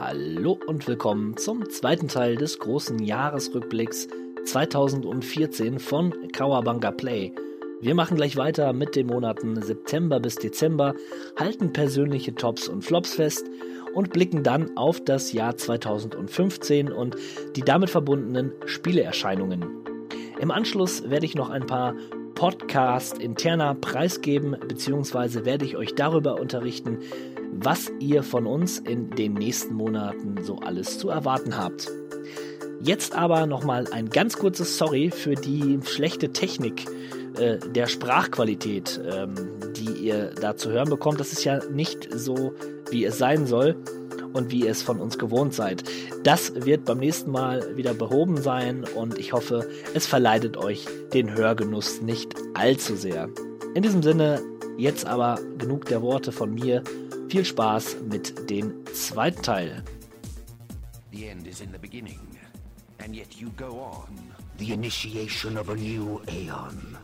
Hallo und willkommen zum zweiten Teil des großen Jahresrückblicks 2014 von Kawabanga Play. Wir machen gleich weiter mit den Monaten September bis Dezember, halten persönliche Tops und Flops fest und blicken dann auf das Jahr 2015 und die damit verbundenen Spieleerscheinungen. Im Anschluss werde ich noch ein paar Podcast interner preisgeben, beziehungsweise werde ich euch darüber unterrichten, was ihr von uns in den nächsten Monaten so alles zu erwarten habt. Jetzt aber nochmal ein ganz kurzes Sorry für die schlechte Technik äh, der Sprachqualität, ähm, die ihr da zu hören bekommt. Das ist ja nicht so, wie es sein soll und wie ihr es von uns gewohnt seid. Das wird beim nächsten Mal wieder behoben sein und ich hoffe, es verleidet euch den Hörgenuss nicht allzu sehr. In diesem Sinne, jetzt aber genug der Worte von mir. Viel Spaß mit dem zweiten Teil. The end is in the beginning, and yet you go on. The initiation of a new aeon.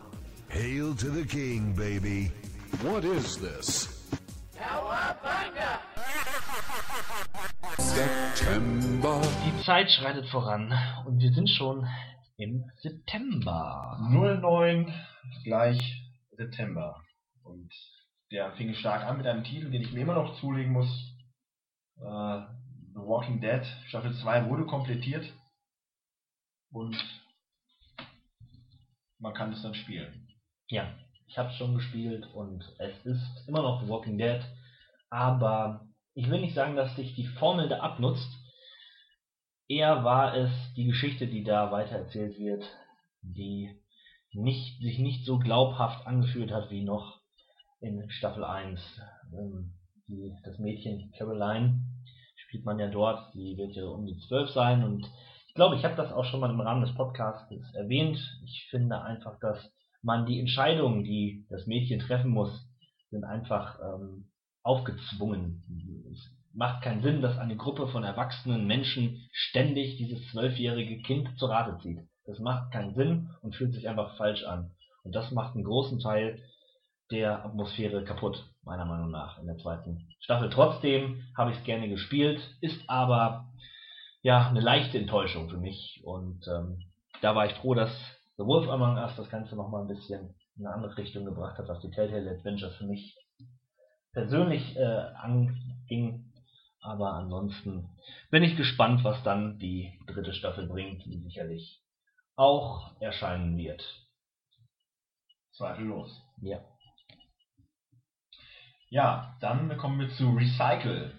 Hail to the king, baby. What is this? September. Die Zeit schreitet voran und wir sind schon im September. 09 gleich September. Und der fing stark an mit einem Titel, den ich mir immer noch zulegen muss. Äh, The Walking Dead Staffel 2 wurde komplettiert. Und man kann es dann spielen. Ja, ich habe es schon gespielt und es ist immer noch The Walking Dead, aber ich will nicht sagen, dass sich die Formel da abnutzt. Eher war es die Geschichte, die da weitererzählt wird, die nicht, sich nicht so glaubhaft angefühlt hat wie noch in Staffel 1. Ähm, die, das Mädchen Caroline spielt man ja dort, die wird ja um die 12 sein und ich glaube, ich habe das auch schon mal im Rahmen des Podcasts erwähnt. Ich finde einfach, dass man die Entscheidungen, die das Mädchen treffen muss, sind einfach ähm, aufgezwungen. Es macht keinen Sinn, dass eine Gruppe von erwachsenen Menschen ständig dieses zwölfjährige Kind zur Rate zieht. Das macht keinen Sinn und fühlt sich einfach falsch an. Und das macht einen großen Teil der Atmosphäre kaputt, meiner Meinung nach, in der zweiten Staffel. Trotzdem habe ich es gerne gespielt, ist aber ja eine leichte Enttäuschung für mich. Und ähm, da war ich froh, dass The Wolf Among Us das Ganze nochmal ein bisschen in eine andere Richtung gebracht hat, was die Telltale Adventures für mich persönlich äh, anging. Aber ansonsten bin ich gespannt, was dann die dritte Staffel bringt, die sicherlich auch erscheinen wird. Zweifellos. Ja. Ja, dann kommen wir zu Recycle,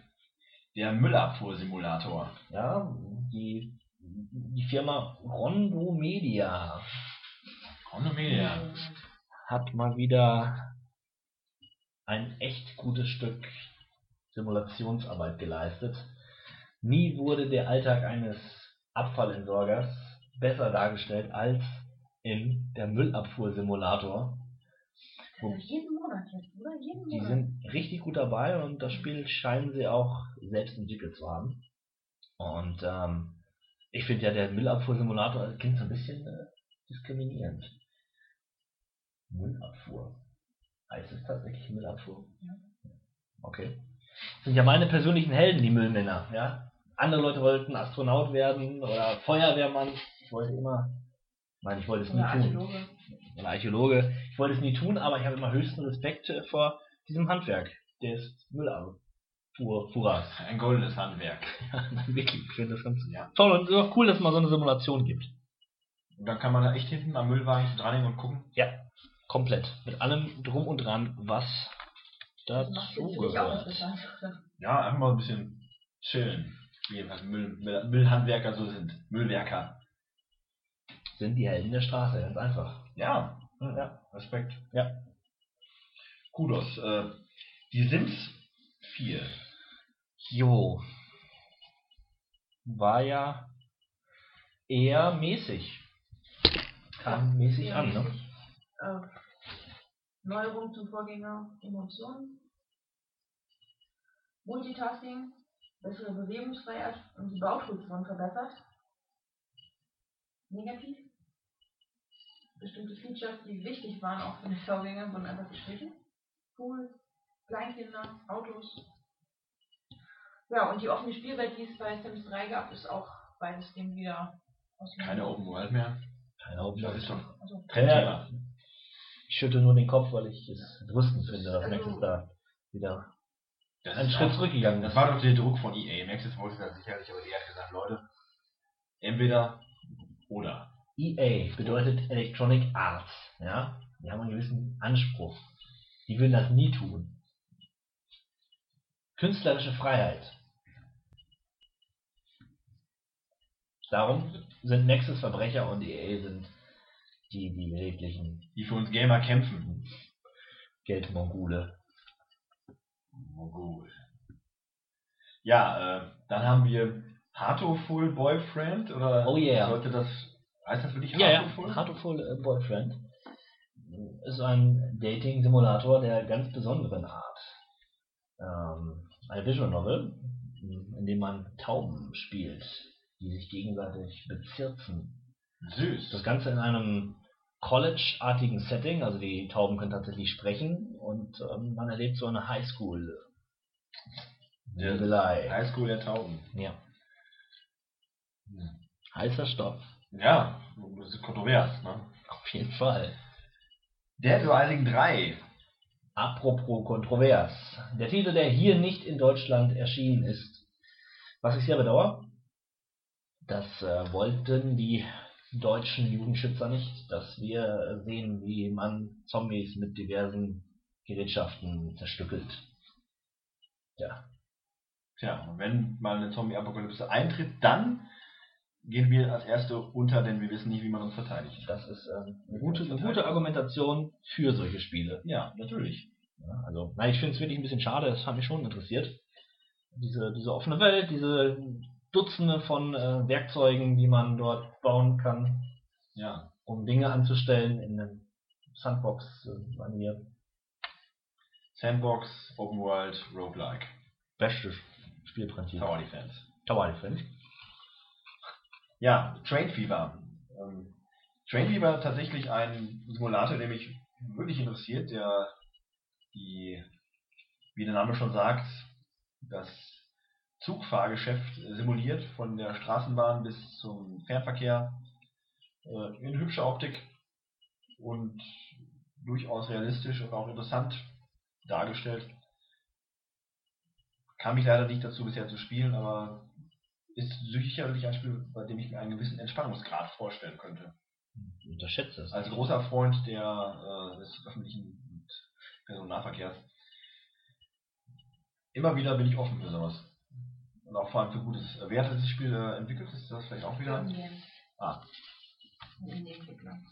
der Müllabfuhrsimulator. Ja, die, die Firma Rondo Media Chronomedia. hat mal wieder ein echt gutes Stück Simulationsarbeit geleistet. Nie wurde der Alltag eines Abfallentsorgers besser dargestellt als in der Müllabfuhrsimulator. Also jetzt, oder? Jeden Die Monat. sind richtig gut dabei und das Spiel scheinen sie auch selbst entwickelt zu haben. Und ähm, ich finde ja, der Müllabfuhrsimulator klingt so ein bisschen äh, diskriminierend. Müllabfuhr. Heißt es tatsächlich Müllabfuhr? Ja. Okay. Das sind ja meine persönlichen Helden, die Müllmänner, ja. Andere Leute wollten Astronaut werden oder Feuerwehrmann. Ich wollte immer, nein, ich wollte es nie tun Oder Archäologe. Ich wollte es nie tun, aber ich habe immer höchsten Respekt äh, vor diesem Handwerk des Müllabfuhrers. Ein goldenes Handwerk. Ja, wirklich, ich finde das ganz Ja. toll und ist auch cool, dass es mal so eine Simulation gibt. Und dann kann man da echt hinten am Müllwagen dranhängen und gucken. Ja, komplett. Mit allem drum und dran, was dazu gehört. Ja, einfach mal ein bisschen chillen. Wie halt Müll, Müll, Müllhandwerker so sind. Müllwerker. Sind die Helden der Straße, ganz einfach. Ja, ja, Respekt. Ja. Kudos. Äh, die Sims 4. Jo. War ja eher mäßig. Kam mäßig an, ne? Äh, Neuerung zum Vorgänger Emotionen. Multitasking, bessere Bewegungsfreiheit und die Bauchschutz wurden verbessert. Negativ. Bestimmte Features, die wichtig waren auch für den Vorgänger, wurden einfach gestrichen. Pool, Kleinkinder, Autos. Ja, und die offene Spielwelt, die es bei Sims 3 gab, ist auch weitestgehend wieder aus dem- Keine Open World mehr. Keine Ahnung. Das ist doch Also, Trendthema. Ich schüttel nur den Kopf, weil ich es entrüstend finde, dass Also- Nexus da wieder Das einen ist Schritt zurückgegangen Das ist. war doch der Druck von EA. Maxis wollte das sicherlich, aber EA hat gesagt, Leute, entweder oder. EA bedeutet Electronic Arts. Ja? Die haben einen gewissen Anspruch. Die würden das nie tun. Künstlerische Freiheit. Darum sind Nexus Verbrecher und EA sind die, die redlichen Die für uns Gamer kämpfen. Geldmongole. Mogul. Ja, äh, dann haben wir Heartoful Boyfriend oder Oh yeah. sollte das heißt das wirklich Ja, ja. Heartoful? Heartful äh, Boyfriend ist ein Dating-Simulator der ganz besonderen Art. Ähm, eine Visual Novel, in dem man Tauben spielt, die sich gegenseitig bezirzen. Süß. Das Ganze in einem College-artigen Setting, also die Tauben können tatsächlich sprechen und ähm, man erlebt so eine Highschool. Ja. Liebelei. Highschool der Tauben. Ja. Heißer Stoff. Ja, das ist kontrovers, ne? Auf jeden Fall. Dead Rising 3. Apropos kontrovers. Der Titel, der hier nicht in Deutschland erschienen ist. Was ich sehr bedauere, das äh, wollten die deutschen Jugendschützer nicht, dass wir sehen, wie man Zombies mit diversen Gerätschaften zerstückelt. Ja, Tja, und wenn mal eine Zombie-Apokalypse eintritt, dann gehen wir als Erste unter, denn wir wissen nicht, wie man uns verteidigt. das ist ähm, eine, gute, eine gute Argumentation für solche Spiele. Ja, natürlich. Ja, also, nein, ich finde es wirklich ein bisschen schade, das hat mich schon interessiert. Diese, diese offene Welt, diese Dutzende von äh, Werkzeugen, die man dort bauen kann, Ja. um Dinge anzustellen in einem Sandbox-Manier. Sandbox, Open World, Roguelike, Bestes Spielprinzip. Tower Defense. Tower Defense. Ja, Train Fever. Ähm, Train Fever tatsächlich ein Simulator, der mich wirklich interessiert, der die, wie der Name schon sagt, das Zugfahrgeschäft simuliert, von der Straßenbahn bis zum Fernverkehr, äh, in hübscher Optik und durchaus realistisch und auch interessant dargestellt. Kam ich leider nicht dazu bisher zu spielen, aber ist sicherlich ein Spiel, bei dem ich mir einen gewissen Entspannungsgrad vorstellen könnte. Ich unterschätze es. Als großer Freund der, äh, des öffentlichen und Personennahverkehrs. Immer wieder bin ich offen für sowas. Und auch vor allem für gutes. Äh, Wer hat dieses Spiel äh, entwickelt? Ist das vielleicht auch wieder? Indien. Ah, in die Entwicklung.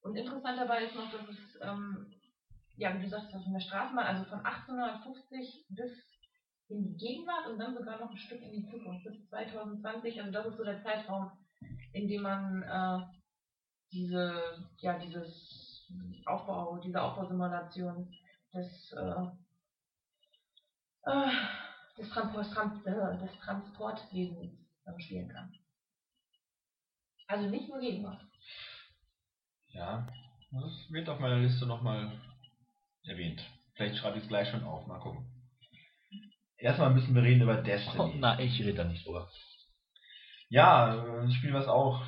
Und interessant dabei ist noch, dass es, ähm, ja, wie du sagst, von der Straßenbahn, also von 1850 bis in die Gegenwart und dann sogar noch ein Stück in die Zukunft, bis 2020. Also das ist so der Zeitraum, in dem man äh, diese, ja, dieses Aufbau, diese Aufbausimulation des, äh, äh, des, Transport, Trans, äh, des Transportwesens äh, spielen kann. Also nicht nur Gegenwart. ja. Das wird auf meiner Liste nochmal erwähnt. Vielleicht schreibe ich es gleich schon auf. Mal gucken. Erstmal müssen wir reden über Destiny. Oh, na, ich rede da nicht drüber. Ja, äh, ein Spiel, was auch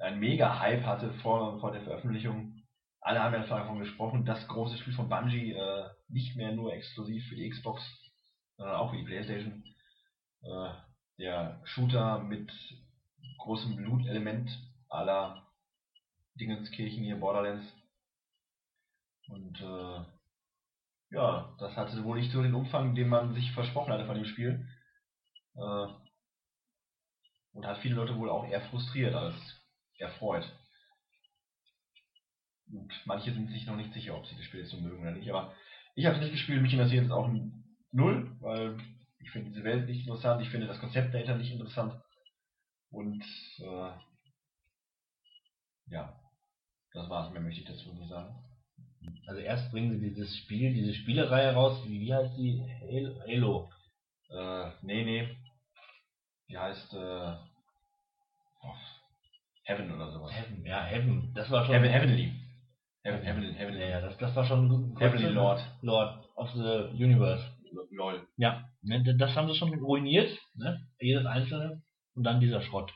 ein mega Hype hatte vor, vor der Veröffentlichung. Alle haben ja davon gesprochen, das große Spiel von Bungie, äh, nicht mehr nur exklusiv für die Xbox, sondern auch für die Playstation. Äh, der Shooter mit großem Blutelement aller Dingenskirchen hier, Borderlands. Und äh, ja, das hatte wohl nicht so den Umfang, den man sich versprochen hatte von dem Spiel. Äh, und hat viele Leute wohl auch eher frustriert als erfreut. Und manche sind sich noch nicht sicher, ob sie das Spiel jetzt so mögen oder nicht. Aber ich habe es nicht gespielt, mich interessiert jetzt auch null, weil ich finde diese Welt nicht interessant, ich finde das Konzept dahinter nicht interessant. Und äh, ja, das war's. Mehr möchte ich dazu nicht sagen. Also erst bringen sie dieses Spiel, diese Spielereihe raus, wie, wie heißt die? Halo. Äh, nee, nee. Die heißt äh, oh, Heaven oder sowas. Heaven, ja, Heaven. Das war schon. Heaven, Heavenly. Heaven, Heavenly, Heavenly. Ja, ja, das, das war schon. Heavenly Lord. Lord of the Universe. lol. Ja, ne, das haben sie schon ruiniert, ne? jedes einzelne. Und dann dieser Schrott.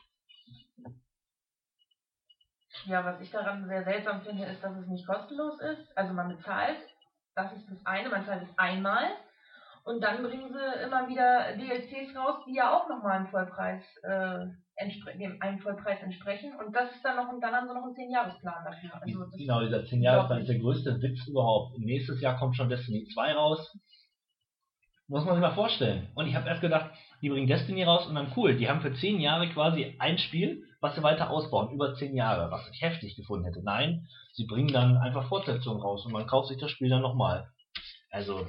Ja, was ich daran sehr seltsam finde, ist, dass es nicht kostenlos ist. Also man bezahlt, das ist das eine, man zahlt es einmal. Und dann bringen sie immer wieder DLCs raus, die ja auch nochmal einen Vollpreis, äh, dem einen Vollpreis entsprechen. Und das ist dann noch, und dann haben sie noch einen 10-Jahres-Plan dafür. Also Genau, dieser 10 Jahre Plan ist der größte Witz überhaupt. Nächstes Jahr kommt schon Destiny 2 raus. Muss man sich mal vorstellen. Und ich habe erst gedacht, die bringen Destiny raus und dann cool. Die haben für 10 Jahre quasi ein Spiel, was sie weiter ausbauen. Über 10 Jahre, was ich heftig gefunden hätte. Nein, sie bringen dann einfach Fortsetzungen raus und man kauft sich das Spiel dann nochmal. Also,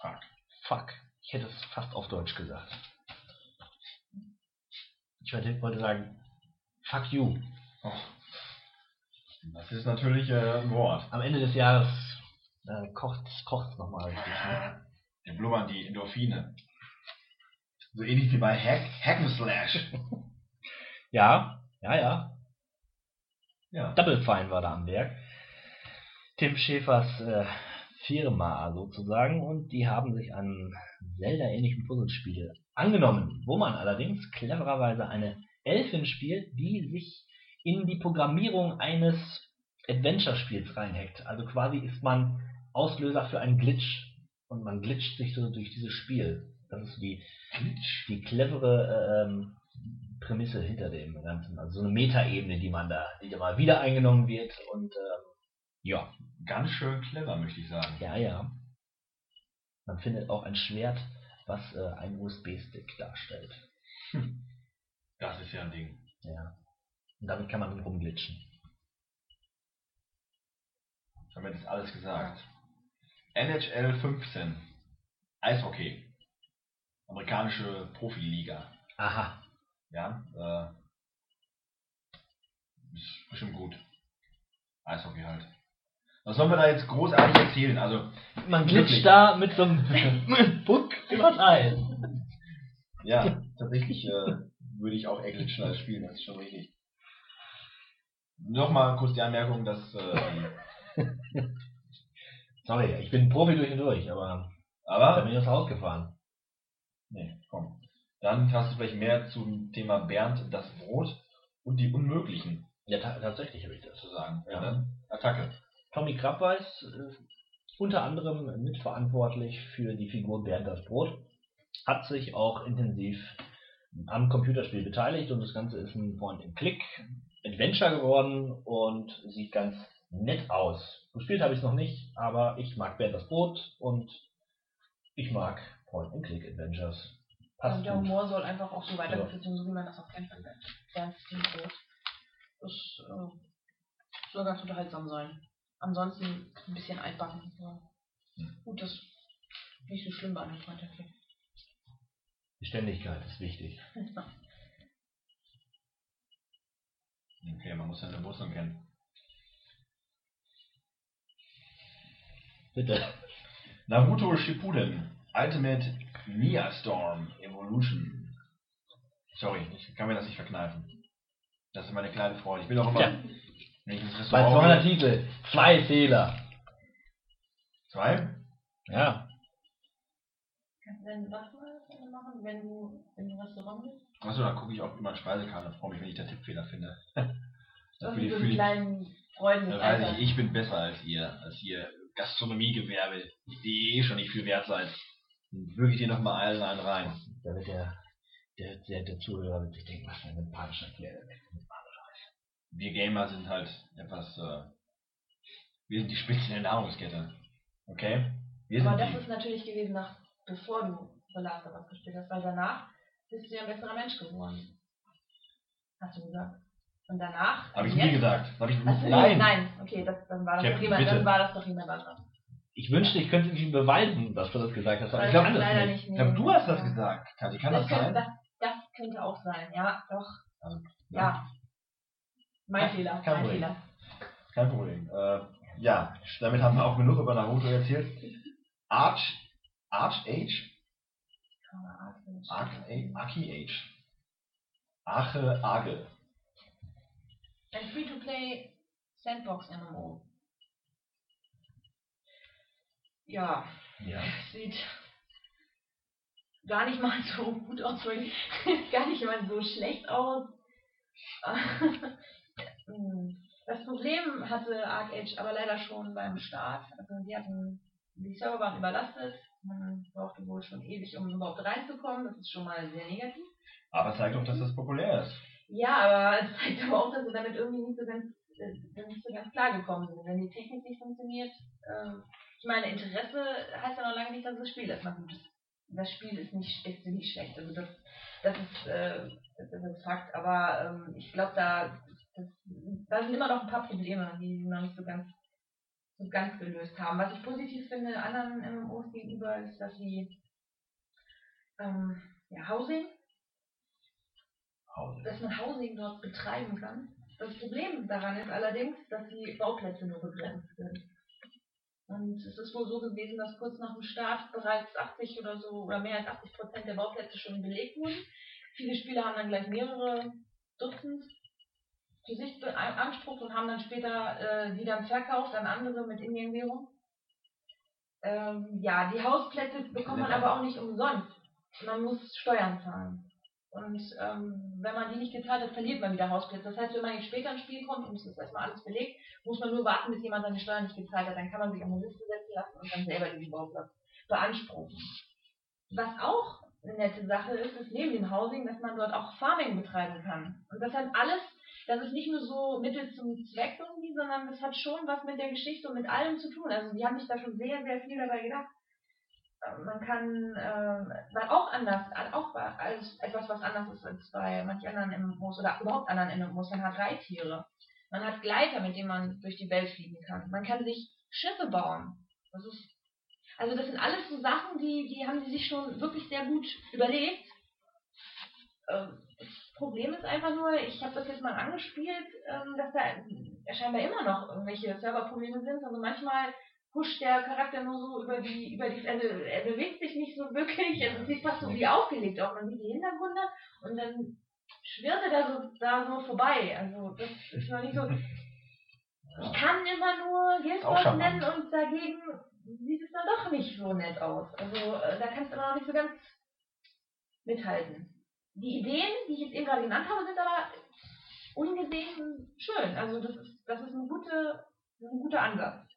Fuck. fuck. Ich hätte es fast auf Deutsch gesagt. Ich wollte sagen, fuck you. Oh. Das ist natürlich äh, ein Wort. am Ende des Jahres äh, kocht es nochmal richtig. Ne? Da blubbern die Endorphine. So ähnlich wie bei Hack, Hack and Slash. Ja, ja, ja. Ja. Double Fine war da am Werk. Tim Schäfers äh, Firma sozusagen und die haben sich einem Zelda-ähnlichen Puzzlespiel angenommen, wo man allerdings clevererweise eine Elfin spielt, die sich in die Programmierung eines Adventure-Spiels reinhackt. Also quasi ist man Auslöser für einen Glitch und man glitscht sich so durch dieses Spiel. Das ist die, die clevere ähm, Prämisse hinter dem Ganzen. Also so eine Metaebene, die man da, die da mal wieder eingenommen wird und ähm, ja, Ganz schön clever, möchte ich sagen. ja, ja. Man findet auch ein Schwert, was äh, einen USB-Stick darstellt. Das ist ja ein Ding. Ja. Und damit kann man rumglitschen. Damit ist alles gesagt. NHL 15. Eishockey. Amerikanische Profiliga. Aha. Ja, äh, ist bestimmt gut. Eishockey halt. Was sollen wir da jetzt großartig erzählen? Also, Man glitscht da mit so einem Puck übers Eis. ja, tatsächlich äh, würde ich auch eher glitschen als spielen, das ist schon richtig. Nochmal kurz die Anmerkung, dass, äh, Sorry, ich bin Profi durch und durch, aber da aber, bin ich aus Haus gefahren. Nee, komm. Dann hast du vielleicht mehr zum Thema Bernd das Brot und die Unmöglichen Ja, ta tatsächlich habe ich das. zu sagen. Ja. dann Attacke. Tommy Krabweis äh, unter anderem mitverantwortlich für die Figur Bernd das Brot, hat sich auch intensiv am Computerspiel beteiligt und das Ganze ist ein Point and Click Adventure geworden und sieht ganz nett aus. Gespielt habe ich es noch nicht, aber ich mag Bernd das Brot und ich mag Point and Click Adventures. Passt Und der gut. Humor soll einfach auch so weitergeführt werden, so wie man das auch kennt von Brot. Das äh, soll ganz unterhaltsam sein. Ansonsten ein bisschen altbacken. Ja. Gut, das ist nicht so schlimm bei einem Freund. Okay. Beständigkeit ist wichtig. Okay, man muss seine Wurzeln kennen. Bitte. Naruto Shippuden Ultimate Nia Storm Evolution. Sorry, ich kann mir das nicht verkneifen. Das ist meine kleine Freude. Ich bin auch immer, Tja. wenn ich ins Bei Restaurant 200 Titel, zwei Fehler. Zwei? Ja, Wenn, was mal das machen, wenn du ein Restaurant bist? Achso, dann gucke ich auch immer Speisekarte. Freue mich, wenn ich da Tippfehler finde. So Für die, so für die, kleinen Freuden. dann weiß ich, ich bin besser als ihr, als ihr Gastronomiegewerbe, die eh schon nicht viel wert seid. Würge ich dir nochmal allen einen rein. da wird der, der, der, der Zuhörer wird sich denken, was für ein sympathischer Kerl. Wir Gamer sind halt etwas, äh, wir sind die Spitze der Nahrungskette. Okay? Wir Aber das die. ist natürlich gewesen, nach, bevor du The Last of Us gespielt hast, weil danach bist du ja ein besserer Mensch geworden. Hast du gesagt. Und danach. Habe ich nie gesagt. Hab ich Ach so, Nein. nein. Okay, das, dann war das Captain, doch jemand, bitte. dann war das doch jemand anderes. Ich wünschte, ich könnte Ihnen beweisen, dass du das gesagt hast, aber ich kann das leider nicht. Ich glaube, du hast das gesagt, Kathi. Kann Das, das, könnte, sein? das, das könnte auch sein, ja, doch. Also, Ja. Mein Ja, Fehler, kein mein Problem. Fehler. Kein Problem. Äh, ja, damit haben wir auch genug über Naruto erzählt. Arch, Arch Age? Arch, Aki Age. Ache Age. Ein Free-to-Play Sandbox MMO. Ja, Ja. sieht gar nicht mal so gut aus, gar nicht mal so schlecht aus. Hm. das Problem hatte Arc Age aber leider schon beim Start. Also die hatten, die Server waren überlastet. Man brauchte wohl schon ewig, um überhaupt reinzukommen. Das ist schon mal sehr negativ. Aber zeigt doch, dass das populär ist. Ja, aber es zeigt aber auch, dass sie damit irgendwie nicht so ganz, äh, nicht so ganz klar gekommen sind. Wenn die Technik nicht funktioniert, äh, ich meine, Interesse heißt ja noch lange nicht, dass das Spiel erstmal gut ist. Das Spiel ist nicht, ist nicht schlecht. Also das, das ist, äh, das ist Fakt. Aber ähm, ich glaube, da, das, da sind immer noch ein paar Probleme, die sie noch nicht so ganz, so ganz gelöst haben. Was ich positiv finde anderen MMOs gegenüber, ist, dass sie ähm, ja, Housing dass man Housing dort betreiben kann. Das Problem daran ist allerdings, dass die Bauplätze nur begrenzt sind. Und es ist wohl so gewesen, dass kurz nach dem Start bereits 80 oder so oder mehr als 80 Prozent der Bauplätze schon belegt wurden. Viele Spieler haben dann gleich mehrere Dutzend für sich beansprucht und haben dann später äh, die dann verkauft an andere mit Ingame-Währung. Ähm, ja, die Hausplätze bekommt man aber auch nicht umsonst. Man muss Steuern zahlen. Und ähm, wenn man die nicht gezahlt hat, verliert man wieder Hausplätze. Das heißt, wenn man jetzt später ins Spiel kommt und es ist erstmal alles belegt, muss man nur warten, bis jemand seine Steuern nicht gezahlt hat. Dann kann man sich auf eine Liste setzen lassen und dann selber diesen Bauplatz beanspruchen. Was auch eine nette Sache ist, ist neben dem Housing, dass man dort auch Farming betreiben kann. Und das hat alles, das ist nicht nur so Mittel zum Zweck irgendwie, sondern das hat schon was mit der Geschichte und mit allem zu tun. Also die haben sich da schon sehr, sehr viel dabei gedacht man kann äh, auch anders, auch als etwas, was anders ist als bei manchen anderen MMOs oder überhaupt anderen MMOs. Man hat Reittiere. Man hat Gleiter, mit denen man durch die Welt fliegen kann. Man kann sich Schiffe bauen. Das ist, also das sind alles so Sachen, die, die haben sie sich schon wirklich sehr gut überlegt. Ähm, das Problem ist einfach nur, ich habe das jetzt mal angespielt, ähm, dass da scheinbar immer noch irgendwelche Serverprobleme sind. Also manchmal huscht der Charakter nur so über die, über die, also er bewegt sich nicht so wirklich, also es sieht fast so wie aufgelegt auch, man sieht die Hintergründe und dann schwirrt er da so, da so vorbei, also das ist noch nicht so, ich kann immer nur Guildboss nennen und dagegen sieht es dann doch nicht so nett aus, also äh, da kannst du immer noch nicht so ganz mithalten. Die Ideen, die ich jetzt eben gerade genannt habe, sind aber ungesehen schön, also das ist, das ist eine gute, das ist ein guter Ansatz.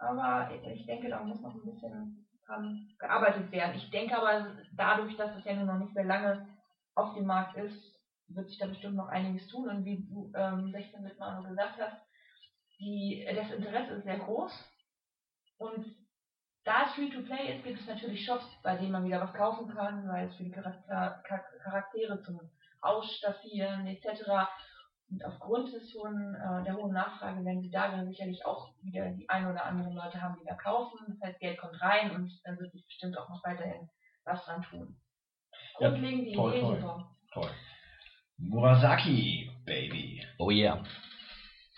Aber ich denke, da muss noch ein bisschen dran gearbeitet werden. Ich denke aber, dadurch, dass es ja nur noch nicht sehr lange auf dem Markt ist, wird sich da bestimmt noch einiges tun. Und wie du ähm, 16 mit Manu gesagt hast, die, das Interesse ist sehr groß. Und da es Free-to-Play ist, gibt es natürlich Shops, bei denen man wieder was kaufen kann, weil es für die Charakter Charaktere zum Ausstaffieren etc. Und aufgrund des hohen, äh, der hohen Nachfrage werden sie da dann sicherlich auch wieder die ein oder anderen Leute haben, die da kaufen. Das heißt, Geld kommt rein und dann wird sich bestimmt auch noch weiterhin was dran tun. Grundlegend die toll, Idee toll. super. Toll. Murasaki, Baby. Oh yeah.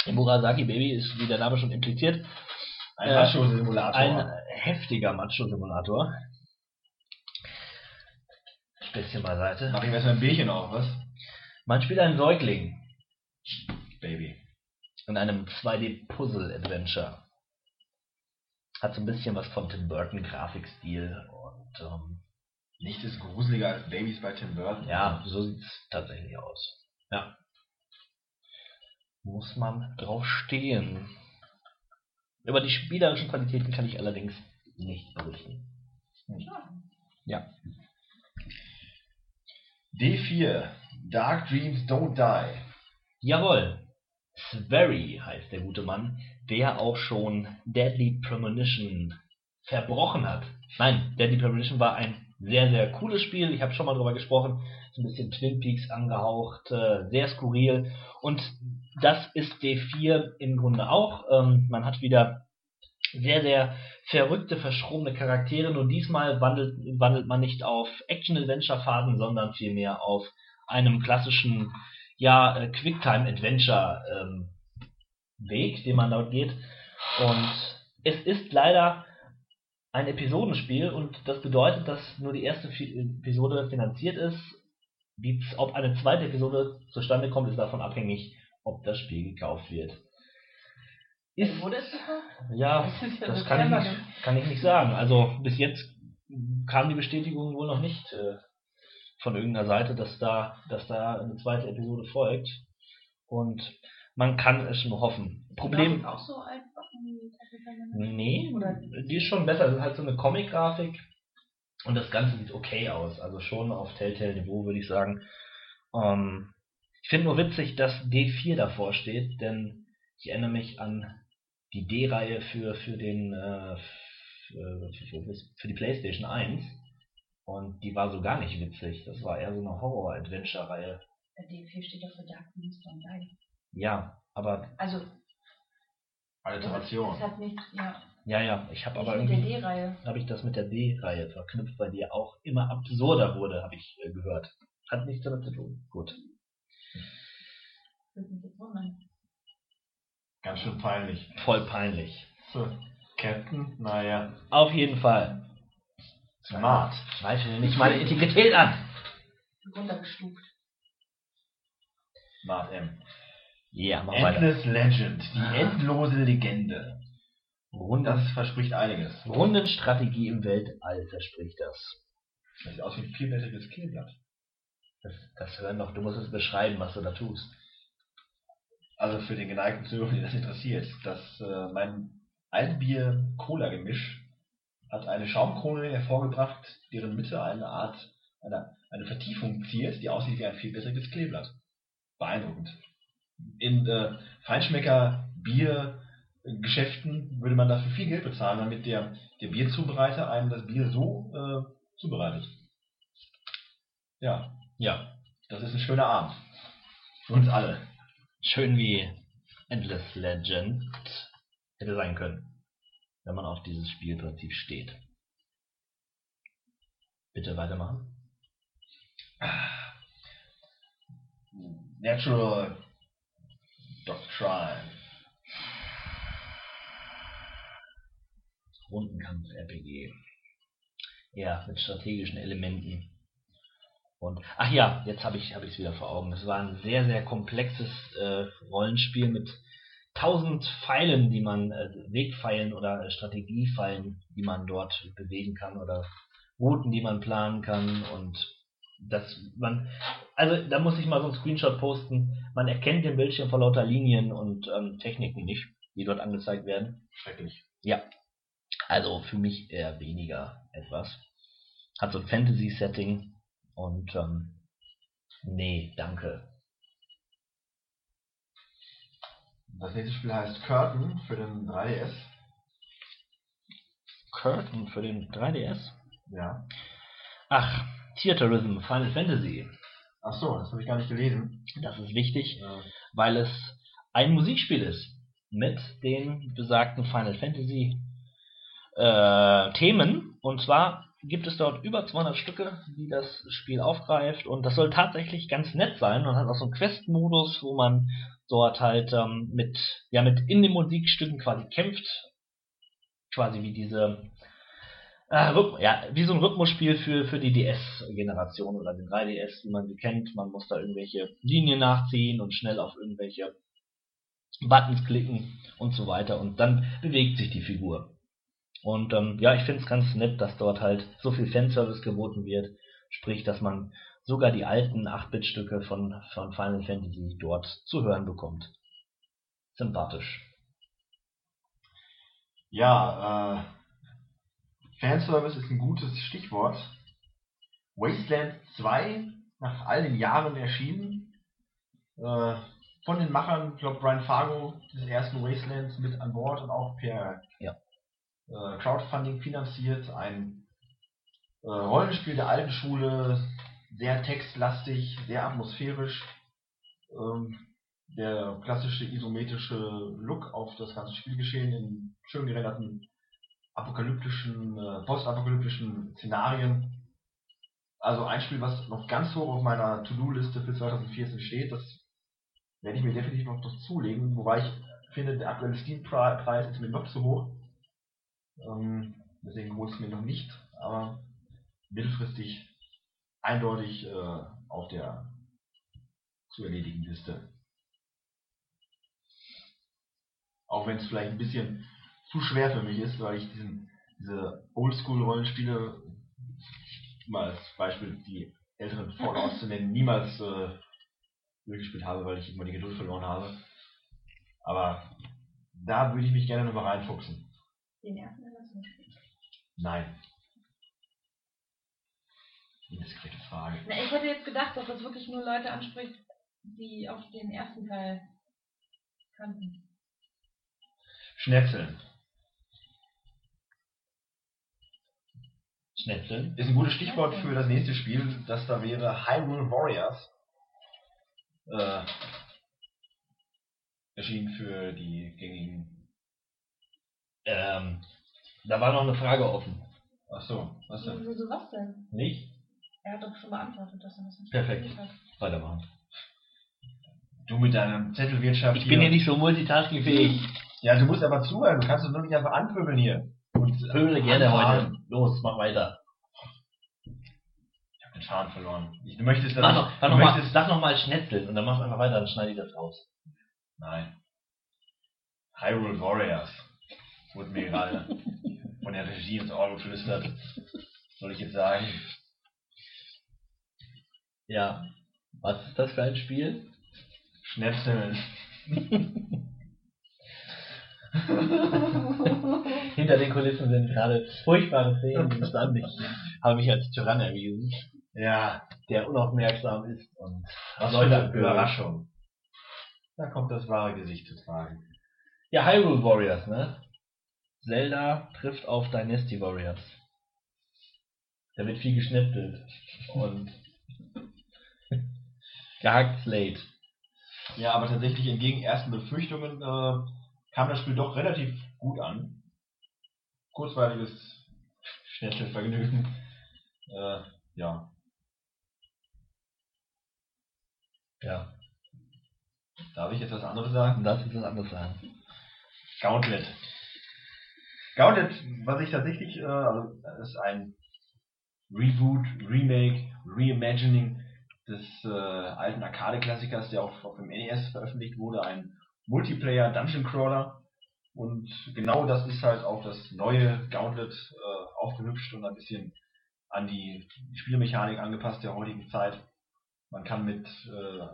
Murasaki Baby ist, wie der Name schon impliziert, Ein Äh, Macho-Simulator. ein heftiger Macho-Simulator. Späßchen beiseite. Mach ich mir erstmal ein Bierchen auf, was? Man spielt einen Säugling Baby. in einem 2D-Puzzle-Adventure. Hat so ein bisschen was vom Tim Burton-Grafikstil und ähm, Nichts ist gruseliger als Babys bei Tim Burton. ja, so sieht's tatsächlich aus. Ja. Muss man drauf stehen. Über die spielerischen Qualitäten kann ich allerdings nicht berichten. Ja. D4. Dark Dreams Don't Die. Jawohl. Sverry heißt der gute Mann, der auch schon Deadly Premonition verbrochen hat. Nein, Deadly Premonition war ein sehr, sehr cooles Spiel. Ich habe schon mal drüber gesprochen. So ein bisschen Twin Peaks angehaucht, äh, sehr skurril. Und das ist D4 im Grunde auch. Ähm, man hat wieder sehr, sehr verrückte, verschrobene Charaktere. Nur diesmal wandelt, wandelt man nicht auf Action-Adventure-Phasen, sondern vielmehr auf einem klassischen ja, äh, Quicktime-Adventure-Weg, ähm, den man dort geht. Und es ist leider ein Episodenspiel und das bedeutet, dass nur die erste Episode finanziert ist. Wie, ob eine zweite Episode zustande kommt, ist davon abhängig, ob das Spiel gekauft wird. Ist, Wurde es super? ja, Das kann ich, nicht, kann ich nicht sagen. Also bis jetzt kam die Bestätigung wohl noch nicht äh, von irgendeiner Seite, dass da, dass da eine zweite Episode folgt. Und man kann es nur hoffen. Problem, Auch so Tattoo Nee, die ist schon besser. Das ist halt so eine Comic-Grafik und das Ganze sieht okay aus. Also schon auf Telltale-Niveau, würde ich sagen. Ähm, ich finde nur witzig, dass D4 davor steht, denn ich erinnere mich an die D-Reihe für, für, den, äh, für, für, für die PlayStation 1 und die war so gar nicht witzig. Das war eher so eine Horror-Adventure-Reihe. Der D4 steht doch für Dark Beast und Die. Ja, aber, Also, Alliteration. das hat nichts, ja, ja, ja, ich habe aber nicht mit der irgendwie... D-Reihe. habe ich das mit der D-Reihe verknüpft, weil die ja auch immer absurder wurde, habe ich äh, gehört. Hat nichts damit zu tun. Gut. Das ist wundern. Ganz schön peinlich. Voll peinlich. So, Captain, naja, Auf jeden Fall. Smart. Zweifel nicht meine Integrität an. Runtergestuft. Smart M. Ja, mach weiter. Endless Legend, die endlose Legende. Runden, Das verspricht einiges. Rundenstrategie im Weltall verspricht das. Das sieht aus wie ein vierblättriges Kleeblatt. das. Das hören doch, du musst es beschreiben, was du da tust. Also für den geneigten Zuhörer, den das interessiert, das äh, mein Altbier-Cola-Gemisch hat eine Schaumkrone hervorgebracht, deren Mitte eine Art, eine, eine Vertiefung ziert, die aussieht wie ein vierblättriges Kleeblatt. Beeindruckend. In äh, Feinschmecker-Bier-Geschäften würde man dafür viel Geld bezahlen, damit der, der Bierzubereiter einem das Bier so äh, zubereitet. Ja, Ja. das ist ein schöner Abend. Für uns alle. Schön wie Endless Legend hätte sein können, wenn man auf dieses Spielprinzip steht. Bitte weitermachen. Natural Doctrine. Rundenkampf-RPG. Ja, mit strategischen Elementen. Und ach ja, jetzt habe ich es wieder vor Augen. Es war ein sehr sehr komplexes äh, Rollenspiel mit tausend Pfeilen, die man äh, Wegpfeilen oder äh, Strategiepfeilen, die man dort bewegen kann oder Routen, die man planen kann und das man also da muss ich mal so einen Screenshot posten. Man erkennt den Bildschirm vor lauter Linien und ähm, Techniken nicht, die dort angezeigt werden. Schrecklich. Ja. Also für mich eher weniger etwas. Hat so ein Fantasy-Setting und ähm, nee, danke. Das nächste Spiel heißt Curtain für den 3DS. Curtain für den 3DS. Ja. Ach, Theaterism, Final Fantasy. Ach so, das habe ich gar nicht gelesen. Das ist wichtig, Äh, weil es ein Musikspiel ist mit den besagten Final Fantasy äh, Themen. Und zwar gibt es dort über 200 Stücke, die das Spiel aufgreift. Und das soll tatsächlich ganz nett sein. Man hat auch so einen Quest-Modus, wo man dort halt ähm, mit, ja, mit in den Musikstücken quasi kämpft. Quasi wie diese, äh, ja, wie so ein Rhythmusspiel für, für die DS-Generation oder den 3DS, wie man sie kennt. Man muss da irgendwelche Linien nachziehen und schnell auf irgendwelche Buttons klicken und so weiter. Und dann bewegt sich die Figur. Und ähm, ja, ich finde es ganz nett, dass dort halt so viel Fanservice geboten wird. Sprich, dass man sogar die alten 8-Bit-Stücke von, von Final Fantasy dort zu hören bekommt. Sympathisch. ja, äh, Fanservice ist ein gutes Stichwort. Wasteland 2, nach all den Jahren erschienen. Äh, von den Machern, ich glaube Brian Fargo des ersten Wastelands mit an Bord und auch per Ja. Äh, Crowdfunding finanziert. Ein äh, Rollenspiel der alten Schule, sehr textlastig, sehr atmosphärisch. Ähm, der klassische isometrische Look auf das ganze Spielgeschehen in schön gerenderten apokalyptischen, äh, postapokalyptischen Szenarien. Also ein Spiel, was noch ganz hoch auf meiner To-Do-Liste für 2014 steht, das werde ich mir definitiv noch noch zulegen, wobei ich finde, der aktuelle Steam-Preis ist mir noch zu hoch. Ähm, deswegen hole es mir noch nicht, aber mittelfristig eindeutig äh, auf der zu erledigen Liste. Auch wenn es vielleicht ein bisschen zu schwer für mich ist, weil ich diesen, diese Oldschool-Rollenspiele, mal als Beispiel die älteren Fallouts zu nennen, niemals äh, durchgespielt habe, weil ich immer die Geduld verloren habe. Aber da würde ich mich gerne nochmal reinfuchsen. Den ersten hast du nicht. Nein. Indiskrete Frage. Na, ich hätte jetzt gedacht, dass das wirklich nur Leute anspricht, die auch den ersten Teil kannten. Schnetzeln. Schnetzeln. Ist ein gutes Stichwort für das nächste Spiel, das da wäre Hyrule Warriors. Äh, erschienen für die gängigen. Ähm, da war noch eine Frage offen. Ach so, was denn? Wieso was denn? Nicht? Er hat doch schon beantwortet, dass er das nicht Perfekt. Weitermachen. Du mit deiner Zettelwirtschaft Ich bin hier nicht so multitaskingfähig. Ja, du musst aber zuhören, du kannst doch nur nicht einfach anpöbeln hier. Und Pöbele gerne anfahren. heute. Los, mach weiter. Ich hab den Faden verloren. Ich, du möchtest, dass Sag ich- noch, noch, mal, möchtest, sag Schnetzeln und dann machst du einfach weiter, dann schneide ich das raus. Nein. Hyrule Warriors. Wurde mir gerade von der Regie ins Ohr geflüstert. Soll ich jetzt sagen? Ja. Was ist das für ein Spiel? Schnetzeln. Hinter den Kulissen sind gerade furchtbare Szenen entstanden. Ich habe mich als Tyrann erwiesen, Ja, der unaufmerksam ist und was Leute. Überraschung. Da kommt das wahre Gesicht zu tragen. Ja, Hyrule Warriors, ne? Zelda trifft auf Dynasty Warriors. Da wird viel geschnippelt und gehackt Slate. Ja, aber tatsächlich entgegen ersten Befürchtungen äh, kam das Spiel doch relativ gut an. Kurzweiliges Schnetzelvergnügen. Äh, ja, Ja, darf ich jetzt was anderes sagen? das ist was anderes sagen. Gauntlet. Gauntlet, was ich tatsächlich, äh, also ist ein Reboot, Remake, Reimagining des äh, alten Arcade-Klassikers, der auch auf dem NES veröffentlicht wurde, ein Multiplayer Dungeon Crawler. Und genau das ist halt auch das neue Gauntlet äh, aufgehübscht und ein bisschen an die Spielmechanik angepasst der heutigen Zeit. Man kann mit äh,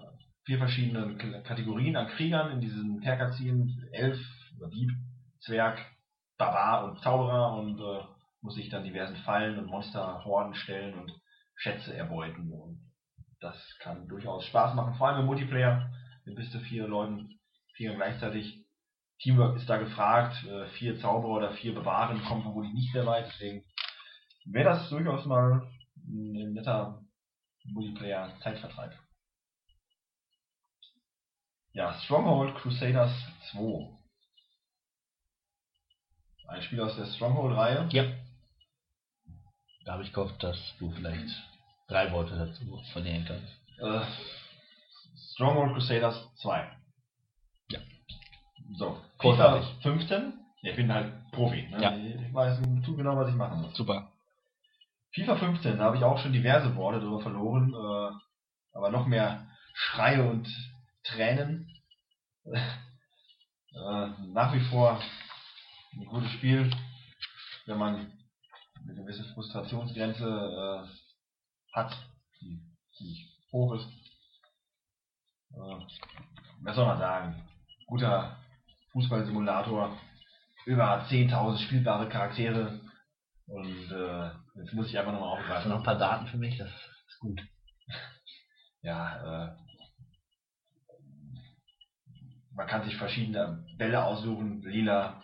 vier verschiedenen Kategorien an Kriegern in diesen Kerker ziehen, Elf, Dieb, Zwerg, Barbar und Zauberer und äh, muss sich dann diversen Fallen und Monsterhorden stellen und Schätze erbeuten. Und das kann durchaus Spaß machen, vor allem im Multiplayer mit bis zu vier Leuten, vier gleichzeitig. Teamwork ist da gefragt, äh, vier Zauberer oder vier Bewahren kommen vermutlich nicht sehr weit, deswegen wäre das durchaus mal ein netter Multiplayer-Zeitvertreib. Ja, Stronghold Crusaders 2. Ein Spiel aus der Stronghold-Reihe. Ja. Da habe ich gehofft, dass du vielleicht drei Worte dazu verlieren kannst. Äh, Stronghold Crusaders 2. Ja. So. FIFA 15. Ja, ich bin halt Profi. Ne? Ja. Ich weiß tu genau, was ich machen muss. Super. FIFA 15, da habe ich auch schon diverse Worte drüber verloren, äh, aber noch mehr Schreie und Tränen. äh, nach wie vor ein gutes Spiel, wenn man eine gewisse Frustrationsgrenze äh, hat, die ziemlich hoch ist. Äh, was soll man sagen? Guter Fußballsimulator, über 10.000 spielbare Charaktere und äh, jetzt muss ich einfach nochmal Hast du aufgreifen. noch ein paar Daten für mich? Das ist gut. Ja, äh, man kann sich verschiedene Bälle aussuchen, lila,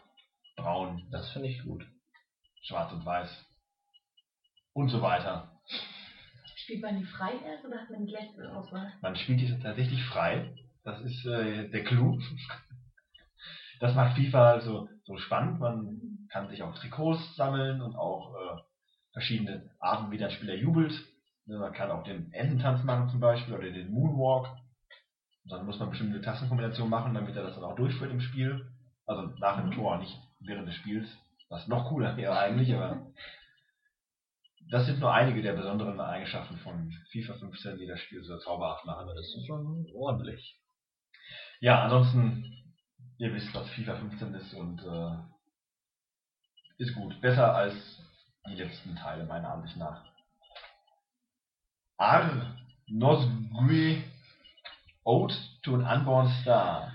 braun, Das finde ich gut. schwarz und weiß und so weiter. Spielt man die frei erst oder hat man gleich zur Auswahl? Man spielt die tatsächlich frei. Das ist äh, der Clou. Das macht FIFA also so spannend. Man kann sich auch Trikots sammeln und auch äh, verschiedene Arten, wie der Spieler jubelt. Ne, Man kann auch den Ententanz machen zum Beispiel oder den Moonwalk. Und dann muss man bestimmte Tastenkombinationen machen, damit er das dann auch durchführt im Spiel. Also nach dem Tor, nicht während des Spiels. Was noch cooler wäre eigentlich, aber das sind nur einige der besonderen Eigenschaften von FIFA 15, die das Spiel so zauberhaft machen. Das ist schon ordentlich. Ja, ansonsten ihr wisst, was FIFA 15 ist und äh, ist gut. Besser als die letzten Teile, meiner Ansicht nach. Ar Nosgue Ode to an Unborn Star.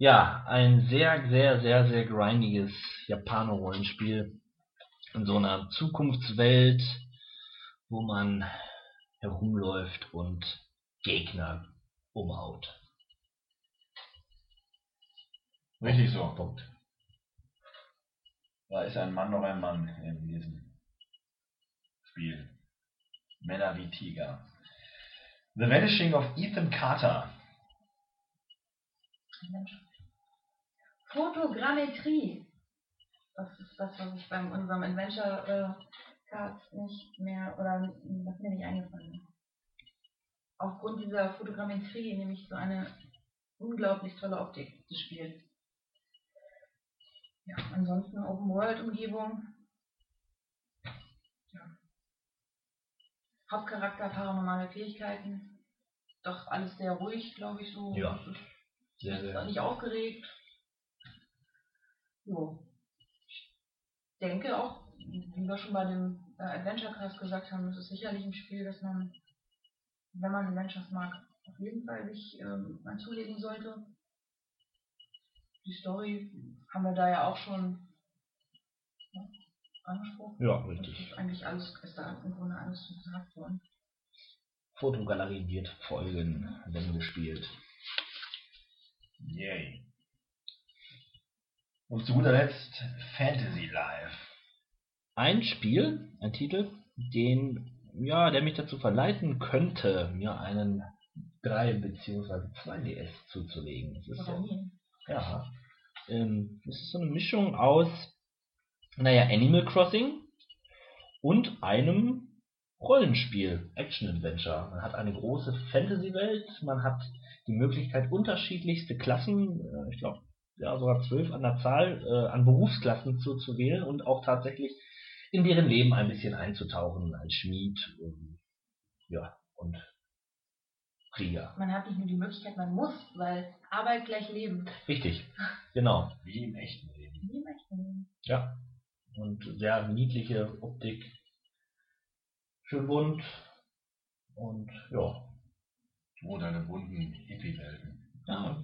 Ja, ein sehr, sehr, sehr, sehr grindiges Japaner-Rollenspiel in so einer Zukunftswelt, wo man herumläuft und Gegner umhaut. Richtig so. Punkt. Da ist ein Mann noch ein Mann in diesem Spiel. Männer wie Tiger. The Vanishing of Ethan Carter. Mensch. Fotogrammetrie. Das ist das, was ich beim unserem Adventure äh, Card nicht mehr oder was mir nicht eingefallen ist. Aufgrund dieser Fotogrammetrie nämlich so eine unglaublich tolle Optik des Spiels. Ja, ansonsten Open World Umgebung. Ja. Hauptcharakter paranormale Fähigkeiten. Doch alles sehr ruhig, glaube ich so. Ja. Sehr, Ist sehr. nicht aufgeregt. Jo. Ich denke auch, wie wir schon bei dem äh, Adventure Cast gesagt haben, es ist sicherlich ein Spiel, das man, wenn man Adventures mag, auf jeden Fall sich ähm, mal zulegen sollte. Die Story haben wir da ja auch schon ja, angesprochen. Ja, Das richtig. ist eigentlich alles, ist da im Grunde alles so gesagt worden. Fotogalerie wird folgen, wenn gespielt. Yay. Und zu guter Letzt Fantasy Life. Ein Spiel, ein Titel, den, ja, der mich dazu verleiten könnte, mir einen 3 bzw. 2DS zuzulegen. Es ist so, ja, ähm, es ist so eine Mischung aus, naja, Animal Crossing und einem Rollenspiel, Action-Adventure. Man hat eine große Fantasy-Welt, man hat die Möglichkeit, unterschiedlichste Klassen, äh, ich glaube, ja, sogar zwölf an der Zahl, äh, an Berufsklassen zu, zu wählen und auch tatsächlich in deren Leben ein bisschen einzutauchen als Schmied ähm, ja, und Krieger. Man hat nicht nur die Möglichkeit, man muss, weil Arbeit gleich Leben. Richtig, genau. Wie im echten Leben. Wie im echten Leben. Ja. Und sehr niedliche Optik. Schön bunt. Und ja. Oh, deine bunten Hippie-Welten. ja.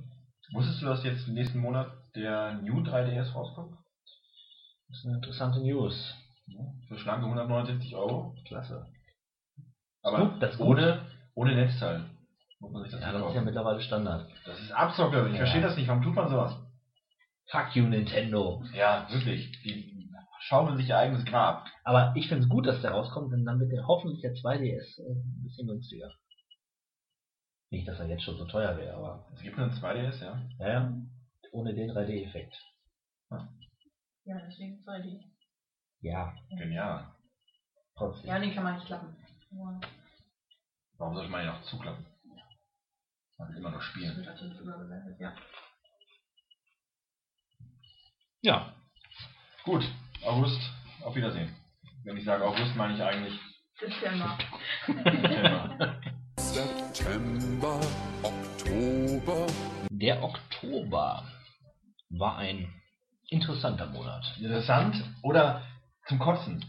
Wusstest du, dass jetzt nächsten Monat der New 3DS rauskommt? Das ist eine interessante News. Ja, Für schlanke 169 Euro. Klasse. Aber gut, das gut. ohne, ohne Netzteil. Muss man sich das Ja, das ist ja mittlerweile Standard. Das ist Abzocke. Ich Ja. verstehe das nicht. Warum tut man sowas? Fuck you, Nintendo. Ja, wirklich. Die schaufeln sich ihr eigenes Grab. Aber ich finde es gut, dass der rauskommt, denn dann wird der hoffentlich der 2DS äh, ein bisschen günstiger. Nicht, dass er jetzt schon so teuer wäre, aber Es gibt einen 2DS, ja. ja, ja, ohne den 3D-Effekt. Ja, deswegen 2D. Ja, Genial. trotzdem. Ja, den kann man nicht klappen. Aber Warum sollte man ihn noch zuklappen? Man will immer noch Das spielen. wird natürlich überbewertet, ja. Ja, Gut, August, auf Wiedersehen. Wenn ich sage August, meine ich eigentlich Dezember. September. September, Oktober, der Oktober war ein interessanter Monat. Interessant oder zum Kotzen?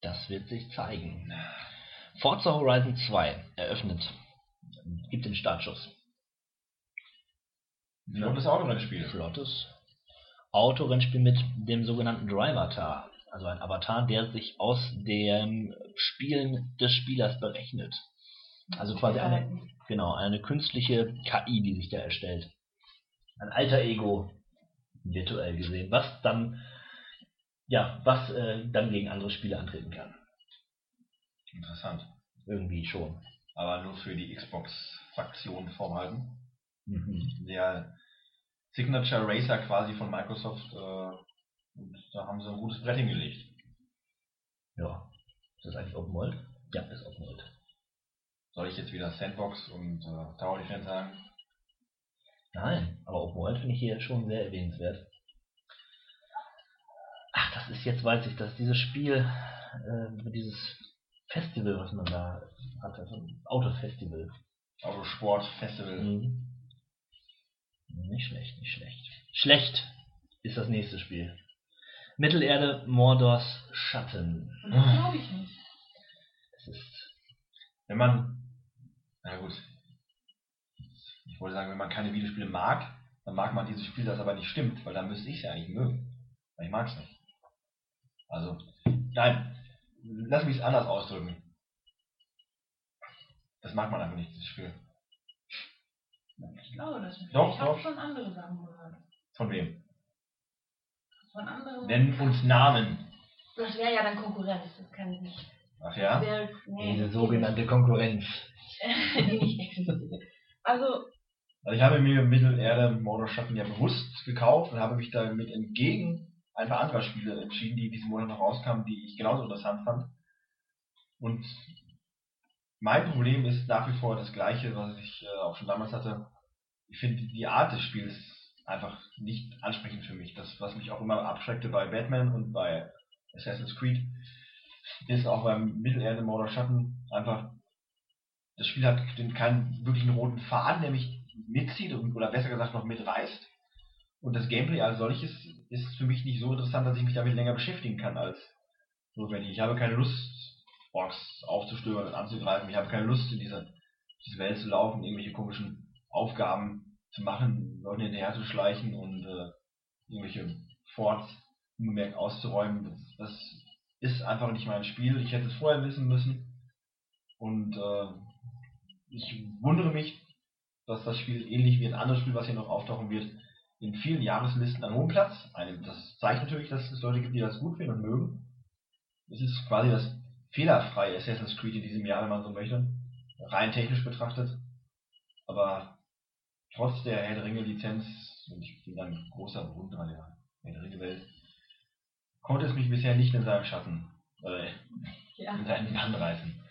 Das wird sich zeigen. Forza Horizon 2 eröffnet. Gibt den Startschuss. Flottes Autorennspiel. Flottes Autorennspiel mit dem sogenannten Drivatar. Also ein Avatar, der sich aus dem Spielen des Spielers berechnet. Also quasi eine, genau, eine künstliche KI, die sich da erstellt. Ein alter Ego, virtuell gesehen, was dann, ja, was äh, dann gegen andere Spiele antreten kann. Interessant. Irgendwie schon. Aber nur für die Xbox-Fraktion vorhalten. Mhm. Der Signature Racer quasi von Microsoft. Äh, und da haben sie ein gutes Brett hingelegt. Ja. Ist das eigentlich Open World? Ja, ist Open World. Soll ich jetzt wieder Sandbox und äh, Tower Defense sagen? Nein, aber Open World finde ich hier schon sehr erwähnenswert. Ach, das ist jetzt, weiß ich, dass dieses Spiel, äh, dieses Festival, was man da hatte, so ein Autofestival. Autosport Festival. Mhm. Nicht schlecht, nicht schlecht. Schlecht ist das nächste Spiel. Mittelerde Mordors Schatten. Und das glaube ich nicht. Das ist. Wenn man, na gut, ich wollte sagen, wenn man keine Videospiele mag, dann mag man dieses Spiel, das aber nicht stimmt, weil dann müsste ich es ja eigentlich mögen. Weil ich mag es nicht. Also, nein, lass mich es anders ausdrücken. Das mag man einfach nicht, dieses Spiel. Ich glaube das nicht. Doch, ich habe schon andere Sachen gehört. Von wem? Von anderen. Nenn uns Namen. Das wäre ja dann Konkurrenz, das kann ich nicht. Ach ja? wär, nee, Diese sogenannte Konkurrenz. nicht existiert. Also, Also ich habe mir Mittelerde Mordor Schatten ja bewusst gekauft und habe mich damit entgegen ein paar anderer Spiele entschieden, die diesen Monat noch rauskamen, die ich genauso interessant fand. Und mein Problem ist nach wie vor das gleiche, was ich äh, auch schon damals hatte. Ich finde die Art des Spiels einfach nicht ansprechend für mich. Das, was mich auch immer abschreckte bei Batman und bei Assassin's Creed, ist auch beim Mittelerde Mordor Schatten einfach, das Spiel hat den, keinen wirklichen roten Faden, der mich mitzieht oder besser gesagt noch mitreißt. Und das Gameplay als solches ist für mich nicht so interessant, dass ich mich damit länger beschäftigen kann als notwendig. Ich habe keine Lust, Orks aufzustöbern und anzugreifen. Ich habe keine Lust, in diese, diese Welt zu laufen, irgendwelche komischen Aufgaben zu machen, Leuten hinterher zu schleichen und äh, irgendwelche Forts unbemerkt auszuräumen. Das, das ist einfach nicht mein Spiel. Ich hätte es vorher wissen müssen. Und äh, ich wundere mich, dass das Spiel ähnlich wie ein anderes Spiel, was hier noch auftauchen wird, in vielen Jahreslisten einen hohen Platz einnimmt. Das zeigt natürlich, dass es Leute gibt, die das gut finden und mögen. Es ist quasi das fehlerfreie Assassin's Creed in diesem Jahr, wenn man so möchte, rein technisch betrachtet. Aber trotz der Herr der Ringe Lizenz, und ich bin ein großer Bewunderer der Herr der Ringe Welt, konnte es mich bisher nicht in seinem Schatten, äh, ja. in seinen Bann reißen.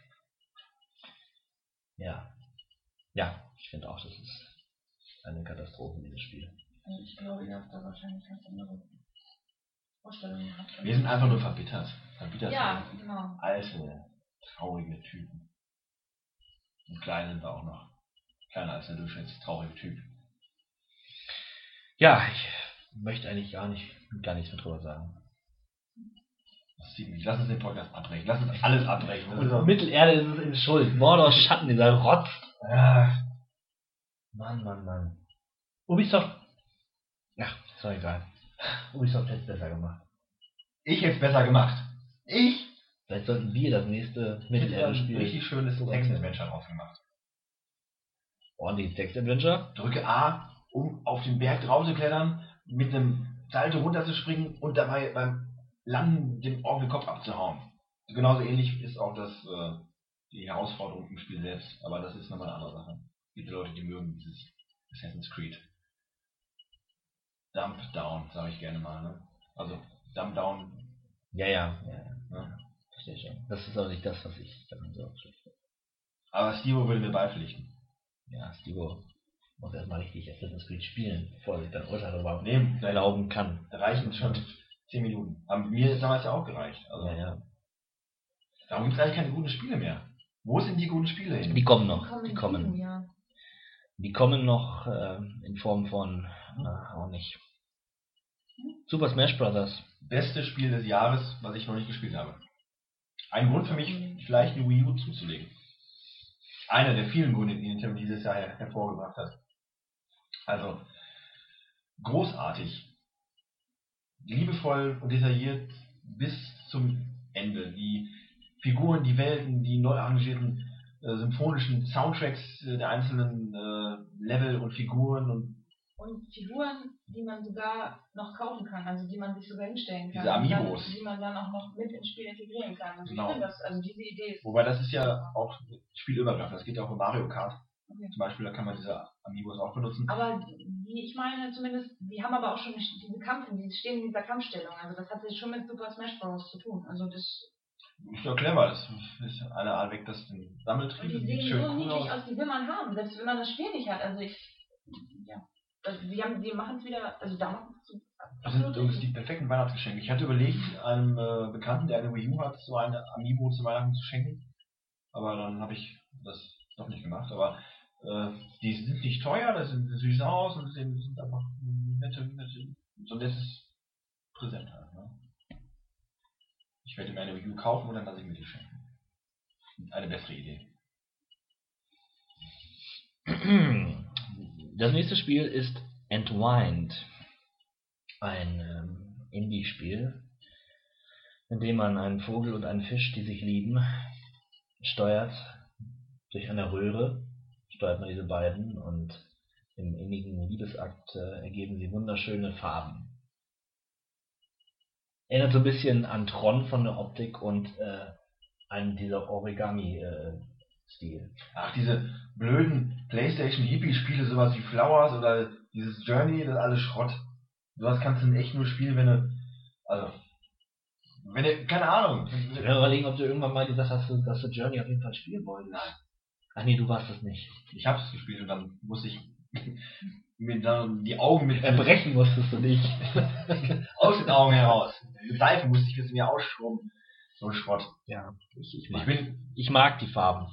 Ja. Ja, ich finde auch, das ist eine Katastrophe, dieses Spiel. Ich glaube, ihr habt da wahrscheinlich ganz andere Vorstellungen gehabt. Wir sind einfach nur verbittert. Verbittert. Ja, genau. alte, traurige Typen. Und klein sind wir auch noch. Kleiner als der Durchschnitts traurige Typ. Ja, ich möchte eigentlich gar nicht, gar nichts mehr drüber sagen. Das sieht mich. Lass uns den Podcast abbrechen. Lass uns alles abbrechen. Doch- Mittelerde ist es in Schuld. Mordor Schatten, dieser Rotz. Ah, Mann, Mann, Mann. Ubisoft. Ach, ist doch egal. Ubisoft hätte es besser gemacht. ich hätte es besser gemacht. Ich Vielleicht sollten wir das nächste Mittelerde-Spiel. richtig schönes Text-Adventure rausgemacht. Ordentlich Text-Adventure. Drücke A, um auf den Berg drauf zu klettern, mit einem Salto runterzuspringen und dabei beim Landen dem Ork den Kopf abzuhauen. Genauso ähnlich ist auch das äh, die Herausforderung im Spiel selbst, aber das ist nochmal eine andere Sache. Es gibt Leute, die mögen dieses Assassin's Creed. Dump Down, sage ich gerne mal. Ne? Also Dump Down, Ja, ja, ja, ja. ne? Verstehe schon. Das ist auch nicht das, was ich daran so finde. aber Steve würde mir beipflichten. Ja, Stivo muss erstmal richtig Assassin's Creed spielen, bevor er sich dann Urteil darüber Nee, erlauben kann. reichen schon 10 Minuten. Haben mir damals ja auch gereicht. Also, Ja, ja. Darum gibt es eigentlich keine guten Spiele mehr. Wo sind die guten Spiele hin? Die kommen noch. Kommen Die in diesem kommen. Die kommen noch ähm, in Form von, na, auch nicht. Super Smash Brothers. Beste Spiel des Jahres, was ich noch nicht gespielt habe. Ein Grund für mich, vielleicht eine Wii U zuzulegen. Einer der vielen Gründe, die Nintendo dieses Jahr her hervorgebracht hat. Also, großartig. Liebevoll und detailliert bis zum Ende. Die Figuren, die Welten, die neu arrangierten äh, symphonischen Soundtracks äh, der einzelnen äh, Level und Figuren und Und Figuren, die man sogar noch kaufen kann, also die man sich sogar hinstellen kann. Diese Amiibos. Dann, die man dann auch noch mit ins Spiel integrieren kann. Also Genau. ich finde das, also diese Idee ist. Wobei das ist ja auch spielübergreifend. Das geht ja auch in Mario Kart. Okay. Zum Beispiel, da kann man diese Amiibos auch benutzen. Aber die, ich meine zumindest, die haben aber auch schon diese Kampf, die stehen in dieser Kampfstellung. Also das hat sich schon mit Super Smash Bros. zu tun. Also das. Ist doch clever. Das ist eine Art weg, das den Und Sammeltrieb die sieht sehen schön so cool niedlich aus. aus, die will man haben, selbst wenn man das Spiel nicht hat. Also ich. Ja. Also die haben, die machen es wieder, also da machen es Das sind übrigens die perfekten Weihnachtsgeschenke. Ich hatte überlegt, einem äh, Bekannten, der eine Wii U hat, so eine Amiibo zu Weihnachten zu schenken. Aber dann habe ich das doch nicht gemacht. Aber die sind nicht teuer, das sind süß aus und sind, sind einfach nette, nette, so ein nettes Präsent halt, ne? Ich werde mir eine Wii U kaufen und dann lasse ich mir die schenken. Eine bessere Idee. Das nächste Spiel ist Entwined. Ein ähm, Indie-Spiel, in dem man einen Vogel und einen Fisch, die sich lieben, steuert. Durch eine Röhre steuert man diese beiden und im innigen Liebesakt äh, ergeben sie wunderschöne Farben. Erinnert so ein bisschen an Tron von der Optik und äh, an dieser Origami-Stil. Ach, diese blöden Playstation-Hippie-Spiele, sowas wie Flowers oder dieses Journey, das ist alles Schrott. Sowas kannst du in echt nur spielen, wenn du, also, wenn du, keine Ahnung. Ich will überlegen, ob du irgendwann mal gesagt hast, dass du Journey auf jeden Fall spielen wolltest. Nein. Ach nee, du warst das nicht. Ich hab's gespielt und dann musste ich mir dann die Augen mit Erbrechen musstest du nicht. aus den Augen heraus. Mit Seife musste ich es mir ausschrubben. So ein Schrott. Ja, ich, ich, Ich mag, bin, ich mag die Farben.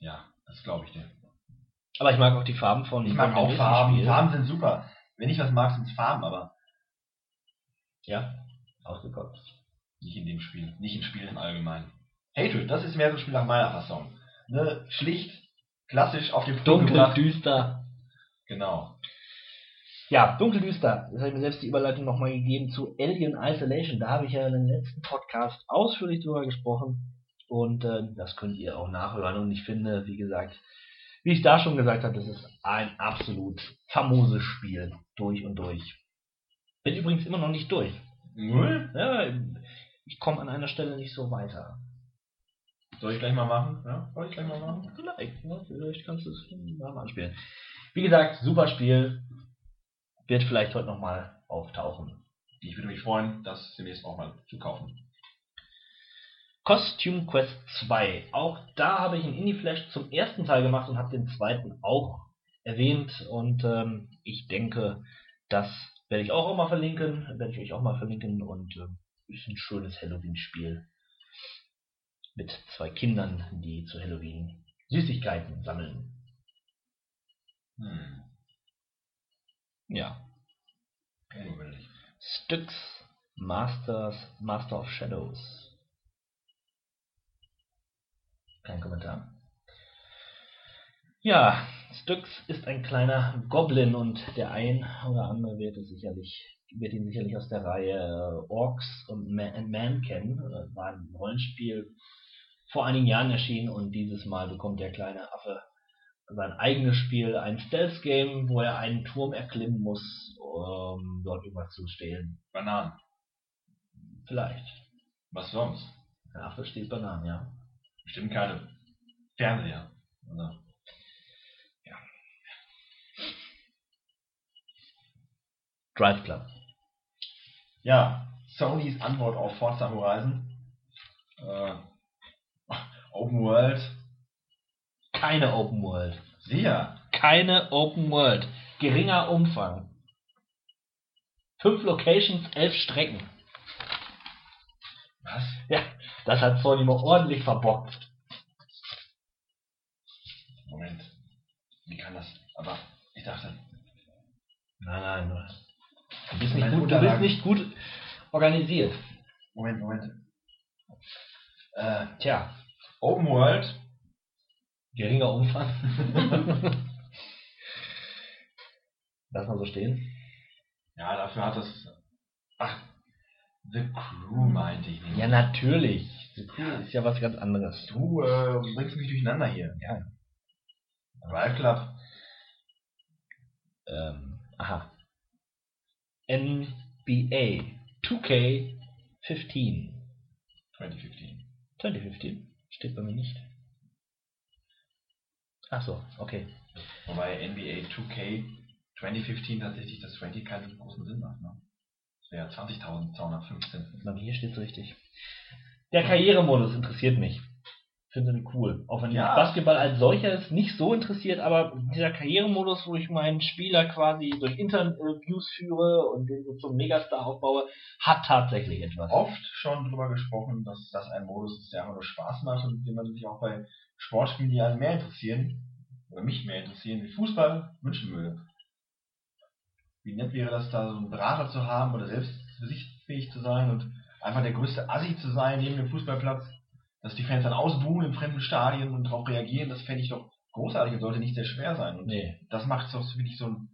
ja, das glaube ich dir. Aber ich mag auch die Farben von Ich mag von auch Farben. Spiel. Farben sind super. Wenn ich was mag, sind es Farben, aber Ja, ausgekotzt. nicht in dem Spiel. Nicht in Spielen im Allgemeinen. Hatred, das ist mehr so ein Spiel nach meiner Fassung. Ne? Schlicht, klassisch, auf den Punkt Dunkel, gebracht. düster. Genau. Ja, dunkel-düster. Das habe ich mir selbst die Überleitung nochmal gegeben zu Alien Isolation. Da habe ich ja in dem letzten Podcast ausführlich drüber gesprochen. Und äh, das könnt ihr auch nachhören. Und ich finde, wie gesagt, wie ich da schon gesagt habe, das ist ein absolut famoses Spiel. Durch und durch. Bin übrigens immer noch nicht durch. Null? Ja, ich komme an einer Stelle nicht so weiter. Soll ich gleich mal machen? Ja? Soll ich gleich mal machen? Vielleicht, ne? vielleicht kannst du es mal anspielen. Wie gesagt, super Spiel. Wird vielleicht heute nochmal auftauchen. Ich würde mich freuen, das demnächst auch mal zu kaufen. Costume Quest 2. Auch da habe ich einen Indie Flash zum ersten Teil gemacht und habe den zweiten auch erwähnt. Und ähm, ich denke, das werde ich auch, auch mal verlinken. Werde ich euch auch mal verlinken. Und ähm, ist ein schönes Halloween-Spiel. Mit zwei Kindern, die zu Halloween Süßigkeiten sammeln. Hm. Ja. Styx Masters, Master of Shadows. Kein Kommentar. Ja, Styx ist ein kleiner Goblin und der ein oder andere wird es sicherlich, wird ihn sicherlich aus der Reihe äh, Orcs und Man, and Man kennen. Das war ein Rollenspiel vor einigen Jahren erschienen und dieses Mal bekommt der kleine Affe sein eigenes Spiel, ein Stealth-Game, wo er einen Turm erklimmen muss, um dort irgendwas zu stehlen. Bananen. Vielleicht. Was sonst? Der Affe steht Bananen, ja. Bestimmt keine Fernseher. Oder? Drive Club. Ja, Sonys Antwort auf Forza Horizon. Äh, Open World. Keine Open World. Sicher. Keine Open World. Geringer Umfang. Fünf Locations, elf Strecken. Was? Ja, das hat Sony mal ordentlich verbockt. Moment. Wie kann das? Aber ich dachte, Nein, nein. Du bist nicht gut, du bist nicht gut organisiert. Moment, Moment. Äh, Tja, Open World. geringer Umfang. Lass mal so stehen. Ja, dafür hat es. Ach, The Crew meinte ich nicht. Ja, natürlich. Das Ja. ist ja was ganz anderes. Du äh, bringst mich durcheinander hier. Ja. Drive Club. Ähm, aha. NBA 2K 15. 2015. 2015? Steht bei mir nicht. Ach so, okay. Wobei NBA 2K 2015 tatsächlich das 20 keinen großen Sinn macht. Ne? Das wäre 20.215. Ich glaube, hier steht richtig. Der Karrieremodus interessiert mich. Finde den cool. Auch wenn Ja. Basketball als solches nicht so interessiert, aber dieser Karrieremodus, wo ich meinen Spieler quasi durch Interviews führe und den so zum Megastar aufbaue, hat tatsächlich etwas. Oft schon drüber gesprochen, dass das ein Modus ist, der einfach nur Spaß macht und den man sich auch bei Sportspielen, die einen mehr interessieren, oder mich mehr interessieren, wie Fußball wünschen würde. Wie nett wäre das, da so einen Berater zu haben oder selbst für sich fähig zu sein und einfach der größte Assi zu sein neben dem Fußballplatz, dass die Fans dann ausbuhen in fremden Stadien und darauf reagieren, das fände ich doch großartig und sollte nicht sehr schwer sein. Und Nee. das macht doch so wirklich so einen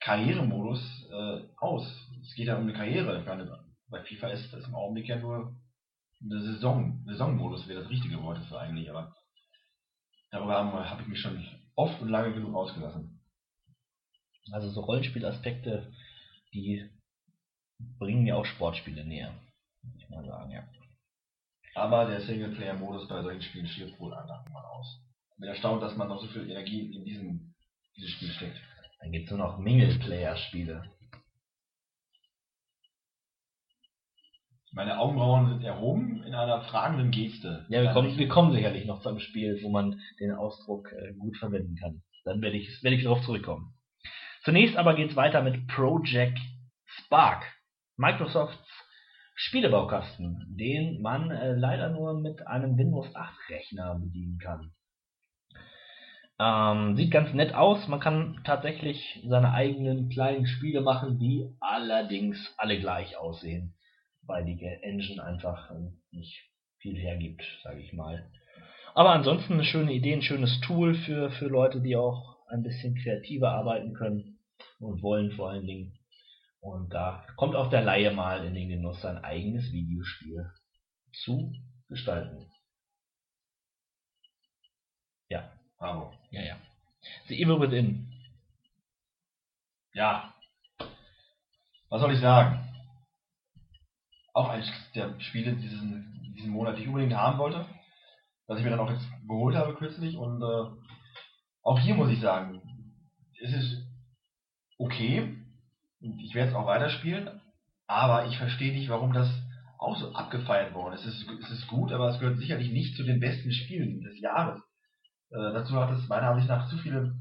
Karrieremodus äh, aus. Es geht ja um eine Karriere. Meine, bei FIFA ist das im Augenblick ja nur eine Saison. Saisonmodus wäre das richtige Wort dafür eigentlich, aber darüber habe hab ich mich schon oft und lange genug ausgelassen. Also so Rollenspielaspekte, die bringen mir auch Sportspiele näher. Muss ich mal sagen, ja. Aber der Singleplayer-Modus bei solchen Spielen stirbt wohl einfach mal aus. Ich bin erstaunt, dass man noch so viel Energie in diesem, dieses Spiel steckt. Dann gibt es nur noch Mingle-Player-Spiele. Meine Augenbrauen sind erhoben in einer fragenden Geste. Ja, wir kommen, wir kommen sicherlich noch zu einem Spiel, wo man den Ausdruck äh, gut verwenden kann. Dann werde ich, werde ich darauf zurückkommen. Zunächst aber geht's weiter mit Project Spark. Microsofts Spielebaukasten, den man äh, leider nur mit einem Windows 8 Rechner bedienen kann. Ähm, sieht ganz nett aus. Man kann tatsächlich seine eigenen kleinen Spiele machen, die allerdings alle gleich aussehen, weil die Engine einfach äh, nicht viel hergibt, sage ich mal. Aber ansonsten eine schöne Idee, ein schönes Tool für, für Leute, die auch ein bisschen kreativer arbeiten können und wollen vor allen Dingen. Und da kommt auch der Laie mal in den Genuss, sein eigenes Videospiel zu gestalten. Ja, Bravo. ja, ja. The Evil Within. Ja. Was soll ich sagen? Auch eines der Spiele diesen, diesen Monat, die ich unbedingt haben wollte. Was ich mir dann auch jetzt geholt habe kürzlich. Und äh, auch hier muss ich sagen, es ist okay. Ich werde es auch weiterspielen. Aber ich verstehe nicht, warum das auch so abgefeiert worden ist. Es ist, es ist gut, aber es gehört sicherlich nicht zu den besten Spielen des Jahres. Äh, dazu hat es meiner Ansicht nach zu viele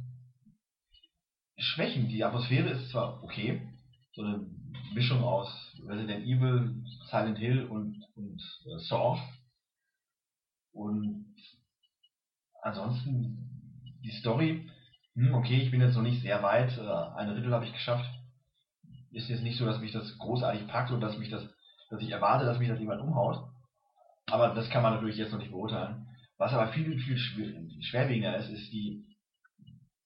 Schwächen. Die Atmosphäre ist zwar okay, so eine Mischung aus Resident Evil, Silent Hill und, und äh, Saw. Und ansonsten die Story, hm, okay, ich bin jetzt noch nicht sehr weit, äh, eine Drittel habe ich geschafft. Ist jetzt nicht so, dass mich das großartig packt und dass mich das, dass ich erwarte, dass mich das jemand umhaut. Aber das kann man natürlich jetzt noch nicht beurteilen. Was aber viel, viel schwer, schwerwiegender ist, ist die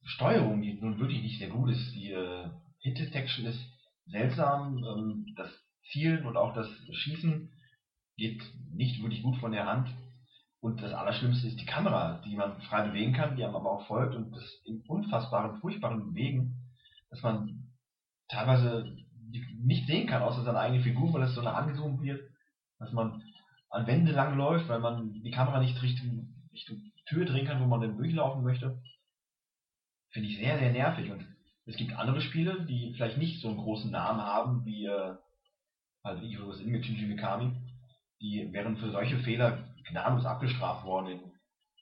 Steuerung, die nun wirklich nicht sehr gut ist. Die äh, Hit Detection ist seltsam, ähm, das Zielen und auch das Schießen geht nicht wirklich gut von der Hand. Und das Allerschlimmste ist die Kamera, die man frei bewegen kann, die einem aber auch folgt und das in unfassbaren, furchtbaren Bewegen, dass man teilweise nicht sehen kann, außer seine eigene Figur, weil das so nah angezoomt wird, dass man an Wände lang läuft, weil man die Kamera nicht Richtung, Richtung Tür drehen kann, wo man denn durchlaufen möchte. Finde ich sehr, sehr nervig. Und es gibt andere Spiele, die vielleicht nicht so einen großen Namen haben, wie äh, halt Evil Within mit Shinji Mikami. Die wären für solche Fehler gnadenlos abgestraft worden.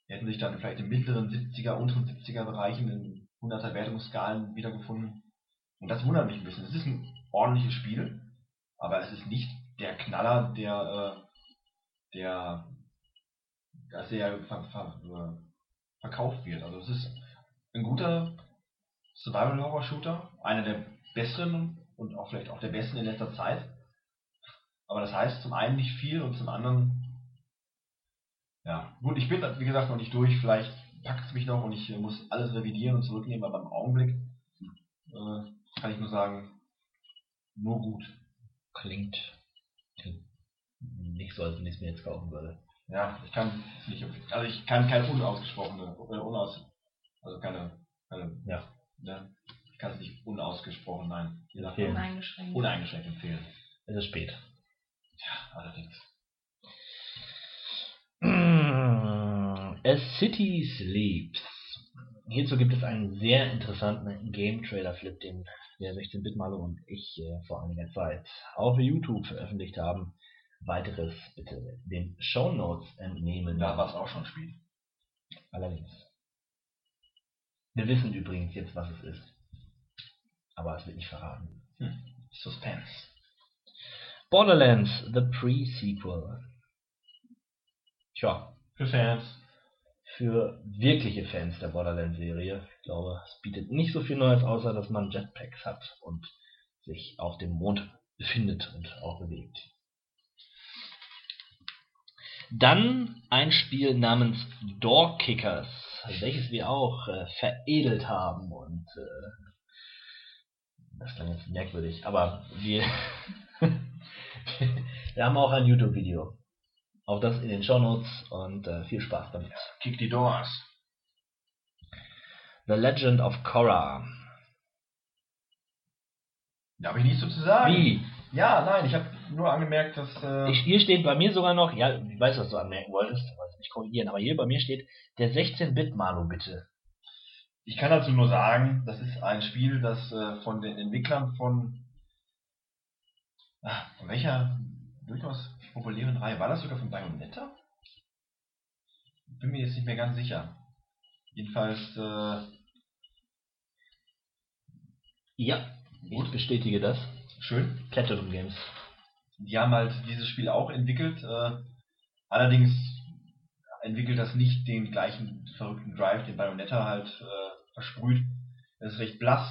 Die hätten sich dann vielleicht im mittleren 70er, unteren 70er Bereichen in 100er Wertungsskalen wiedergefunden. Und das wundert mich ein bisschen. Es ist ein ordentliches Spiel, aber es ist nicht der Knaller, der, äh, der, der sehr ver, ver, äh, verkauft wird. Also es ist ein guter Survival-Horror-Shooter, einer der besseren und auch vielleicht auch der besten in letzter Zeit. Aber das heißt zum einen nicht viel und zum anderen, ja, gut, ich bin wie gesagt noch nicht durch, vielleicht packt es mich noch und ich äh, muss alles revidieren und zurücknehmen, aber im Augenblick äh, kann ich nur sagen, nur gut. Klingt nicht so, als wenn ich es mir jetzt kaufen würde. Ja, ich kann es nicht, also ich kann keine unausgesprochene, äh, unaus, also keine, keine Ja. ne, ich kann es nicht unausgesprochen, nein, Okay. Uneingeschränkt. uneingeschränkt empfehlen. Es ist spät. Ja, allerdings. A City Sleeps. Hierzu gibt es einen sehr interessanten Game Trailer Flip, den den Bitmalo und ich äh, vor einiger Zeit auf YouTube veröffentlicht haben. Weiteres bitte den Show Notes entnehmen. Da war es auch schon Spiel. Allerdings. Wir wissen übrigens jetzt, was es ist. Aber es wird nicht verraten. Hm. Suspense. Borderlands, the Pre-Sequel. Tja, Für Fans. Für wirkliche Fans der Borderlands-Serie. Ich glaube, es bietet nicht so viel Neues, außer dass man Jetpacks hat und sich auf dem Mond befindet und auch bewegt. Dann ein Spiel namens Door Kickers, welches wir auch äh, veredelt haben und äh, das klang jetzt merkwürdig, aber wir, wir haben auch ein YouTube-Video. Auch das in den Shownotes und äh, viel Spaß damit. Kick die Doors. The Legend of Korra. Da habe ich nichts so zu sagen. Wie? Ja, nein, ich habe nur angemerkt, dass. Äh, Ich, hier steht bei mir sogar noch, ja, ich weiß, was du anmerken wolltest, wollte mich korrigieren, aber hier bei mir steht der 16-Bit-Malo bitte. Ich kann dazu nur sagen, das ist ein Spiel, das äh, von den Entwicklern von, ah, von welcher durchaus populären Reihe, war das sogar von Bayonetta? Bin mir jetzt nicht mehr ganz sicher. Jedenfalls, äh, Ja, ich bestätige das. schön. Platinum Games. Die haben halt dieses Spiel auch entwickelt. Äh, allerdings entwickelt das nicht den gleichen verrückten Drive, den Bayonetta halt äh, versprüht. Es ist recht blass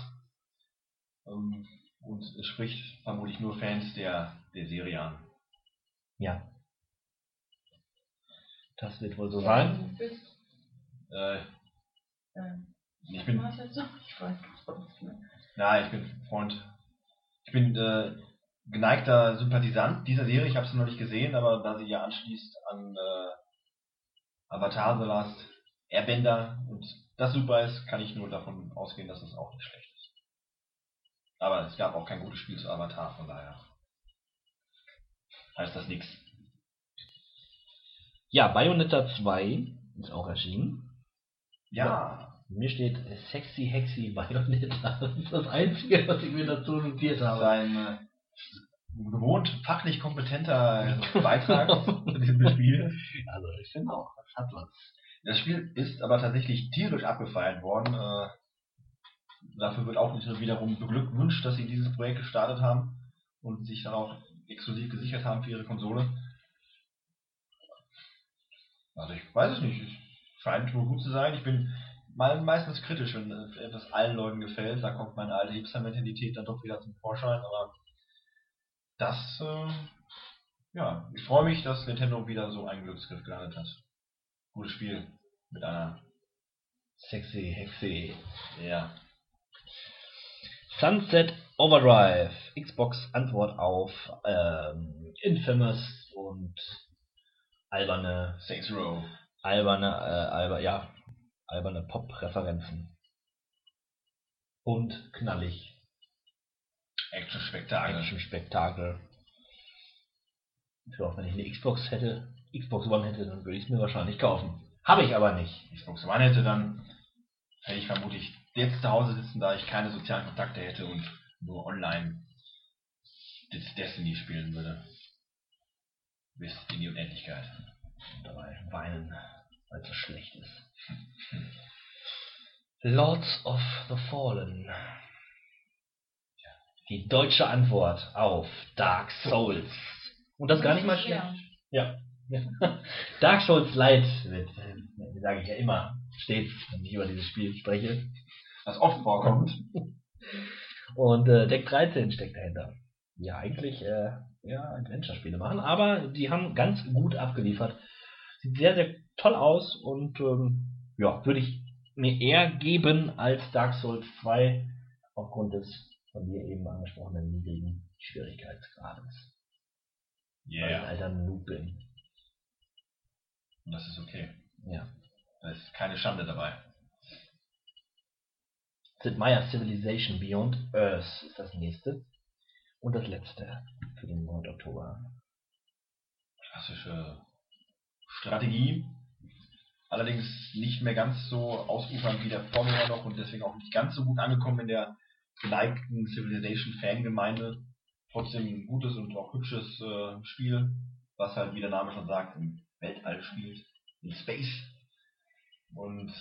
ähm, und es spricht vermutlich nur Fans der, der Serie an. Ja. Das wird wohl so sein. Du bist, Äh, äh, ich bin, was jetzt so? Ich weiß nicht mehr. na, ich bin Freund. Ich bin äh, geneigter Sympathisant dieser Serie. Ich habe sie noch nicht gesehen, aber da sie ja anschließt an äh, Avatar The Last Airbender und das super ist, kann ich nur davon ausgehen, dass es auch nicht schlecht ist. Aber es gab auch kein gutes Spiel zu Avatar, von daher heißt das nichts. Ja, Bayonetta 2 ist auch erschienen. Ja, Mir steht Sexy Hexy Bayonetta. Das ist das Einzige, was ich mir dazu notiert habe. ein äh, gewohnt fachlich kompetenter Beitrag zu diesem Spiel. Also ich finde auch, das hat was. Das Spiel ist aber tatsächlich tierisch abgefeiert worden. Äh, dafür wird auch nicht nur wiederum beglückwünscht, dass sie dieses Projekt gestartet haben und sich dann auch exklusiv gesichert haben für ihre Konsole. Also ich weiß es nicht. Es scheint wohl gut zu sein. Ich bin meistens kritisch, wenn äh, etwas allen Leuten gefällt. Da kommt meine alte Hipster-Mentalität dann doch wieder zum Vorschein. Aber das, äh, ja, ich freue mich, dass Nintendo wieder so einen Glücksgriff gelandet hat. Gutes Spiel mit einer, Sexy Hexy. ja, Sunset Overdrive. Xbox Antwort auf ähm, Infamous und alberne, Saints Row. alberne, äh, alber, ja, alberne Pop-Referenzen. Und knallig. Action-Spektakel. Action-Spektakel. Glaube, wenn ich eine Xbox hätte, Xbox One hätte, dann würde ich es mir wahrscheinlich kaufen. Habe ich aber nicht. Xbox One hätte, dann hätte ich vermutlich jetzt zu Hause sitzen, da ich keine sozialen Kontakte hätte und nur online Destiny spielen würde. Bis in die Unendlichkeit. Und dabei weinen, weil es so schlecht ist. Lords of the Fallen. Die deutsche Antwort auf Dark Souls. Und das gar nicht mal schlecht. Ja. Ja. ja. Dark Souls Light wird, äh, sage ich ja immer, stets, wenn ich über dieses Spiel spreche. Was oft vorkommt. Und äh, Deck 13 steckt dahinter. Ja, eigentlich äh, ja, Adventure-Spiele machen, aber die haben ganz gut abgeliefert. Sieht sehr, sehr toll aus und ähm, ja, würde ich mir eher geben als Dark Souls 2 aufgrund des von dir eben angesprochenen niedrigen Schwierigkeitsgrades. Weil ich ein Yeah. alter Noob bin. Und das ist okay. Ja. Da ist keine Schande dabei. Sid Meier's Civilization Beyond Earth ist das nächste. Und das letzte für den Monat Oktober. Klassische Strategie. Allerdings nicht mehr ganz so ausufernd wie der Vorgänger noch und deswegen auch nicht ganz so gut angekommen in der geneigten Civilization-Fangemeinde. Trotzdem ein gutes und auch hübsches äh, Spiel, was halt, wie der Name schon sagt, im Weltall spielt, in Space. Und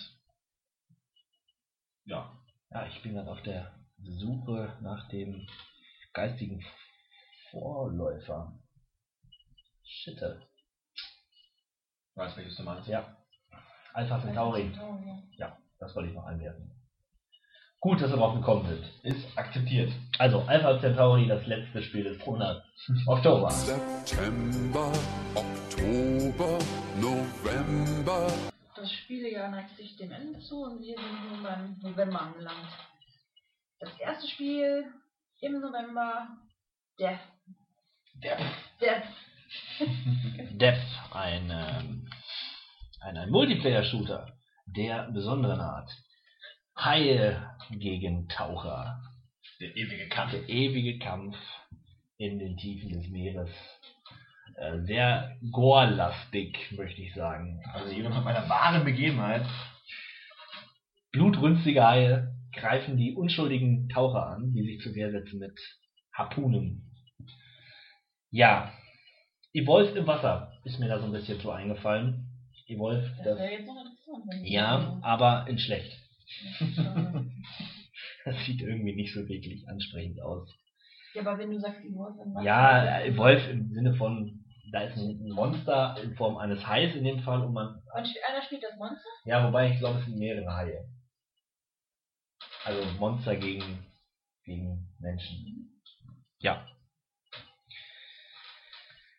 ja, Ja, ich bin gerade auf der Suche nach dem geistigen Vorläufer. Shitte. weiß welches du meinst. Ja. Alpha Centauri. Ja, das wollte ich noch einwerfen. Gut, dass wir drauf gekommen sind. Ist akzeptiert. Also, Alpha Centauri, das letzte Spiel des Monats. Oktober. September, Oktober, November. Das Spielejahr neigt sich dem Ende zu und wir sind nun beim November angelangt. Das erste Spiel im November, Death. Der Death. Depth, ein, ähm, ein, ein Multiplayer-Shooter der besonderen Art. Haie gegen Taucher. Der ewige Kampf. Der ewige Kampf in den Tiefen des Meeres. Äh, sehr gore-lastig, möchte ich sagen. Also jeder mit meiner wahren Begebenheit. Blutrünstige Haie greifen die unschuldigen Taucher an, die sich zur Wehr setzen mit Harpunen. Ja, Evolved im Wasser ist mir da so ein bisschen so eingefallen. Evolved, Das das, jetzt ja, aber in schlecht. Das sieht irgendwie nicht so wirklich ansprechend aus. Ja, aber wenn du sagst, Evolve im Wasser. Ja, Wolf im Sinne von, da ist ein Monster in Form eines Hais in dem Fall und man, Und einer spielt das Monster? ja, wobei ich glaube, es sind mehrere Haie. Also Monster gegen, gegen Menschen. Ja.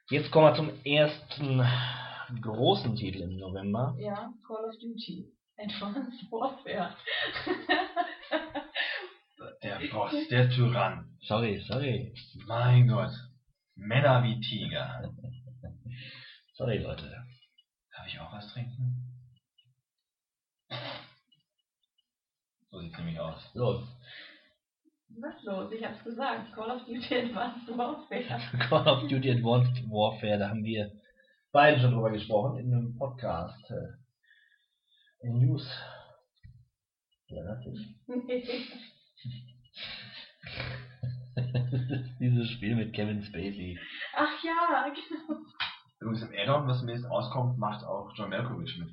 Jetzt kommen wir zum ersten großen Titel im November. Ja, Call of Duty. Advanced Warfare. Der Boss, der Tyrann. Sorry, sorry. Mein Gott. Männer wie Tiger. Sorry, Leute. Darf ich auch was trinken? So sieht's nämlich aus. Los. Was los? Ich hab's gesagt. Call of Duty Advanced Warfare. Call of Duty Advanced Warfare, da haben wir beide schon drüber gesprochen in einem Podcast. Äh, in News. Ja, ist dieses Spiel mit Kevin Spacey. Ach ja, genau. Übrigens im Addon, was mir jetzt auskommt, macht auch John Malkovich mit.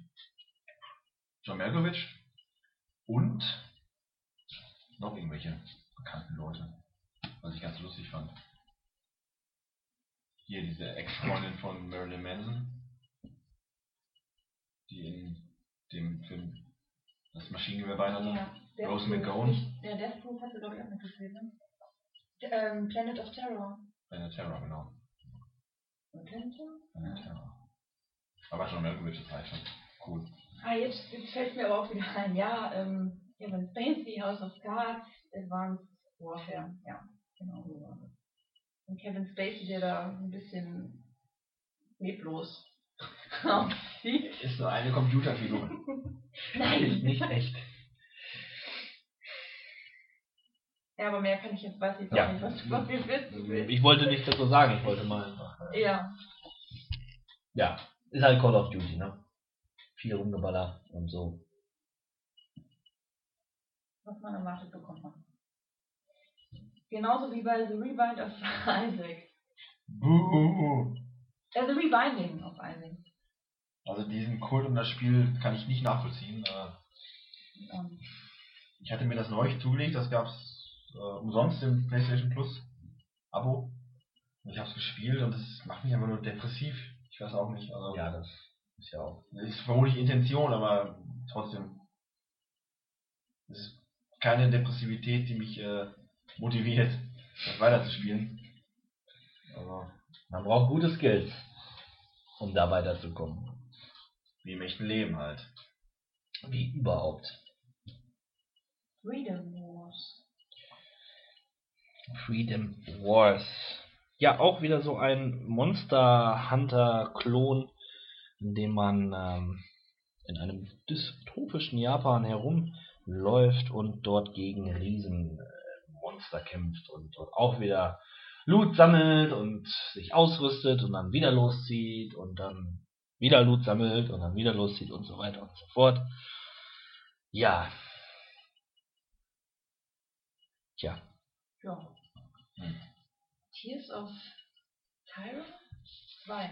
John Malkovich und noch irgendwelche bekannten Leute, was ich ganz lustig fand. Hier diese Ex-Freundin von Marilyn Manson, die in dem Film das Maschinengewehr bei hatte. Ja, Rose. McGowan. Ja, Death Proof hast du, glaube ich, auch mitgespielt, ne? Ähm, Planet of Terror. Planet Terror, genau. Planet of Terror? Planet Terror. Aber John Malkovich, das reicht schon. Cool. Ah, jetzt, jetzt fällt mir aber auch wieder ein. Ja, ähm, Kevin Spacey, House of Cards, Advanced Warfare. Ja, genau so war das. Und Kevin Spacey, der da ein bisschen leblos aussieht. Ist nur eine Computerfigur. Ist Nein! nicht echt. Ja, aber mehr kann ich jetzt, weiß ich Ja. auch nicht, was du von mir wissen willst. Ich wollte nicht dazu sagen, ich wollte mal einfach. äh, Ja, Ja, ist halt Call of Duty, ne? Viel rumgeballer und so. was man erwartet, bekommt man. Genauso wie bei The Rebind of Isaac. Buh. Äh, The Rebinding of Isaac. Also diesen Kult um das Spiel kann ich nicht nachvollziehen. Äh, Ich hatte mir das neulich zugelegt, das gab's äh, umsonst im PlayStation Plus Abo. Und ich habe es gespielt und es macht mich einfach nur depressiv. Ich weiß auch nicht. Also Ja, das ist ja auch. das ist vermutlich Intention, aber trotzdem. Es ist keine Depressivität, die mich äh, motiviert, das weiterzuspielen. Also, Man braucht gute Skills, um da weiterzukommen. wie im echten Leben halt. Wie überhaupt. Freedom Wars. Freedom Wars. Ja, auch wieder so ein Monster Hunter Klon, in dem man ähm, in einem dystopischen Japan herumläuft und dort gegen Riesenmonster kämpft und dort auch wieder Loot sammelt und sich ausrüstet und dann wieder loszieht und dann wieder Loot sammelt und dann wieder loszieht und so weiter und so fort. Ja. Tja, Ja. Hm. Tears of Tyra? 2.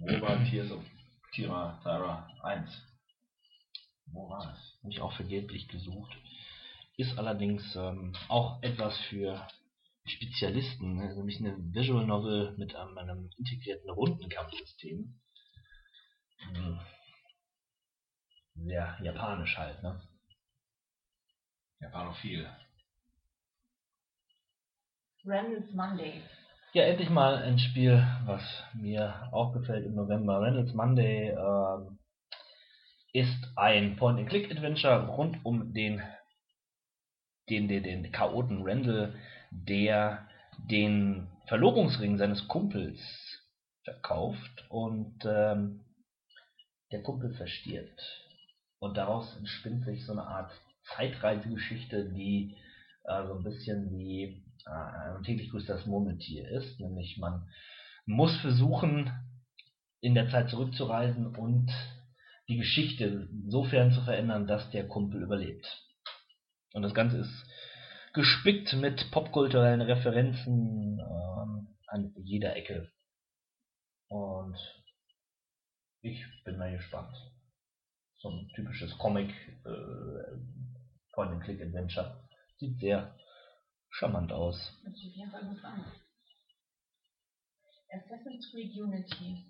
Wo war Tears of Tira, Tyra 1? Wo war es? habe ich auch vergeblich gesucht. Ist allerdings ähm, auch etwas für Spezialisten, ne? nämlich eine Visual Novel mit ähm, einem integrierten Rundenkampfsystem. Hm. Sehr japanisch halt, ne? Ja, war noch viel. Randall's Monday. Ja, endlich mal ein Spiel, was mir auch gefällt im November. Randall's Monday ähm, ist ein Point-and-Click-Adventure rund um den, den, den, den Chaoten Randall, der den Verlobungsring seines Kumpels verkauft und ähm, der Kumpel verstirbt. Und daraus entspinnt sich so eine Art Zeitreisegeschichte, die äh, so ein bisschen wie äh, ein täglich grüßt Murmeltier ist. Nämlich man muss versuchen, in der Zeit zurückzureisen und die Geschichte insofern zu verändern, dass der Kumpel überlebt. Und das Ganze ist gespickt mit popkulturellen Referenzen ähm, an jeder Ecke. Und ich bin mal gespannt. So ein typisches Comic äh, Sieht sehr charmant aus. Das sieht auf jeden Fall gut an. Assassin's Creed Unity.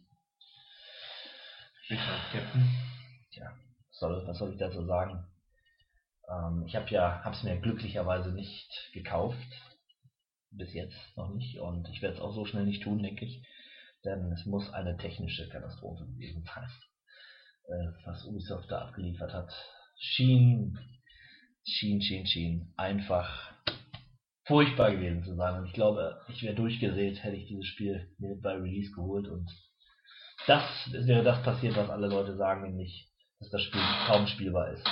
Bitte, Captain. Tja, soll, was soll ich dazu sagen? Ähm, ich habe ja, hab's mir glücklicherweise nicht gekauft. Bis jetzt noch nicht. Und ich werde es auch so schnell nicht tun, denke ich. Denn es muss eine technische Katastrophe gewesen sein. Äh, was Ubisoft da abgeliefert hat. Schien, schien, schien, schien. Einfach furchtbar gewesen zu sein. Und ich glaube, ich wäre durchgedreht, hätte ich dieses Spiel mir bei Release geholt. Und das wäre das passiert, was alle Leute sagen, nämlich, dass das Spiel kaum spielbar ist.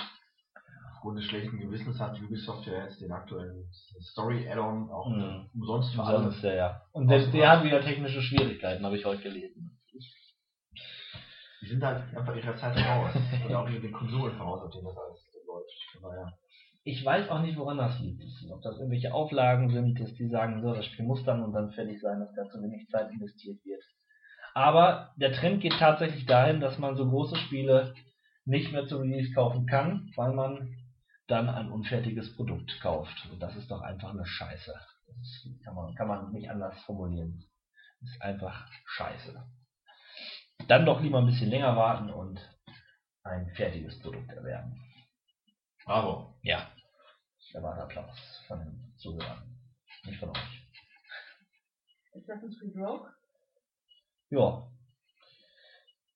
Aufgrund des schlechten Gewissens hat Ubisoft ja jetzt den aktuellen Story-Add-on auch Mhm. umsonst für. Umsonst, ja, ja. Und selbst der hat wieder technische Schwierigkeiten, habe ich heute gelesen. Die sind halt einfach ihrer Zeit voraus. Oder auch mit den Konsolen voraus, auf denen das alles läuft. Von daher. Ich weiß auch nicht, woran das liegt. Ob das irgendwelche Auflagen sind, dass die sagen, so, das Spiel muss dann und dann fertig sein, dass da zu wenig Zeit investiert wird. Aber der Trend geht tatsächlich dahin, dass man so große Spiele nicht mehr zu Release kaufen kann, weil man dann ein unfertiges Produkt kauft. Und das ist doch einfach eine Scheiße. Das kann man, kann man nicht anders formulieren. Das ist einfach scheiße. Dann doch lieber ein bisschen länger warten und ein fertiges Produkt erwerben. Bravo. Ja. Der war Applaus von den Zuhörern. Nicht von euch. Assassin's Creed Rogue. Ja.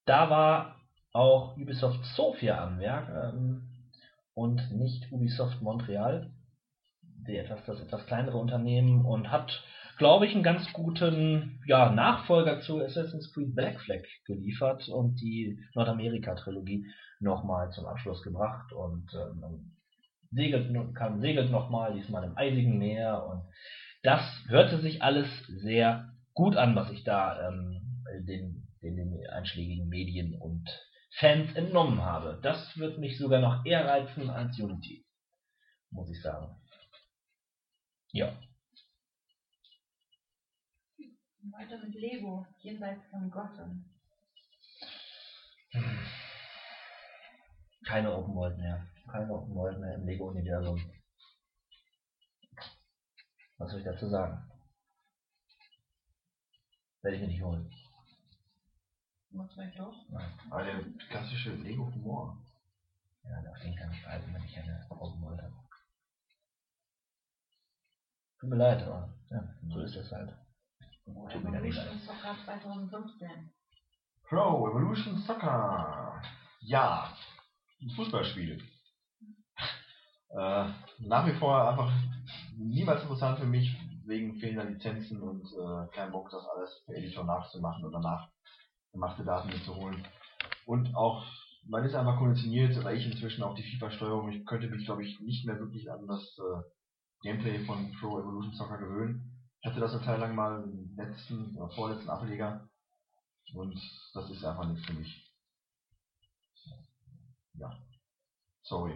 Da war auch Ubisoft Sofia am Werk ähm, und nicht Ubisoft Montreal, die etwas, das etwas kleinere Unternehmen und hat, glaube ich, einen ganz guten ja, Nachfolger zu Assassin's Creed Black Flag geliefert und die Nordamerika-Trilogie nochmal zum Abschluss gebracht und ähm, segelt, kam, segelt nochmal, diesmal im eisigen Meer und das hörte sich alles sehr gut an, was ich da ähm, den, den, den einschlägigen Medien und Fans entnommen habe. Das wird mich sogar noch eher reizen als Unity, muss ich sagen. Ja, Weiter mit Lego. Jenseits von Gotham. Keine Open World mehr. Keine Open World mehr im Lego-Universum. Was soll ich dazu sagen? Werde ich mir nicht holen. Was vielleicht doch? Nein. Aber der klassische Lego-Humor. Ja, auf den kann ich halten, wenn ich eine Open World habe. Tut mir leid, aber ja, so ist es halt. Tut mir nicht Evolution leid. Soccer 2015. Pro Evolution Soccer. Ja. Ein Fußballspiel. Äh, nach wie vor einfach niemals interessant für mich, wegen fehlender Lizenzen und äh, kein Bock, das alles per Editor nachzumachen oder nach gemachte Daten mitzuholen. Und auch, man ist einfach konditioniert, oder ich inzwischen auf die FIFA-Steuerung. Ich könnte mich, glaube ich, nicht mehr wirklich an das äh, Gameplay von Pro Evolution Soccer gewöhnen. Ich hatte das eine Zeit lang mal im letzten oder vorletzten Ableger. Und das ist einfach nichts für mich. Ja. Sorry.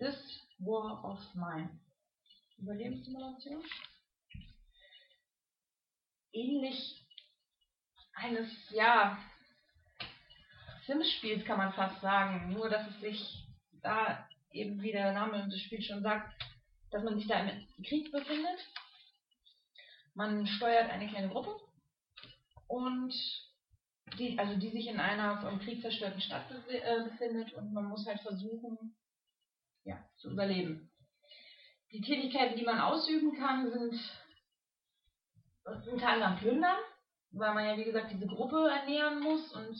This War of Mine. Überlebenssimulation. Ähnlich eines, ja, Sims-Spiels kann man fast sagen. Nur, dass es sich da eben, wie der Name des Spiels schon sagt, dass man sich da im Krieg befindet. Man steuert eine kleine Gruppe und die, also die sich in einer vom Krieg zerstörten Stadt äh, befindet und man muss halt versuchen, ja, zu überleben. Die Tätigkeiten, die man ausüben kann, sind unter anderem plündern, weil man ja wie gesagt diese Gruppe ernähren muss und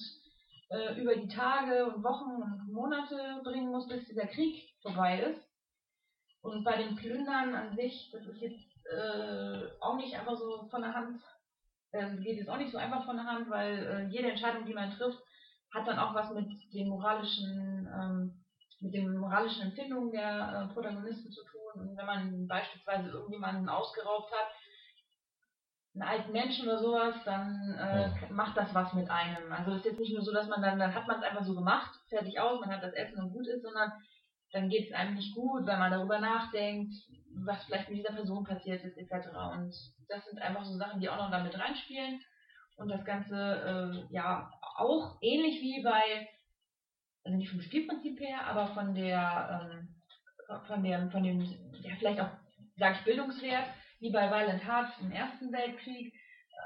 äh, über die Tage und Wochen und Monate bringen muss, bis dieser Krieg vorbei ist. Und bei den Plündern an sich, das ist jetzt äh, auch nicht einfach so von der Hand, äh, geht es auch nicht so einfach von der Hand, weil äh, jede Entscheidung, die man trifft, hat dann auch was mit den moralischen, ähm, mit den moralischen Empfindungen der äh, Protagonisten zu tun. Und wenn man beispielsweise irgendjemanden ausgeraubt hat, einen alten Menschen oder sowas, dann äh, macht das was mit einem. Also es ist jetzt nicht nur so, dass man dann, dann hat man es einfach so gemacht, fertig aus, man hat das Essen und gut ist, sondern dann geht es einem nicht gut, weil man darüber nachdenkt, was vielleicht mit dieser Person passiert ist, etc. Und das sind einfach so Sachen, die auch noch damit reinspielen. Und das Ganze, äh, ja, auch ähnlich wie bei, also nicht vom Spielprinzip her, aber von der, ähm, von dem, von dem, ja, vielleicht auch, sage ich, Bildungswert, wie bei Violent Hearts im Ersten Weltkrieg.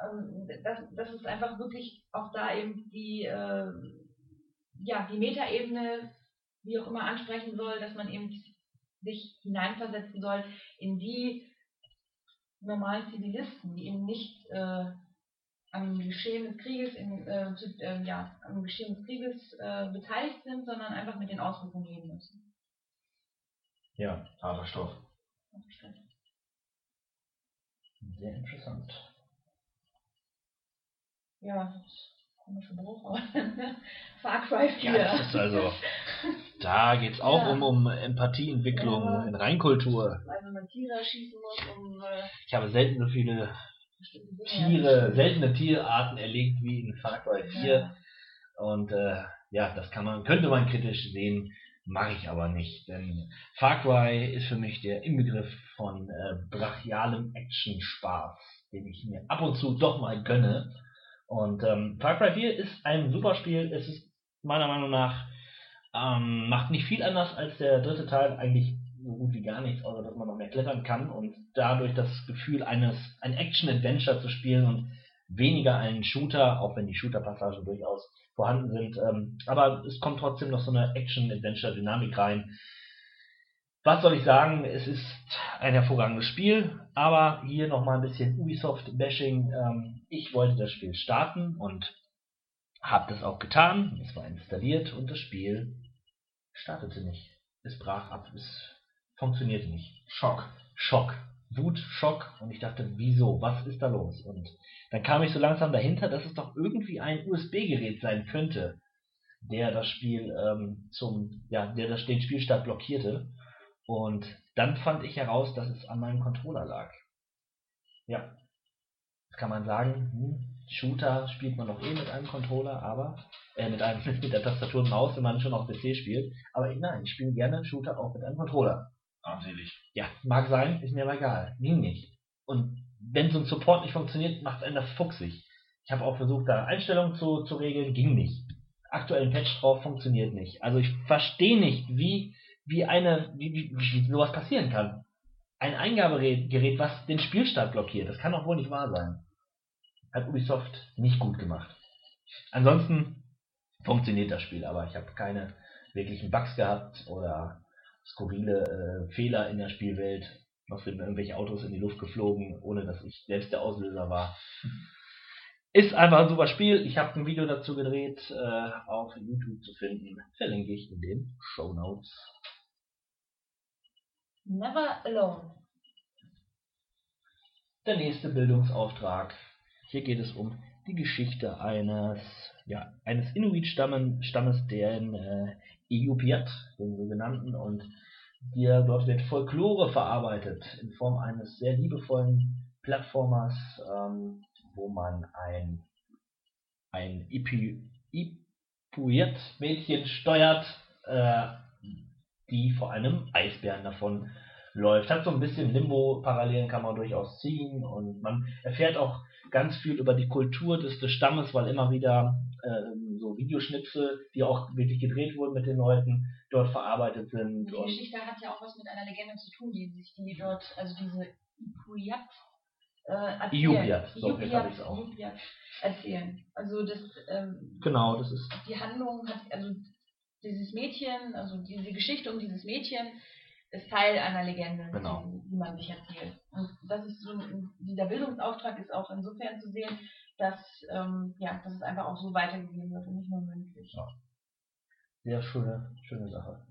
Ähm, das, das ist einfach wirklich auch da eben die, äh, ja, die Metaebene, wie auch immer ansprechen soll, dass man eben sich hineinversetzen soll in die normalen Zivilisten, die eben nicht äh, am Geschehen des Krieges, in, äh, äh, ja, am Geschehen des Krieges äh, beteiligt sind, sondern einfach mit den Auswirkungen leben müssen. Ja, harter Stoff. Sehr interessant. Ja, das komischer Bruch, aber Far Cry 4. Ja, das ist also, da geht's auch Ja. um, um Empathieentwicklung Ja. in Reinkultur. Also man Tiere erschießen muss, um äh, Ich habe selten so viele Tiere, seltene Tierarten erlegt wie in Far Cry 4. Und äh, ja, das kann man, könnte man kritisch sehen, mache ich aber nicht. Denn Far Cry ist für mich der Inbegriff von äh, brachialem Action-Spaß, den ich mir ab und zu doch mal gönne. Und ähm, Far Cry 4 ist ein super Spiel. Es ist meiner Meinung nach ähm, macht nicht viel anders als der dritte Teil, eigentlich so gut wie gar nichts, außer dass man noch mehr klettern kann und dadurch das Gefühl eines ein Action-Adventure zu spielen und weniger einen Shooter, auch wenn die Shooter-Passagen durchaus vorhanden sind. Ähm, aber es kommt trotzdem noch so eine Action-Adventure-Dynamik rein. Was soll ich sagen? Es ist ein hervorragendes Spiel, aber hier nochmal ein bisschen Ubisoft-Bashing. Ähm, ich wollte das Spiel starten und habe das auch getan. Es war installiert und das Spiel startete nicht. Es brach ab. Es funktionierte nicht. Schock. Schock. Wut, Schock. Und ich dachte, wieso? Was ist da los? Und dann kam ich so langsam dahinter, dass es doch irgendwie ein USB-Gerät sein könnte, der das Spiel ähm, zum, ja, der das, den Spielstart blockierte. Und dann fand ich heraus, dass es an meinem Controller lag. Ja. Kann man sagen, hm, Shooter spielt man doch eh mit einem Controller, aber äh, mit einem mit der Tastatur und Maus, wenn man schon auf PC spielt. Aber nein, ich spiele gerne Shooter auch mit einem Controller. Armselig. Ja, mag sein, ist mir aber egal. Ging nicht. Und wenn so ein Support nicht funktioniert, macht einen das fuchsig. Ich habe auch versucht, da Einstellungen zu, zu regeln, ging nicht. Aktuell ein Patch drauf funktioniert nicht. Also ich verstehe nicht, wie, wie eine, wie, wie, wie sowas passieren kann. Ein Eingabegerät, was den Spielstart blockiert, das kann doch wohl nicht wahr sein. Hat Ubisoft nicht gut gemacht. Ansonsten funktioniert das Spiel, aber ich habe keine wirklichen Bugs gehabt oder skurrile äh, Fehler in der Spielwelt. Noch sind irgendwelche Autos in die Luft geflogen, ohne dass ich selbst der Auslöser war. Ist einfach ein super Spiel. Ich habe ein Video dazu gedreht, äh, auf YouTube zu finden. Verlinke ich in den Show Notes. Never Alone. Der nächste Bildungsauftrag. Hier geht es um die Geschichte eines, ja, eines Inuit-Stammes, den äh, Iupiat, den sogenannten, und hier dort wird Folklore verarbeitet in Form eines sehr liebevollen Plattformers, ähm, wo man ein, ein Ipi, Ipuiat-Mädchen steuert, äh, die vor einem Eisbären davon läuft. Hat so ein bisschen Limbo-Parallelen kann man durchaus ziehen und man erfährt auch ganz viel über die Kultur des, des Stammes, weil immer wieder ähm, so Videoschnipsel, die auch wirklich gedreht wurden mit den Leuten, dort verarbeitet sind. Die Geschichte hat ja auch was mit einer Legende zu tun, die sich die dort, also diese Ipuyat, äh, erzählen. Iubiat, so, Iubiat, hab ich's auch. Iubiat erzählen. Also das, ähm, Genau, das ist die Handlung hat, also dieses Mädchen, also diese Geschichte um dieses Mädchen ist Teil einer Legende, Genau. die, die man sich erzählt. Und das ist so, dieser Bildungsauftrag ist auch insofern zu sehen, dass, ähm, ja, dass es einfach auch so weitergegeben wird und nicht nur mündlich. sehr schöne, schöne Sache.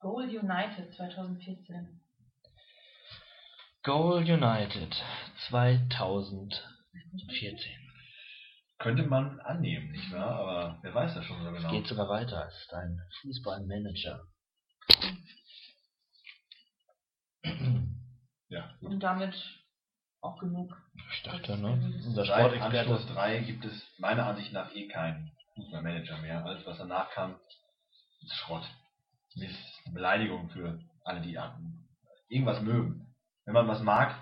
Goal United 2014. Goal United 2014. Könnte man annehmen, nicht wahr? Aber wer weiß das schon so genau. Geht sogar weiter. Es ist ein Fußballmanager. Ja, gut. Und damit auch genug. Ich dachte, ne? Unser Seit Sportexperte. Anschluss 3 gibt es meiner Ansicht nach eh keinen Fußballmanager mehr. Alles, was danach kam, ist Schrott. Mist, Beleidigung für alle, die irgendwas mögen. Wenn man was mag,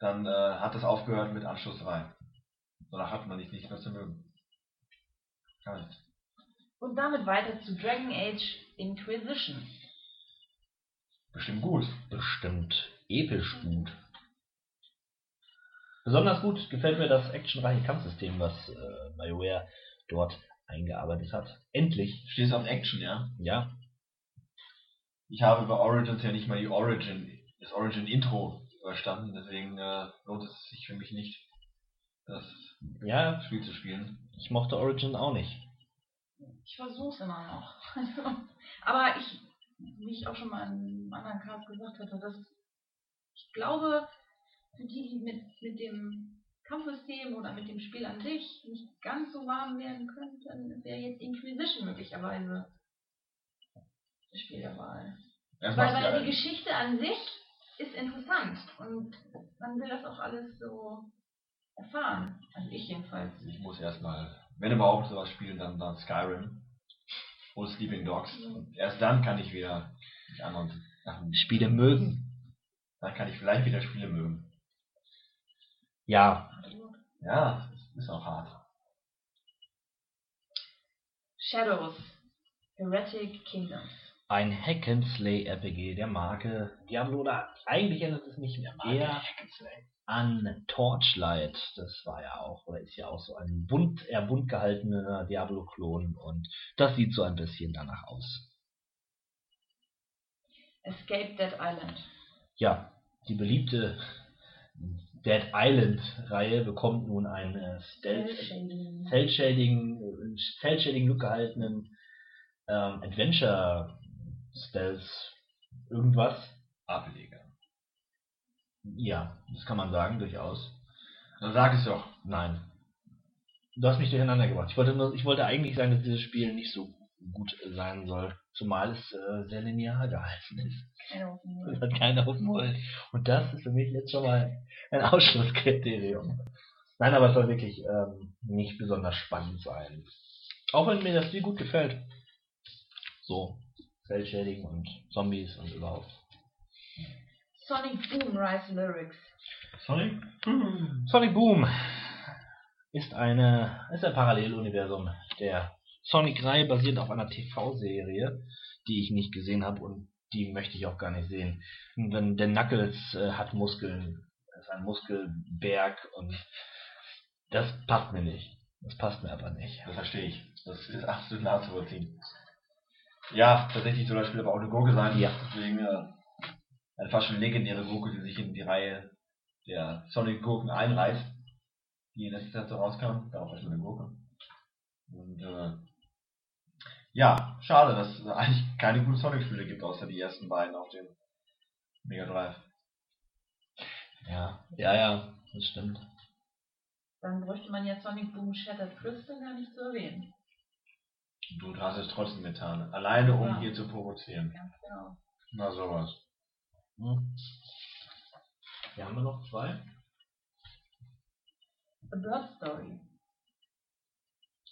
dann äh, hat das aufgehört mit Anschluss 3. Danach hat man nicht, nichts mehr zu mögen. Gar nicht. Und damit weiter zu Dragon Age Inquisition. Bestimmt gut. Bestimmt episch gut. Besonders gut gefällt mir das actionreiche Kampfsystem, was äh, BioWare dort eingearbeitet hat. Endlich, Stehst auf Action, ja? ja. Ich habe bei Origins ja nicht mal die Origin, das Origin-Intro überstanden, deswegen äh, lohnt es sich für mich nicht, das Ja, Spiel zu spielen. ich mochte Origin auch nicht. Ich versuch's immer noch. Also, aber ich, wie ich auch schon mal in einem anderen Cast gesagt hatte, dass ich glaube, für die, die mit, mit dem Kampfsystem oder mit dem Spiel an sich nicht ganz so warm werden könnten, wäre jetzt Inquisition möglicherweise das Spiel der Wahl. Weil, weil die Geschichte an sich ist interessant und man will das auch alles so erfahren. Also ich jedenfalls. Ich muss erstmal, wenn überhaupt sowas spielen, dann, dann Skyrim oder Sleeping Dogs. Und erst dann kann ich wieder die anderen Sachen, Spiele mögen. dann kann ich vielleicht wieder Spiele mögen. Ja, Ja, das ist auch hart. Shadows. Heretic Kingdoms. Ein Hack-and-Slay-RPG der Marke Diablo. Oder eigentlich erinnert es mich eher an Torchlight. Das war ja auch, oder ist ja auch so ein bunt, eher bunt gehaltener Diablo-Klon. Und das sieht so ein bisschen danach aus. Escape Dead Island. Ja, die beliebte Dead Island-Reihe bekommt nun einen äh. Cell-Shading, äh, Cell-Shading Look gehaltenen ähm, Adventure Stealth irgendwas. Ableger. Ja, das kann man sagen, durchaus. Dann sag es doch. Nein. Du hast mich durcheinander gebracht. Ich wollte, nur, ich wollte eigentlich sagen, dass dieses Spiel nicht so gut sein soll. Zumal es äh, sehr linear gehalten ist. Keine Hoffnung. Es hat keiner Open World. Und das ist für mich jetzt schon mal ein Ausschlusskriterium. Nein, aber es soll wirklich ähm, nicht besonders spannend sein. Auch wenn mir das Spiel gut gefällt. So, Cell-Shading und Zombies und überhaupt. Sonic Boom Rise Lyrics. Sorry? Sonic Boom ist eine ist ein Paralleluniversum der Sonic-Reihe basierend auf einer TV-Serie, die ich nicht gesehen habe und die möchte ich auch gar nicht sehen. Denn der Knuckles äh, hat Muskeln, ist ein Muskelberg und das passt mir nicht. Das passt mir aber nicht. Das verstehe ich. Das ist absolut nachzuvollziehen. Ja, tatsächlich soll das Spiel aber auch eine Gurke sein. Ja. Deswegen äh, eine fast schon legendäre Gurke, die sich in die Reihe der Sonic-Gurken einreißt, die in letzter Zeit so rauskam. Darauf erstmal eine Gurke. Und äh, ja, schade, dass es eigentlich keine guten Sonic-Spiele gibt, außer die ersten beiden auf dem Mega Drive. Ja, ja, ja, das stimmt. Dann bräuchte man ja Sonic Boom Shattered Crystal gar nicht zu erwähnen. Du hast es trotzdem getan. Alleine um Ja. hier zu provozieren. Ganz genau. Na sowas. Hm. Hier haben wir noch zwei. A Bird Story.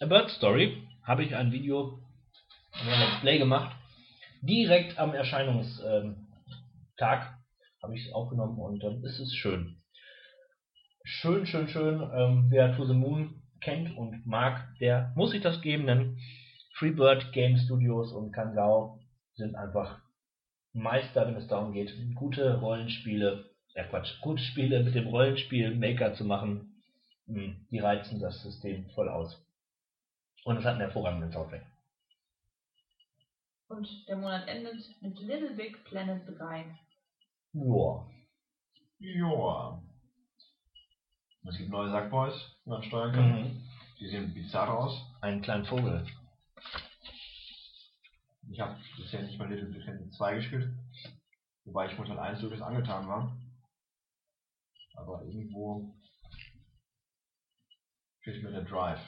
A Bird Story habe ich ein Video, ein Let's Play gemacht. Direkt am Erscheinungstag habe ich es aufgenommen und dann ist es schön. Schön, schön, schön. Ähm, wer To the Moon kennt und mag, der muss sich das geben, denn Freebird Game Studios und Kangao sind einfach Meister, wenn es darum geht, gute Rollenspiele ja Quatsch, gute Spiele mit dem Rollenspiel Maker zu machen, mh, die reizen das System voll aus. Und es hat einen hervorragenden Soundtrack. Und der Monat endet mit Little Big Planet 3. Joa. Joa. Es gibt neue Sackboys, die man steuern kann. Mhm. Die sehen bizarr aus. Einen kleinen Vogel. Ich habe bisher nicht mal Little Big Planet 2 gespielt. Wobei ich Mortal 1 durchaus angetan war. Aber irgendwo fehlt mir der Drive.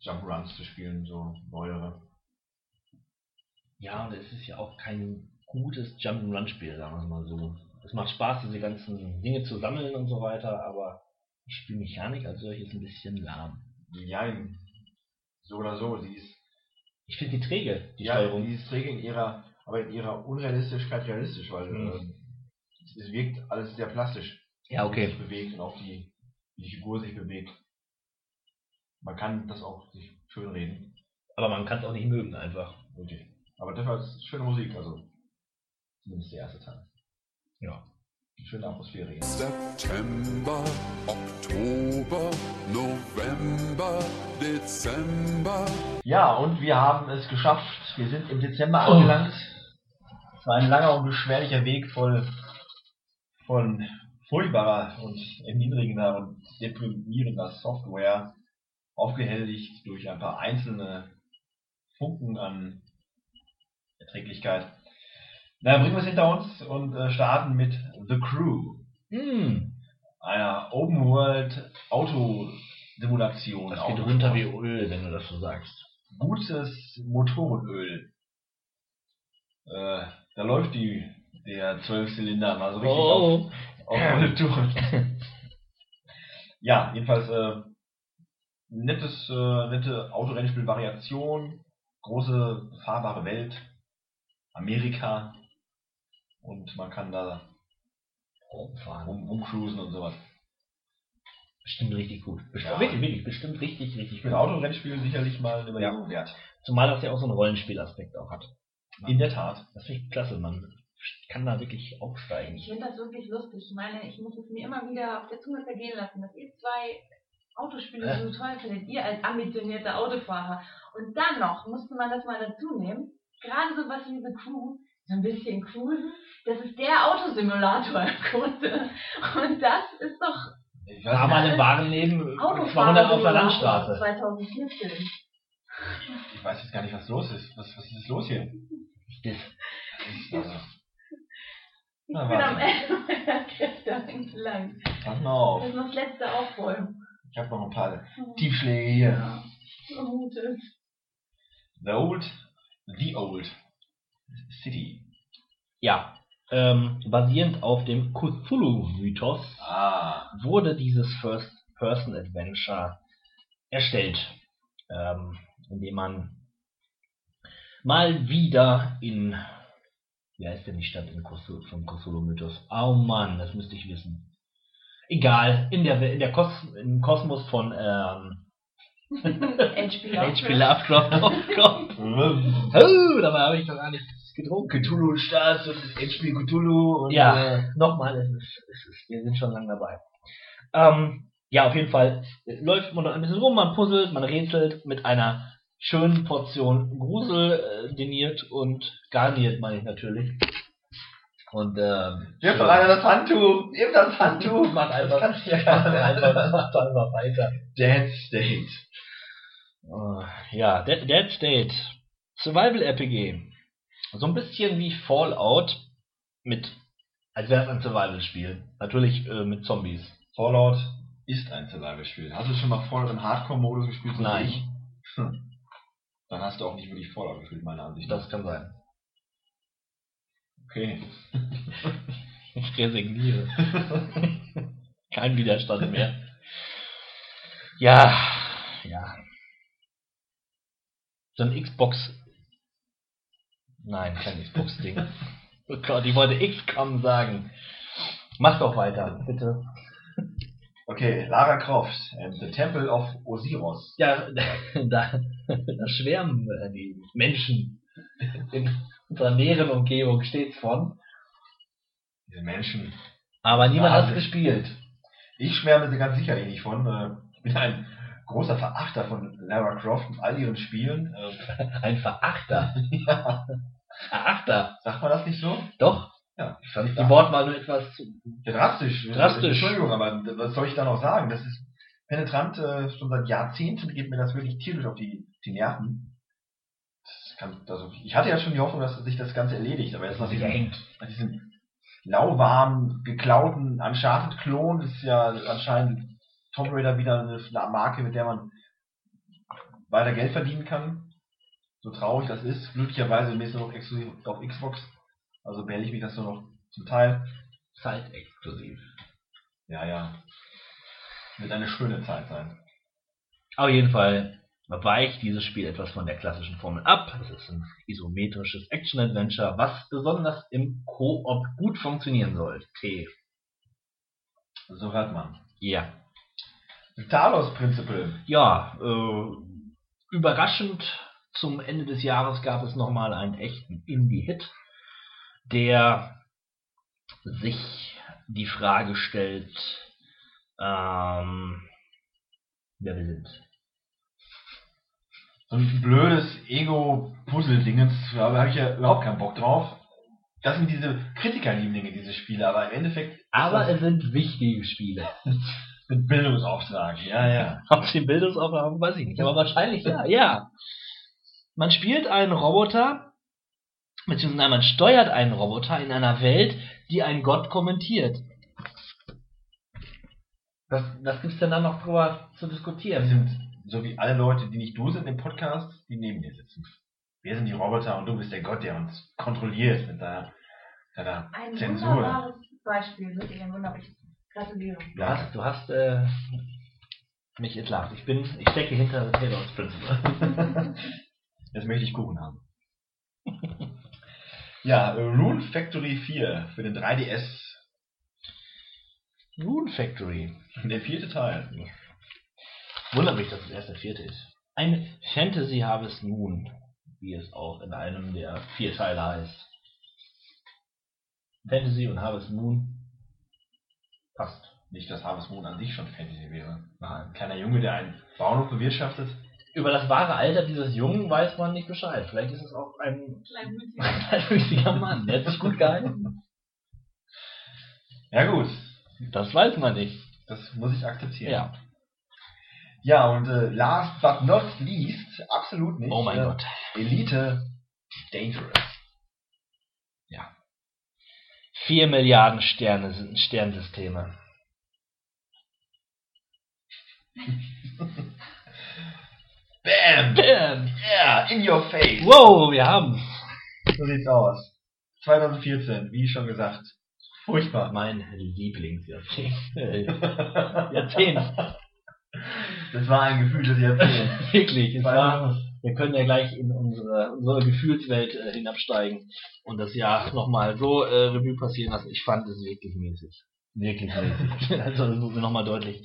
Jump-Runs zu spielen, so neuere. Ja, und es ist ja auch kein gutes Jump'n'Run-Spiel, sagen wir es mal so. Es macht Spaß, diese ganzen Dinge zu sammeln und so weiter, aber die Spielmechanik als solches ist ein bisschen lahm. Jein. So oder so, sie ist Ich finde die träge, die ja, Steuerung. die ist träge in ihrer, aber in ihrer Unrealistigkeit realistisch, weil Mhm. ähm, es, wirkt alles sehr plastisch. Ja, Wie okay. sich bewegt und auch die, wie die Figur sich bewegt. Man kann das auch sich schön reden. Aber man kann es auch nicht mögen einfach. Richtig. Aber dafür ist es schöne Musik, also zumindest der erste Teil. Ja. Schöne Atmosphäre hier. September, Oktober, November, Dezember. Ja, und wir haben es geschafft. Wir sind im Dezember angelangt. Es war ein langer und beschwerlicher Weg voll von furchtbarer und erniedrigender und deprimierender Software, aufgehelligt durch ein paar einzelne Funken an Erträglichkeit. Na, bringen wir es hinter uns und äh, starten mit The Crew, Hm, einer Open-World-Autosimulation. das geht runter wie Öl, wenn du das so sagst. gutes Motorenöl. Äh, da läuft die der Zwölfzylinder mal so richtig Oh. auf, auf volle Tour. ja, jedenfalls äh, nettes, äh, nette Autorennspiel-Variation, große fahrbare Welt, Amerika und man kann da Rumfahren. rum, rumcruisen und sowas. Bestimmt richtig gut. Bestimmt, Ja. Wirklich, wirklich, bestimmt richtig, richtig Ich bin gut. Autorennspiel sicherlich mal eine Überlegung wert. Zumal das ja auch so einen Rollenspielaspekt auch hat. In der Tat. Das finde ich klasse, man kann da wirklich aufsteigen. Ich finde das wirklich lustig. Ich meine, ich muss es mir immer wieder auf der Zunge zergehen lassen, dass ihr zwei Autospiele Äh. so toll findet, ihr als ambitionierter Autofahrer. Und dann noch musste man das mal dazu nehmen, gerade so was wie The Crew, so ein bisschen cruisen, das ist der Autosimulator im Grunde. Und das ist doch Ich wir nicht, im wahren Leben 200 auf der Landstraße. 2014. ich weiß jetzt gar nicht, was los ist. Was, was ist los hier? Das, Das ist also, Ich Na, bin warte. am Ende meiner Kräfte angelangt. pass mal auf. Das ist noch das letzte Aufräumen. Ich habe noch ein paar Tiefschläge hier. Ja. Vermutet. The Old, The Old City. ja, ähm, basierend auf dem Cthulhu-Mythos Ah, wurde dieses First-Person-Adventure erstellt, ähm, indem man mal wieder in, wie heißt denn die Stadt in Cthulhu, vom Cthulhu-Mythos? Oh Mann, das müsste ich wissen. Egal, in der, in der Kos im Kosmos von ähm, H.P. Lovecraft aufkommt. Oh, dabei habe ich doch gar nichts getrunken. Cthulhu Stadt und das Endspiel Cthulhu und Ja, äh, nochmal, es ist, es ist, wir sind schon lange dabei. Ähm, ja, auf jeden Fall äh, läuft man noch ein bisschen rum, man puzzelt, man rätselt mit einer schönen Portion Grusel äh, diniert und garniert, meine ich natürlich. Und ähm, Wirf doch einer das Handtuch! Wirf das Handtuch! Mach einfach, Das kannst du ja einfach, mach einfach weiter. Dead State. Äh, ja, Dead, Dead State. Survival RPG. So ein bisschen wie Fallout mit, als wäre es ein Survival-Spiel. Natürlich äh, mit Zombies. Fallout ist ein Survival-Spiel. Hast du schon mal Fallout im Hardcore-Modus gespielt? so Nein. wie ich? Hm. Dann hast du auch nicht wirklich Fallout gespielt, meiner Ansicht nach. Das kann sein. Okay. Ich resigniere. Kein Widerstand mehr. Ja, ja. So ein Xbox. Nein, kein Xbox-Ding. Oh Gott, ich wollte XCOM sagen. Mach doch weiter, bitte. Okay, Lara Croft and the Temple of Osiris. Ja, da, da schwärmen äh, die Menschen in unserer näheren Umgebung stets von. Diese Menschen. Aber niemand hat es gespielt. Ich schwärme sie ganz sicherlich nicht von. Äh, Ich bin ein großer Verachter von Lara Croft und all ihren Spielen. Äh, Ein Verachter. ja, Verachter. sagt man das nicht so? Doch. Ja, ich Fand die Wortwahl nur etwas zu. Ja, drastisch. Drastisch. Entschuldigung, aber was soll ich da noch sagen? Das ist penetrant, äh, schon seit Jahrzehnten geht mir das wirklich tierisch auf die, die Nerven. Kann, also, ich hatte ja schon die Hoffnung, dass sich das Ganze erledigt, aber jetzt nach diesem, nach diesem lauwarmen, geklauten Uncharted-Klon ist ja anscheinend Tomb Raider wieder eine, eine Marke, mit der man weiter Geld verdienen kann. So traurig das ist. Glücklicherweise ist es noch exklusiv auf Xbox. Also wähle ich mich das nur noch zum Teil. Zeitexklusiv. Ja, ja. Wird eine schöne Zeit sein. Auf jeden Fall weicht dieses Spiel etwas von der klassischen Formel ab. Es ist ein isometrisches Action-Adventure, was besonders im Koop gut funktionieren soll. T. So hört man. Ja. Talos Principle. Ja, äh, überraschend zum Ende des Jahres gab es nochmal einen echten Indie-Hit, der sich die Frage stellt, ähm, wer wir sind. So ein blödes Ego-Puzzle-Dingens, da habe ich ja überhaupt keinen Bock drauf. Das sind diese Kritikerlieblinge, diese Spiele, aber im Endeffekt Aber es sind wichtige Spiele. mit Bildungsauftrag. Ja, ja. Auf den Bildungsaufgaben weiß ich nicht, aber wahrscheinlich ja, ja. Man spielt einen Roboter, beziehungsweise man steuert einen Roboter in einer Welt, die ein Gott kommentiert. Was, was gibt's denn da noch drüber zu Wir diskutieren? sind, so wie alle Leute, die nicht du sind im Podcast, die neben dir sitzen. Wir sind die Roboter und du bist der Gott, der uns kontrolliert mit deiner, deiner Ein Zensur. wunderbares Beispiel, wirklich ein wunderbares. Gratuliere. Du hast, du hast äh, mich entlarvt. Ich bin, ich stecke hinter Taylor's Principle. Jetzt möchte ich Kuchen haben. ja, äh, Rune Factory 4 für den 3DS. Moon Factory. Der vierte Teil. Wundert mich, dass es erst der vierte ist. Ein Fantasy Harvest Moon, wie es auch in einem der vier Teile heißt. Fantasy und Harvest Moon passt. Nicht, dass Harvest Moon an sich schon Fantasy wäre. Nein. Ein kleiner Junge, der einen Bauernhof bewirtschaftet. Über das wahre Alter dieses Jungen weiß man nicht Bescheid. Vielleicht ist es auch ein Kleinmütiger. kleinwüchsiger Mann. Der hat sich gut gehalten. Ja gut, Das weiß man nicht. das muss ich akzeptieren. Ja. Ja, und äh, last but not least, absolut nicht. Oh mein äh, Gott. Elite Dangerous. Vier Milliarden Sterne sind Sternsysteme. Bam! Bam! Yeah, in your face. Wow, wir haben So sieht's aus. 2014, wie schon gesagt. Furchtbar. mein Lieblingsjahrzehnt. Jahrzehnt. Das war ein gefühltes Jahrzehnt. Wirklich. Es war, wir können ja gleich in unsere, unsere Gefühlswelt äh, hinabsteigen und das Jahr nochmal so äh, Revue passieren lassen. Ich fand es wirklich mäßig. Wirklich mäßig. also das wurde nochmal deutlich,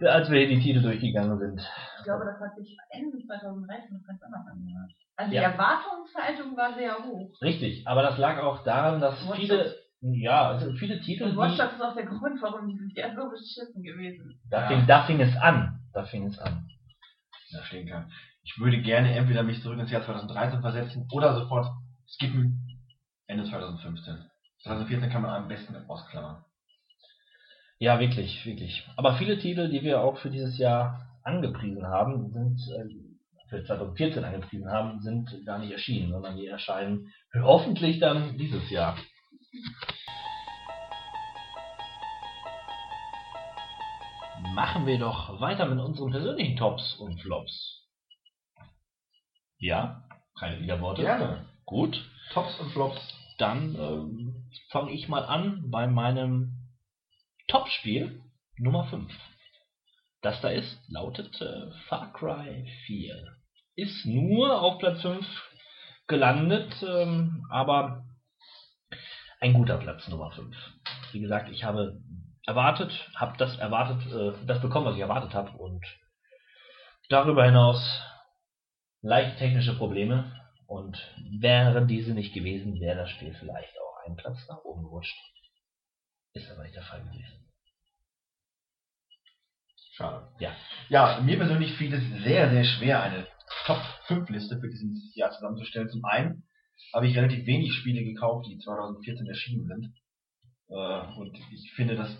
als wir hier die Titel durchgegangen sind. Ich glaube, das hat sich Ende 2013 noch ganz anders angehört. Also Ja. die Erwartungshaltung war sehr hoch. Richtig, aber das lag auch daran, dass Watch viele, ja, also viele Titel, Und Watch die, Dogs ist auch der Grund, warum dieses Jahr so beschissen gewesen da, fing, da fing es an. Da fing es an. Ja, stehen kann. Ich würde gerne entweder mich zurück ins Jahr 2013 versetzen oder sofort skippen Ende 2015. 2014 kann man am besten ausklammern. Ja, wirklich, wirklich. Aber viele Titel, die wir auch für dieses Jahr angepriesen haben, sind äh, für 2014 angepriesen haben, sind gar nicht erschienen, sondern die erscheinen hoffentlich dann dieses Jahr. Machen wir doch weiter mit unseren persönlichen Tops und Flops. Ja, keine Widerworte. Gerne. Gut, Tops und Flops. dann ähm, fange ich mal an bei meinem Topspiel Nummer 5. Das da ist, lautet äh, Far Cry 4. Ist nur auf Platz 5 gelandet, ähm, aber ein guter Platz Nummer 5. Wie gesagt, ich habe erwartet, habe das erwartet, äh, das bekommen, was ich erwartet habe und darüber hinaus leicht technische Probleme und wären diese nicht gewesen, wäre das Spiel vielleicht auch einen Platz nach oben gerutscht. Ist aber nicht der Fall gewesen. Schade. Ja. Ja, mir persönlich fiel es sehr, sehr schwer, eine Top-5-Liste für dieses Jahr zusammenzustellen. Zum einen habe ich relativ wenig Spiele gekauft, die 2014 erschienen sind. Äh, und ich finde, dass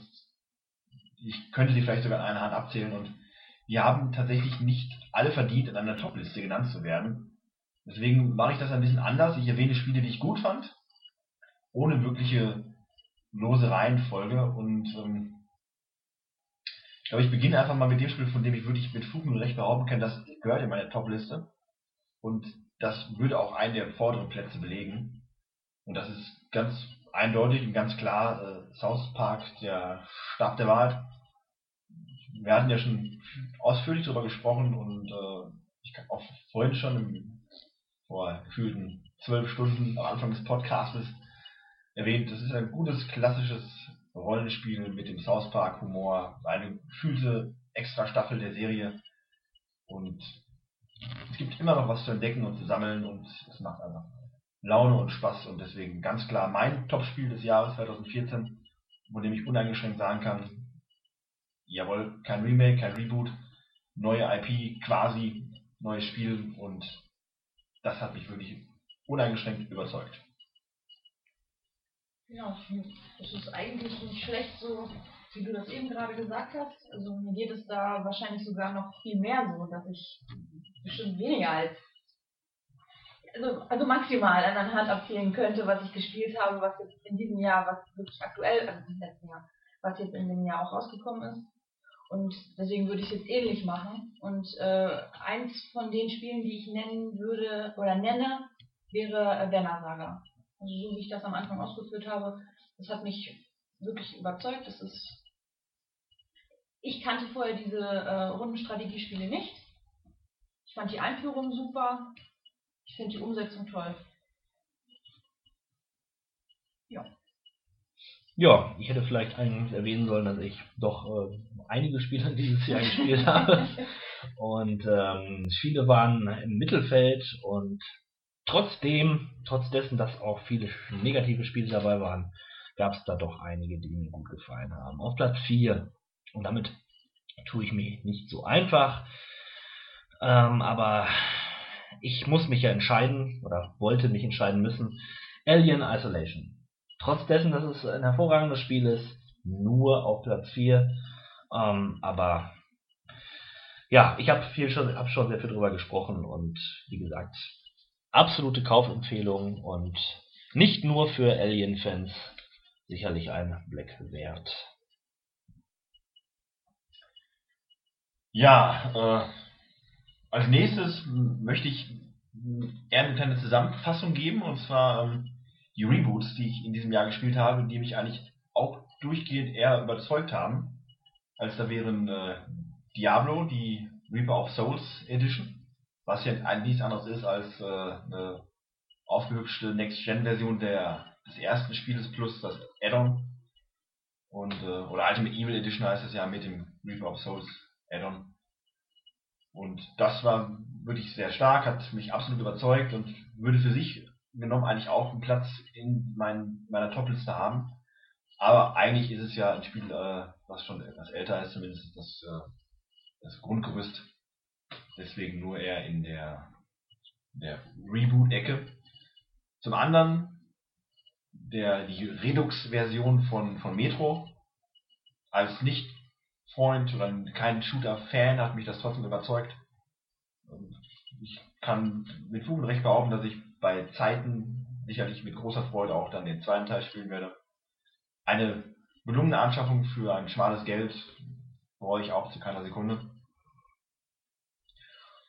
ich könnte sie vielleicht sogar an einer Hand abzählen und die haben tatsächlich nicht alle verdient, in einer Top-Liste genannt zu werden. Deswegen mache ich das ein bisschen anders. Ich erwähne Spiele, die ich gut fand, ohne wirkliche lose Reihenfolge und ähm, ich glaube, ich beginne einfach mal mit dem Spiel, von dem ich wirklich mit Fug und Recht behaupten kann, das gehört in meine Top-Liste. Und das würde auch einen der vorderen Plätze belegen. Und das ist ganz eindeutig und ganz klar äh, South Park, der Stab der Wahrheit. Wir hatten ja schon ausführlich darüber gesprochen und äh, ich habe auch vorhin schon im, vor gefühlten zwölf Stunden am Anfang des Podcastes erwähnt, das ist ein gutes, klassisches Rollenspiel mit dem South Park Humor, eine gefühlte extra Staffel der Serie. Und es gibt immer noch was zu entdecken und zu sammeln und es macht einfach Laune und Spaß und deswegen ganz klar mein Topspiel des Jahres 2014, von dem ich uneingeschränkt sagen kann, jawohl, kein Remake, kein Reboot, neue IP, quasi neues Spiel und das hat mich wirklich uneingeschränkt überzeugt. Ja, es ist eigentlich nicht schlecht so, wie du das eben gerade gesagt hast. Also mir geht es da wahrscheinlich sogar noch viel mehr so, dass ich bestimmt weniger als also, also maximal an einer Hand abzählen könnte, was ich gespielt habe, was jetzt in diesem Jahr, was wirklich aktuell, also im letzten Jahr, was jetzt in dem Jahr auch rausgekommen ist. Und deswegen würde ich es jetzt ähnlich machen. Und äh, eins von den Spielen, die ich nennen würde oder nenne, wäre äh, Werner Saga. Also so wie ich das am Anfang ausgeführt habe, das hat mich wirklich überzeugt. Das ist ich kannte vorher diese äh, Rundenstrategiespiele nicht. Ich fand die Einführung super. Ich finde die Umsetzung toll. Ja. Ja, ich hätte vielleicht eigentlich erwähnen sollen, dass ich doch äh, einige Spiele dieses Jahr gespielt habe. Und ähm, viele waren im Mittelfeld und trotzdem, trotz dessen, dass auch viele negative Spiele dabei waren, gab es da doch einige, die mir gut gefallen haben. Auf Platz 4, und damit tue ich mir nicht so einfach, ähm, aber ich muss mich ja entscheiden, oder wollte mich entscheiden müssen, Alien Isolation. Trotz dessen, dass es ein hervorragendes Spiel ist, nur auf Platz 4, ähm, aber ja, ich habe schon, hab schon sehr viel drüber gesprochen und wie gesagt, absolute Kaufempfehlung und nicht nur für Alien-Fans sicherlich ein Blick wert. Ja, äh, als nächstes möchte ich eher eine kleine Zusammenfassung geben, und zwar ähm, die Reboots, die ich in diesem Jahr gespielt habe, die mich eigentlich auch durchgehend eher überzeugt haben, als da wären äh, Diablo, die Reaper of Souls Edition, was ja nichts anderes ist als äh, eine aufgehübschte Next-Gen-Version des ersten Spieles plus das Add-on. Und, äh, oder Ultimate Evil Edition heißt es ja mit dem Reaper of Souls Add-on. Und das war wirklich sehr stark, hat mich absolut überzeugt und würde für sich genommen eigentlich auch einen Platz in mein, meiner Topliste haben. Aber eigentlich ist es ja ein Spiel, äh, was schon etwas älter ist, zumindest das, äh, das Grundgerüst. Deswegen nur eher in der, der Reboot-Ecke. Zum anderen der, die Redux-Version von, von Metro. Als Nicht-Freund oder kein Shooter-Fan hat mich das trotzdem überzeugt. Ich kann mit Fug und Recht behaupten, dass ich bei Zeiten sicherlich mit großer Freude auch dann den zweiten Teil spielen werde. Eine gelungene Anschaffung für ein schmales Geld brauche ich auch zu keiner Sekunde.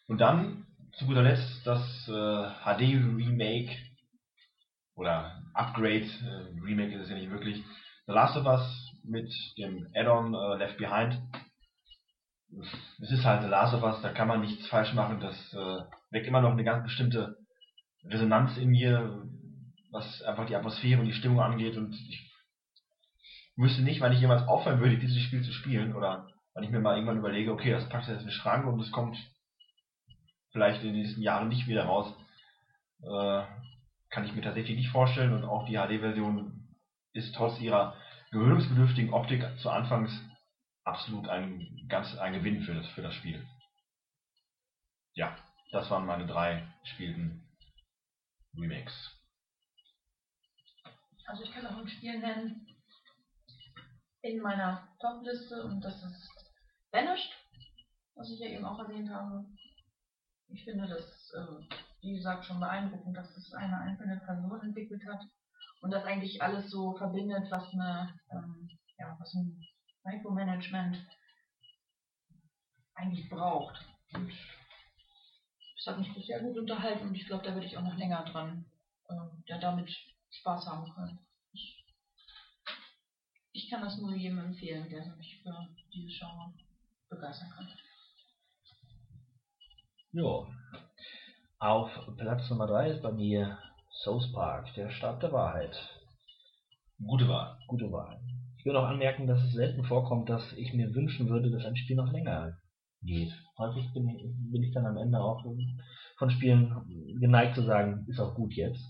Und dann zu guter Letzt das äh, HD Remake oder Upgrade, äh, Remake ist es ja nicht wirklich, The Last of Us mit dem Add-on äh, Left Behind. Es ist halt The Last of Us, da kann man nichts falsch machen, das äh, weckt immer noch eine ganz bestimmte Resonanz in mir, was einfach die Atmosphäre und die Stimmung angeht und ich wüsste nicht, wann ich jemals aufhören würde, dieses Spiel zu spielen oder wenn ich mir mal irgendwann überlege, okay, das packt jetzt in den Schrank und es kommt vielleicht in den nächsten Jahren nicht wieder raus. Äh, kann ich mir tatsächlich nicht vorstellen und auch die HD-Version ist trotz ihrer gewöhnungsbedürftigen Optik zu Anfangs absolut ein ganz ein Gewinn für das, für das Spiel. Ja, das waren meine drei gespielten Remakes. Also ich kann noch ein Spiel nennen in meiner Top-Liste und das ist Vanished, was ich ja eben auch erwähnt habe. Ich finde das, äh, wie gesagt, schon beeindruckend, dass das eine einzelne Person entwickelt hat und das eigentlich alles so verbindet, was eine, ähm, ja, was ein Micromanagement eigentlich braucht. Und das hat mich sehr gut unterhalten und ich glaube, da würde ich auch noch länger dran äh, ja, damit Spaß haben können. Ich, ich kann das nur jedem empfehlen, der sich für dieses Genre begeistern kann. Jo. Auf Platz Nummer 3 ist bei mir South Park, der Stab der Wahrheit. Gute Wahl. Gute Wahl. Ich will auch anmerken, dass es selten vorkommt, dass ich mir wünschen würde, dass ein Spiel noch länger geht. Häufig bin ich, bin ich dann am Ende auch von Spielen geneigt zu sagen, ist auch gut jetzt.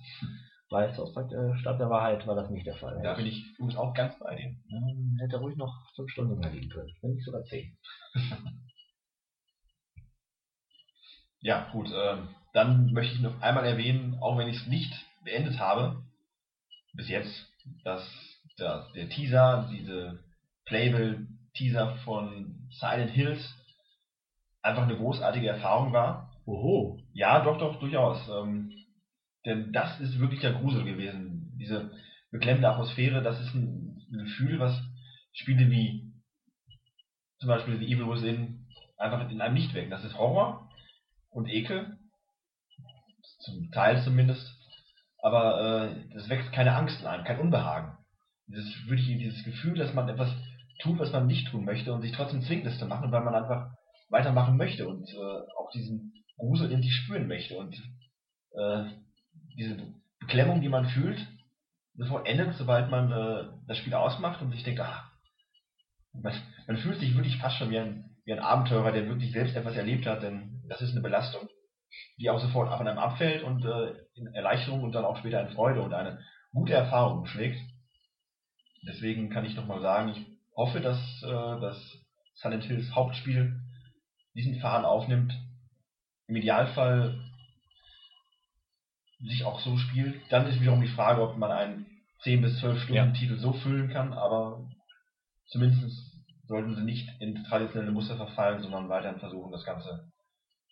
Bei Park, äh, Stab der Wahrheit war das nicht der Fall. Da bin ich übrigens auch ganz bei dir. Ähm, hätte ruhig noch fünf Stunden mehr liegen können, wenn nicht sogar zehn. Ja, gut. ähm, dann möchte ich noch einmal erwähnen, auch wenn ich es nicht beendet habe, bis jetzt, dass der, der Teaser, diese Playable-Teaser von Silent Hills einfach eine großartige Erfahrung war. Oho. Ja, doch, doch, durchaus. Ähm, denn das ist wirklich der Grusel gewesen. Diese beklemmende Atmosphäre, das ist ein, ein Gefühl, was Spiele wie zum Beispiel The Evil Within einfach in einem nicht wecken. Das ist Horror und Ekel. Zum Teil zumindest. Aber äh, das weckt keine Angst in einem, kein Unbehagen. Dieses, wirklich dieses Gefühl, dass man etwas tut, was man nicht tun möchte und sich trotzdem zwingt, es zu machen, weil man einfach weitermachen möchte und äh, auch diesen Grusel irgendwie spüren möchte. Und äh, diese Beklemmung, die man fühlt, sofort endet, sobald man äh, das Spiel ausmacht und sich denkt, ah, man, man fühlt sich wirklich fast schon wie ein, wie ein Abenteurer, der wirklich selbst etwas erlebt hat, denn das ist eine Belastung, die auch sofort von einem abfällt und äh, in Erleichterung und dann auch später in Freude und eine gute Erfahrung schlägt. Deswegen kann ich nochmal sagen, ich hoffe, dass äh, das Silent Hills Hauptspiel diesen Faden aufnimmt. Im Idealfall sich auch so spielt. Dann ist wiederum die Frage, ob man einen 10 bis 12 Stunden Ja. Titel so füllen kann, aber zumindest sollten sie nicht in traditionelle Muster verfallen, sondern weiterhin versuchen, das Ganze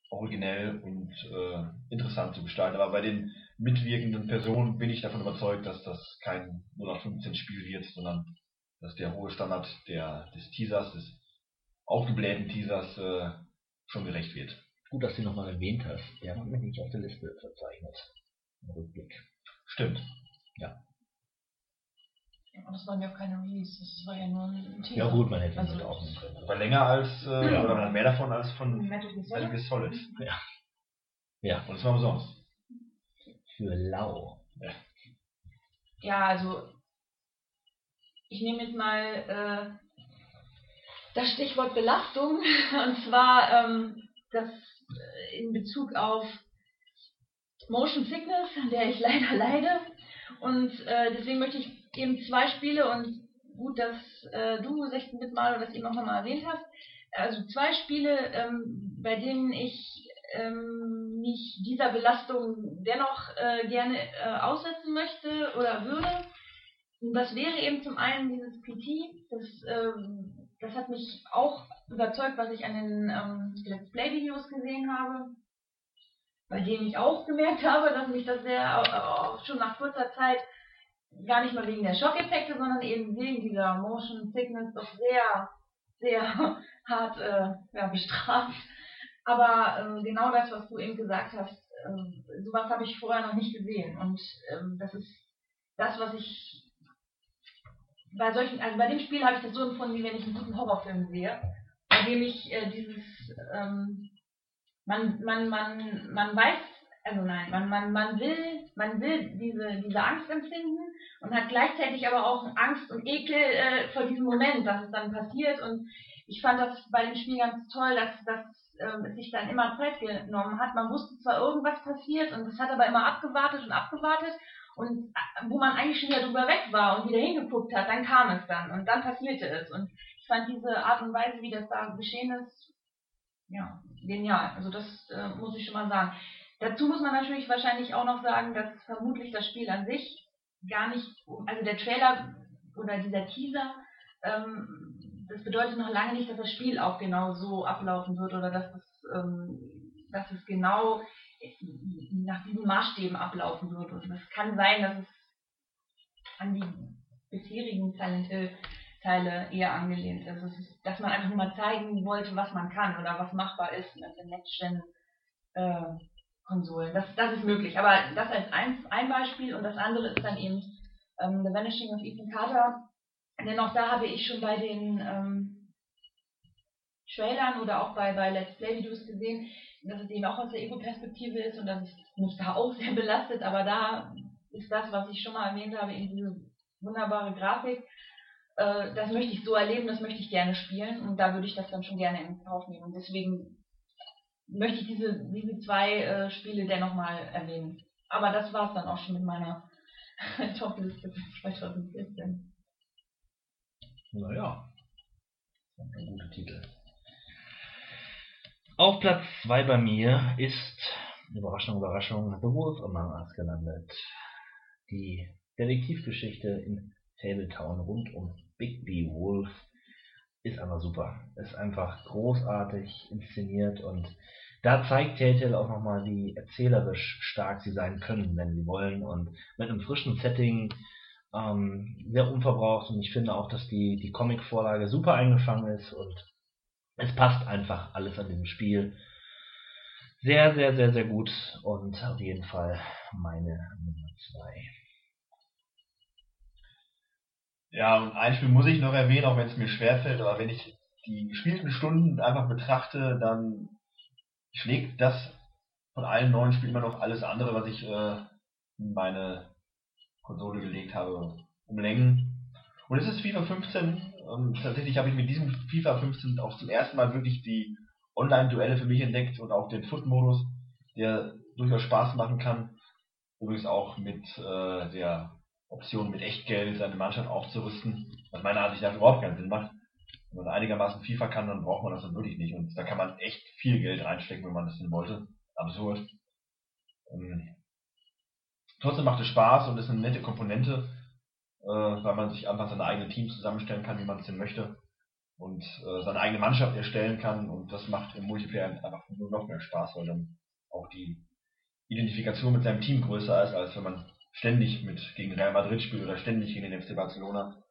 originell und äh, interessant zu gestalten. Aber bei den mitwirkenden Personen bin ich davon überzeugt, dass das kein 0815 Spiel wird, sondern dass der hohe Standard der, des Teasers, des aufgeblähten Teasers äh, schon gerecht wird. Gut, dass du ihn nochmal erwähnt hast. Der hat mich nicht auf der Liste verzeichnet. Im Rückblick. Stimmt. Und das waren ja auch keine Release, das war ja nur ein Teaser. Ja gut, man hätte ihn Also- mit aufnehmen können. Aber länger als, äh, Ja. oder man hat mehr davon als von Metal Gear Metal Solid. Gear Solid. Ja, Und es war umsonst. für lau. Ja, also ich nehme jetzt mal äh, das Stichwort Belastung und zwar ähm, das äh, in Bezug auf Motion Sickness, an der ich leider leide. Und äh, deswegen möchte ich eben zwei Spiele und gut, dass äh, du 16-Bit mal oder das eben auch nochmal erwähnt hast. Also zwei Spiele, ähm, bei denen ich ähm, mich dieser Belastung dennoch äh, gerne äh, aussetzen möchte oder würde. Und das wäre eben zum einen dieses PT, das, ähm, das hat mich auch überzeugt, was ich an den ähm, Let's Play-Videos gesehen habe, bei denen ich auch gemerkt habe, dass mich das sehr auch, auch schon nach kurzer Zeit gar nicht mal wegen der Schockeffekte, sondern eben wegen dieser Motion Sickness doch sehr, sehr hart äh, ja, bestraft. Aber ähm, genau das, was du eben gesagt hast, ähm, sowas habe ich vorher noch nicht gesehen. Und ähm, das ist das, was ich bei solchen, also bei dem Spiel habe ich das so empfunden, wie wenn ich einen guten Horrorfilm sehe, bei dem ich äh, dieses, ähm, man, man, man, man weiß, also nein, man, man, man will, man will diese, diese Angst empfinden und hat gleichzeitig aber auch Angst und Ekel äh, vor diesem Moment, dass es dann passiert. Und ich fand das bei dem Spiel ganz toll, dass, dass ähm, es sich dann immer Zeit genommen hat. Man wusste zwar irgendwas passiert und es hat aber immer abgewartet und abgewartet. Und äh, wo man eigentlich schon wieder drüber weg war und wieder hingeguckt hat, dann kam es dann und dann passierte es. Und ich fand diese Art und Weise, wie das da geschehen ist, ja, genial. Also das äh, muss ich schon mal sagen. Dazu muss man natürlich wahrscheinlich auch noch sagen, dass vermutlich das Spiel an sich gar nicht, also der Trailer oder dieser Teaser, ähm, das bedeutet noch lange nicht, dass das Spiel auch genau so ablaufen wird oder dass es, ähm, dass es genau nach diesen Maßstäben ablaufen wird. Und es kann sein, dass es an die bisherigen Silent Hill Teile eher angelehnt ist. ist. Dass man einfach mal zeigen wollte, was man kann oder was machbar ist mit den Next-Gen äh, Konsolen. Das, das ist möglich. Aber das als ein, ein Beispiel und das andere ist dann eben ähm, The Vanishing of Ethan Carter. Denn auch da habe ich schon bei den ähm, Trailern oder auch bei, bei Let's Play-Videos gesehen, dass es eben auch aus der Ego-Perspektive ist und dass es mich da auch sehr belastet. Aber da ist das, was ich schon mal erwähnt habe, eben diese wunderbare Grafik. Äh, das möchte ich so erleben, das möchte ich gerne spielen und da würde ich das dann schon gerne in Kauf nehmen. Und deswegen möchte ich diese, diese zwei äh, Spiele dennoch mal erwähnen. Aber das war es dann auch schon mit meiner Top-Liste für 2014. Naja, das sind gute Titel. Auf Platz 2 bei mir ist, Überraschung, Überraschung, The Wolf Among Us gelandet. Die Detektivgeschichte in Tabletown rund um Bigby Wolf ist einfach super. Ist einfach großartig inszeniert und da zeigt Telltale auch nochmal, wie erzählerisch stark sie sein können, wenn sie wollen und mit einem frischen Setting ähm, sehr unverbraucht und ich finde auch, dass die, die Comic-Vorlage super eingefangen ist und es passt einfach alles an dem Spiel. Sehr, sehr, sehr, sehr gut und auf jeden Fall meine Nummer 2. Ja, und ein Spiel muss ich noch erwähnen, auch wenn es mir schwerfällt, aber wenn ich die gespielten Stunden einfach betrachte, dann schlägt das von allen neuen Spielen immer noch alles andere, was ich äh, in meine Konsole gelegt habe, um Längen. Und es ist FIFA 15. Ähm, tatsächlich habe ich mit diesem FIFA 15 auch zum ersten Mal wirklich die Online-Duelle für mich entdeckt und auch den Foot-Modus, der durchaus Spaß machen kann. Übrigens auch mit äh, der Option mit Echtgeld seine Mannschaft aufzurüsten, was meiner Ansicht nach überhaupt keinen Sinn macht. Wenn man einigermaßen FIFA kann, dann braucht man das dann wirklich nicht. Und da kann man echt viel Geld reinstecken, wenn man das denn wollte. Absurd. Ähm, trotzdem macht es Spaß und ist eine nette Komponente, äh, weil man sich einfach seine eigenen Teams zusammenstellen kann, wie man es denn möchte. Und äh, seine eigene Mannschaft erstellen kann. Und das macht im Multiplayer einfach nur noch mehr Spaß, weil dann auch die Identifikation mit seinem Team größer ist, als wenn man ständig mit gegen Real Madrid spielt oder ständig gegen den FC Barcelona.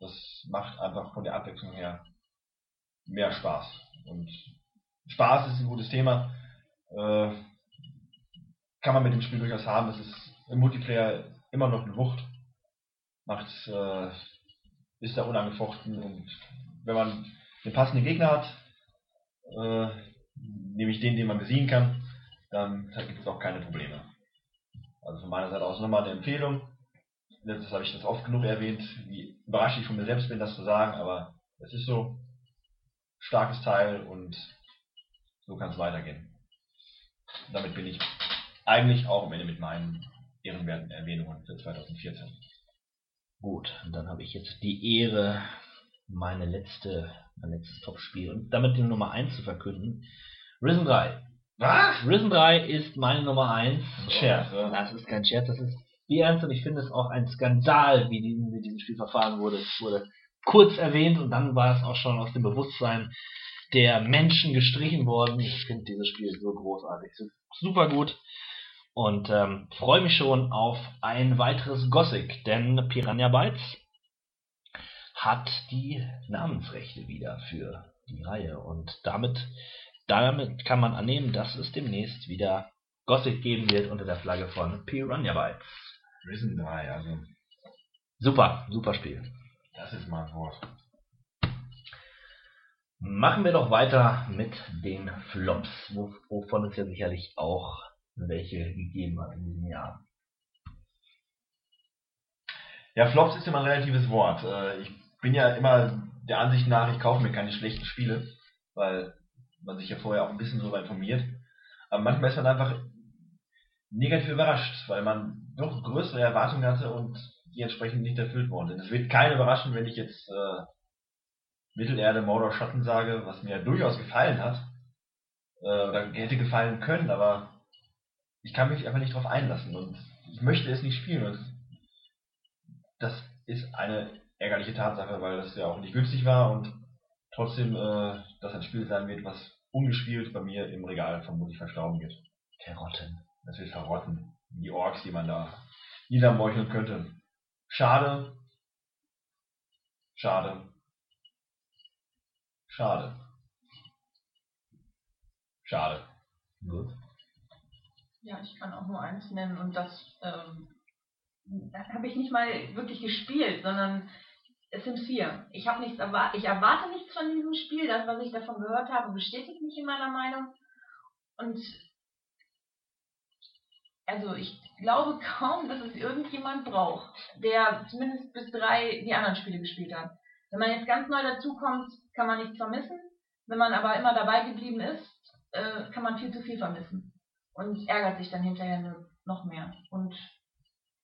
Das macht einfach von der Abwechslung her mehr Spaß. Und Spaß ist ein gutes Thema. Äh, kann man mit dem Spiel durchaus haben. Es ist im Multiplayer immer noch eine Wucht. Macht, äh, ist da unangefochten und wenn man den passenden Gegner hat, äh, nämlich den, den man besiegen kann, dann gibt es auch keine Probleme. Also von meiner Seite aus nochmal eine Empfehlung. Letztes habe ich das oft genug erwähnt, wie überrascht ich von mir selbst bin, das zu sagen, aber es ist so. Starkes Teil und so kann es weitergehen. damit bin ich eigentlich auch am Ende mit meinen ehrenwerten Erwähnungen für 2014. Gut, und dann habe ich jetzt die Ehre, meine letzte, mein letztes Topspiel und damit die Nummer 1 zu verkünden. Risen 3. Was? Risen 3 ist meine Nummer 1. Scherz, oder? Das ist kein Scherz, das ist wie ernst und ich finde es auch ein Skandal, wie diesen, mit diesem Spiel verfahren wurde. Es wurde kurz erwähnt und dann war es auch schon aus dem Bewusstsein der Menschen gestrichen worden. Ich finde dieses Spiel so großartig, super gut und ähm, freue mich schon auf ein weiteres Gothic, denn Piranha Bytes hat die Namensrechte wieder für die Reihe und damit damit kann man annehmen, dass es demnächst wieder Gothic geben wird unter der Flagge von Piranha Bytes. Risen 3, also Super, super Spiel. das ist mal ein Wort. Machen wir doch weiter mit den Flops, wo- wovon es ja sicherlich auch welche gegeben hat in diesem Jahr. Ja, Flops ist immer ein relatives Wort. Äh, Ich bin ja immer der Ansicht nach, ich kaufe mir keine schlechten Spiele, weil man sich ja vorher auch ein bisschen darüber informiert. Aber manchmal ist man einfach negativ überrascht, weil man doch größere Erwartungen hatte und die entsprechend nicht erfüllt worden sind. Es wird keinen überraschen, wenn ich jetzt äh, Mittelerde, Mordor, Schatten sage, was mir durchaus gefallen hat. Äh, oder hätte gefallen können, aber ich kann mich einfach nicht darauf einlassen und ich möchte es nicht spielen. Und das ist eine ärgerliche Tatsache, weil das ja auch nicht günstig war und trotzdem äh, das ein Spiel sein wird, was ungespielt bei mir im Regal vermutlich verstauben wird. Karotten. Das wird verrotten. Die Orks, die man da niedermeucheln könnte. Schade. Schade. Schade. Schade. Gut. Ja, ich kann auch nur eins nennen und das, ähm, das habe ich nicht mal wirklich gespielt, sondern Sims 4. Ich habe nichts erwartet, ich erwarte nichts von diesem Spiel. Das, was ich davon gehört habe, bestätigt mich in meiner Meinung. Und also ich glaube kaum, dass es irgendjemand braucht, der zumindest bis drei die anderen Spiele gespielt hat. Wenn man jetzt ganz neu dazukommt, kann man nichts vermissen. Wenn man aber immer dabei geblieben ist, äh, kann man viel zu viel vermissen und ärgert sich dann hinterher noch mehr. Und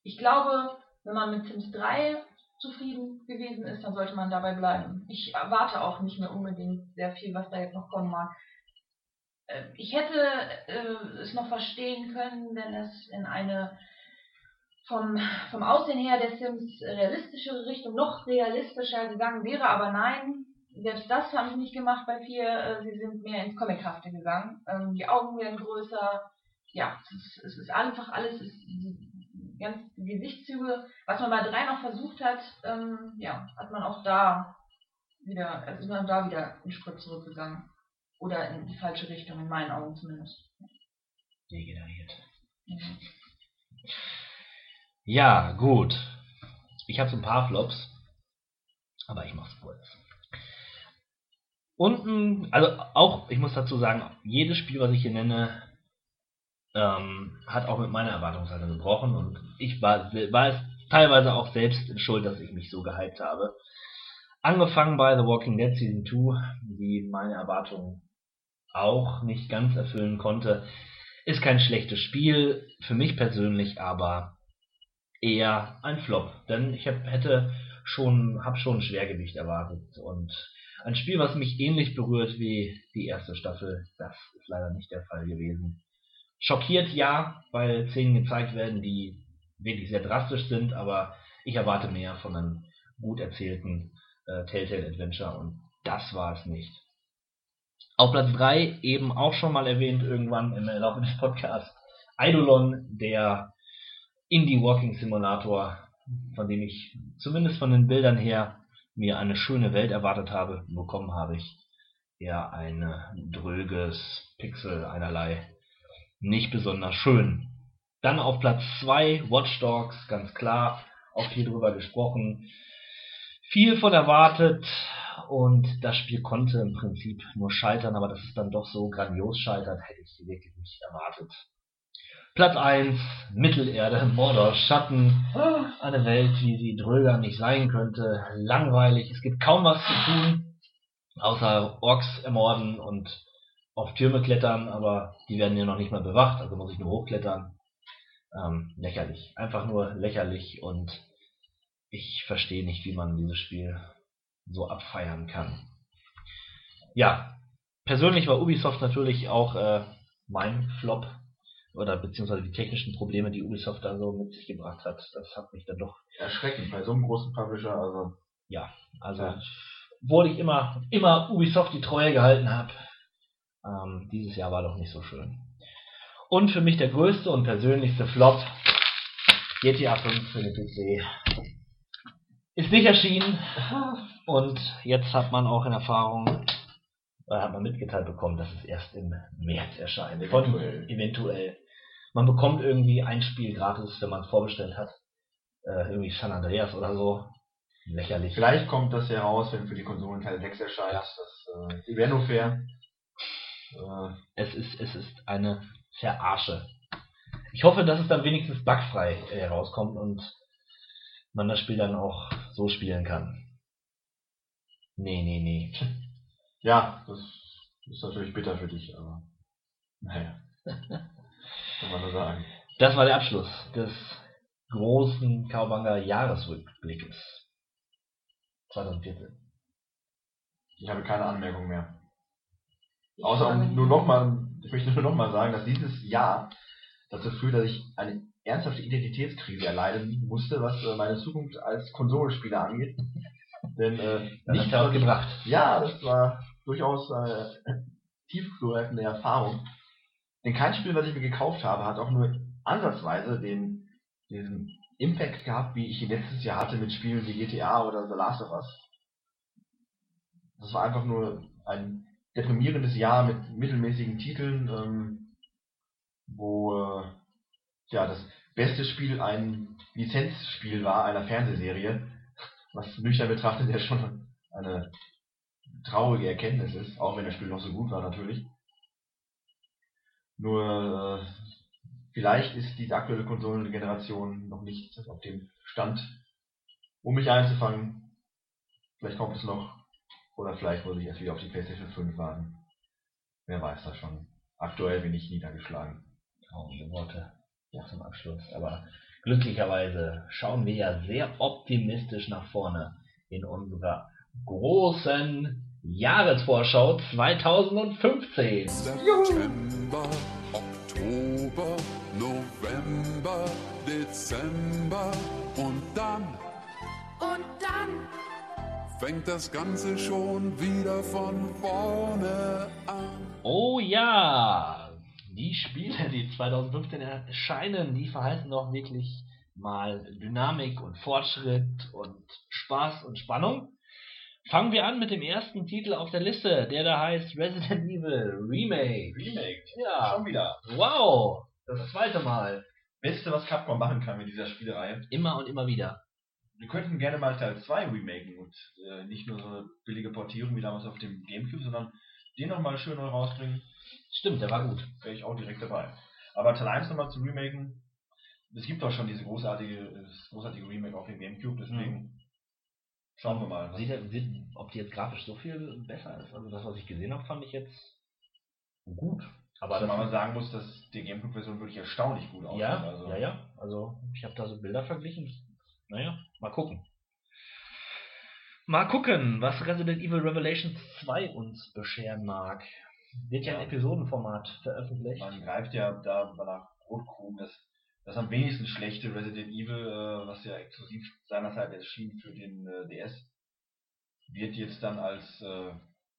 ich glaube, wenn man mit Sims 3 zufrieden gewesen ist, dann sollte man dabei bleiben. Ich erwarte auch nicht mehr unbedingt sehr viel, was da jetzt noch kommen mag. Äh, Ich hätte äh, es noch verstehen können, wenn es in eine vom, vom Aussehen her der Sims realistischere Richtung noch realistischer gegangen wäre, aber nein, selbst das haben sie nicht gemacht bei vier. Äh, Sie sind mehr ins Comichafte gegangen. Ähm, Die Augen werden größer. Ja, es ist, es ist einfach alles, es ist die ganzen Gesichtszüge. Was man bei drei noch versucht hat, ähm, ja, hat man auch da wieder, also ist man da wieder einen Schritt zurückgegangen. Oder in die falsche Richtung, in meinen Augen zumindest. Degeneriert. Mhm. Ja, gut. Ich habe so ein paar Flops, aber ich mach's kurz. Unten, also auch, ich muss dazu sagen, jedes Spiel, was ich hier nenne, ähm, hat auch mit meiner Erwartungshaltung gebrochen und ich war, war es teilweise auch selbst in schuld, dass ich mich so gehypt habe. Angefangen bei The Walking Dead Season 2, die meine Erwartungen auch nicht ganz erfüllen konnte. Ist kein schlechtes Spiel, für mich persönlich aber eher ein Flop, denn ich hab, hätte schon, hab schon ein Schwergewicht erwartet und ein Spiel, was mich ähnlich berührt wie die erste Staffel, das ist leider nicht der Fall gewesen. Schockiert ja, weil Szenen gezeigt werden, die wirklich sehr drastisch sind, aber ich erwarte mehr von einem gut erzählten äh, Telltale Adventure und das war es nicht. Auf Platz 3 eben auch schon mal erwähnt irgendwann im Laufe des Podcasts Eidolon, der Indie Walking Simulator, von dem ich zumindest von den Bildern her mir eine schöne Welt erwartet habe. Bekommen habe ich eher ein dröges Pixel einerlei. Nicht besonders schön. Dann auf Platz 2 Watch Dogs, ganz klar, auch viel drüber gesprochen. Viel von erwartet und das Spiel konnte im Prinzip nur scheitern, aber dass es dann doch so grandios scheitert, hätte ich wirklich nicht erwartet. Platz 1, Mittelerde, Mordor, Schatten, eine Welt, wie sie dröger nicht sein könnte, langweilig, es gibt kaum was zu tun, außer Orks ermorden und auf Türme klettern, aber die werden ja noch nicht mal bewacht, also muss ich nur hochklettern. Ähm, lächerlich, einfach nur lächerlich und ich verstehe nicht, wie man dieses Spiel so abfeiern kann. Ja, persönlich war Ubisoft natürlich auch äh, mein Flop oder beziehungsweise die technischen Probleme, die Ubisoft da so mit sich gebracht hat. Das hat mich dann doch Erschreckend bei so einem großen Publisher, also ja, also Ja. obwohl ich immer immer Ubisoft die Treue gehalten habe, ähm, dieses Jahr war doch nicht so schön. Und für mich der größte und persönlichste Flop GTA 5 für den PC ist nicht erschienen und jetzt hat man auch in Erfahrung äh, hat man mitgeteilt bekommen, dass es erst im März erscheint. Von, Eventuell. eventuell. Man bekommt irgendwie ein Spiel gratis, wenn man es vorbestellt hat. Äh, irgendwie San Andreas oder so. Lächerlich. vielleicht kommt das ja raus, wenn für die Konsolen Teil 6 erscheint. Das äh, wäre nur fair. Äh, Es ist, es ist eine Verarsche. Ich hoffe, dass es dann wenigstens bugfrei äh, herauskommt und man das Spiel dann auch so spielen kann. Nee, nee, nee. ja, das ist natürlich bitter für dich, aber naja. Kann man nur sagen. Das war der Abschluss des großen Cowbanger Jahresrückblickes 2014. Ich habe keine Anmerkung mehr. Außer um nur nochmal, ich möchte nur nochmal sagen, dass dieses Jahr dazu führt, dass ich eine ernsthafte Identitätskrise erleiden musste, was äh, meine Zukunft als Konsolenspieler angeht. Denn äh, Nicht gebracht. Ja, das war durchaus eine tiefgreifende Erfahrung. Denn kein Spiel, was ich mir gekauft habe, hat auch nur ansatzweise den, diesen Impact gehabt, wie ich ihn letztes Jahr hatte mit Spielen wie GTA oder The Last of Us. Das war einfach nur ein deprimierendes Jahr mit mittelmäßigen Titeln, ähm, wo äh, ja das beste Spiel ein Lizenzspiel war einer Fernsehserie, was nüchtern betrachtet ja schon eine traurige Erkenntnis ist, auch wenn das Spiel noch so gut war natürlich. Nur äh, vielleicht ist diese aktuelle Konsolengeneration noch nicht auf dem Stand, um mich einzufangen. Vielleicht kommt es noch. Oder vielleicht muss ich erst wieder auf die PlayStation 5 warten. Wer weiß das schon. Aktuell bin ich niedergeschlagen. Traurige Worte ja, zum Abschluss. Aber glücklicherweise schauen wir ja sehr optimistisch nach vorne in unserer großen Jahresvorschau 2015. September, Oktober, November, Dezember und dann Und dann fängt das Ganze schon wieder von vorne an. Oh ja, die Spiele, die 2015 erscheinen, die verheißen doch wirklich mal Dynamik und Fortschritt und Spaß und Spannung. Fangen wir an mit dem ersten Titel auf der Liste, der da heißt Resident Evil Remake. Remake. Ja, Schon wieder. wow, das zweite Mal. Beste, was Capcom machen kann mit dieser Spielereihe. Immer und immer wieder. Wir könnten gerne mal Teil 2 remaken und äh, nicht nur so eine billige Portierung wie damals auf dem Gamecube, sondern den nochmal schön neu rausbringen. Stimmt, der war gut. wäre ich auch direkt dabei. Aber Teil 1 nochmal zu remaken, es gibt doch schon diese großartige, das großartige Remake auf dem Gamecube, deswegen schauen wir mal. Sieht er, wird, ob die jetzt grafisch so viel besser ist. Also das, was ich gesehen habe, fand ich jetzt gut. Aber das man sagen muss, dass die Gamecube-Version wirklich erstaunlich gut aussieht. Ja, also, ja, ja. Also ich habe da so Bilder verglichen. Naja, mal gucken. Mal gucken, was Resident Evil Revelations 2 uns bescheren mag. Wird ja, Ja. im Episodenformat veröffentlicht. Man greift ja da nach Brotkrumen, das, das am wenigsten schlechte Resident Evil, äh, was ja exklusiv seinerzeit erschien für den äh, DS, wird jetzt dann als äh,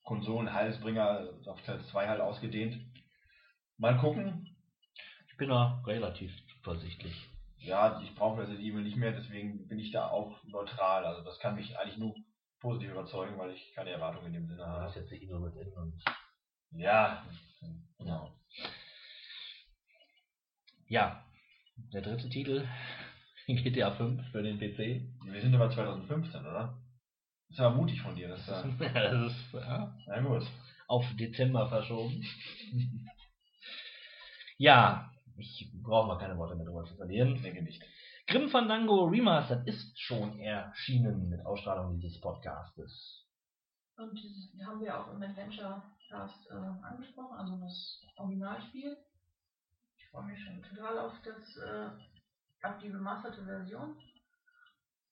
Konsolenheilsbringer auf Teil 2 halt ausgedehnt. Mal gucken. Ich bin da relativ zuversichtlich. Ja, ich brauche Resident Evil nicht mehr, deswegen bin ich da auch neutral. Also das kann mich eigentlich nur positiv überzeugen, weil ich keine Erwartungen in dem Sinne Das habe. ist jetzt die Evil Within und Ja, genau. ja, der dritte Titel GTA 5 für den PC. Wir sind aber 2015, oder? Das aber mutig von dir, dass da. das ist ja, Na gut. auf Dezember verschoben. ja, ich brauche mal keine Worte mehr drüber zu verlieren. Ich denke nicht. Grim Fandango Remastered ist schon erschienen mit Ausstrahlung dieses Podcastes. Und das haben wir auch im Adventure Cast äh, angesprochen, also das Originalspiel. Ich freue mich schon total auf das äh, auf die remasterte Version.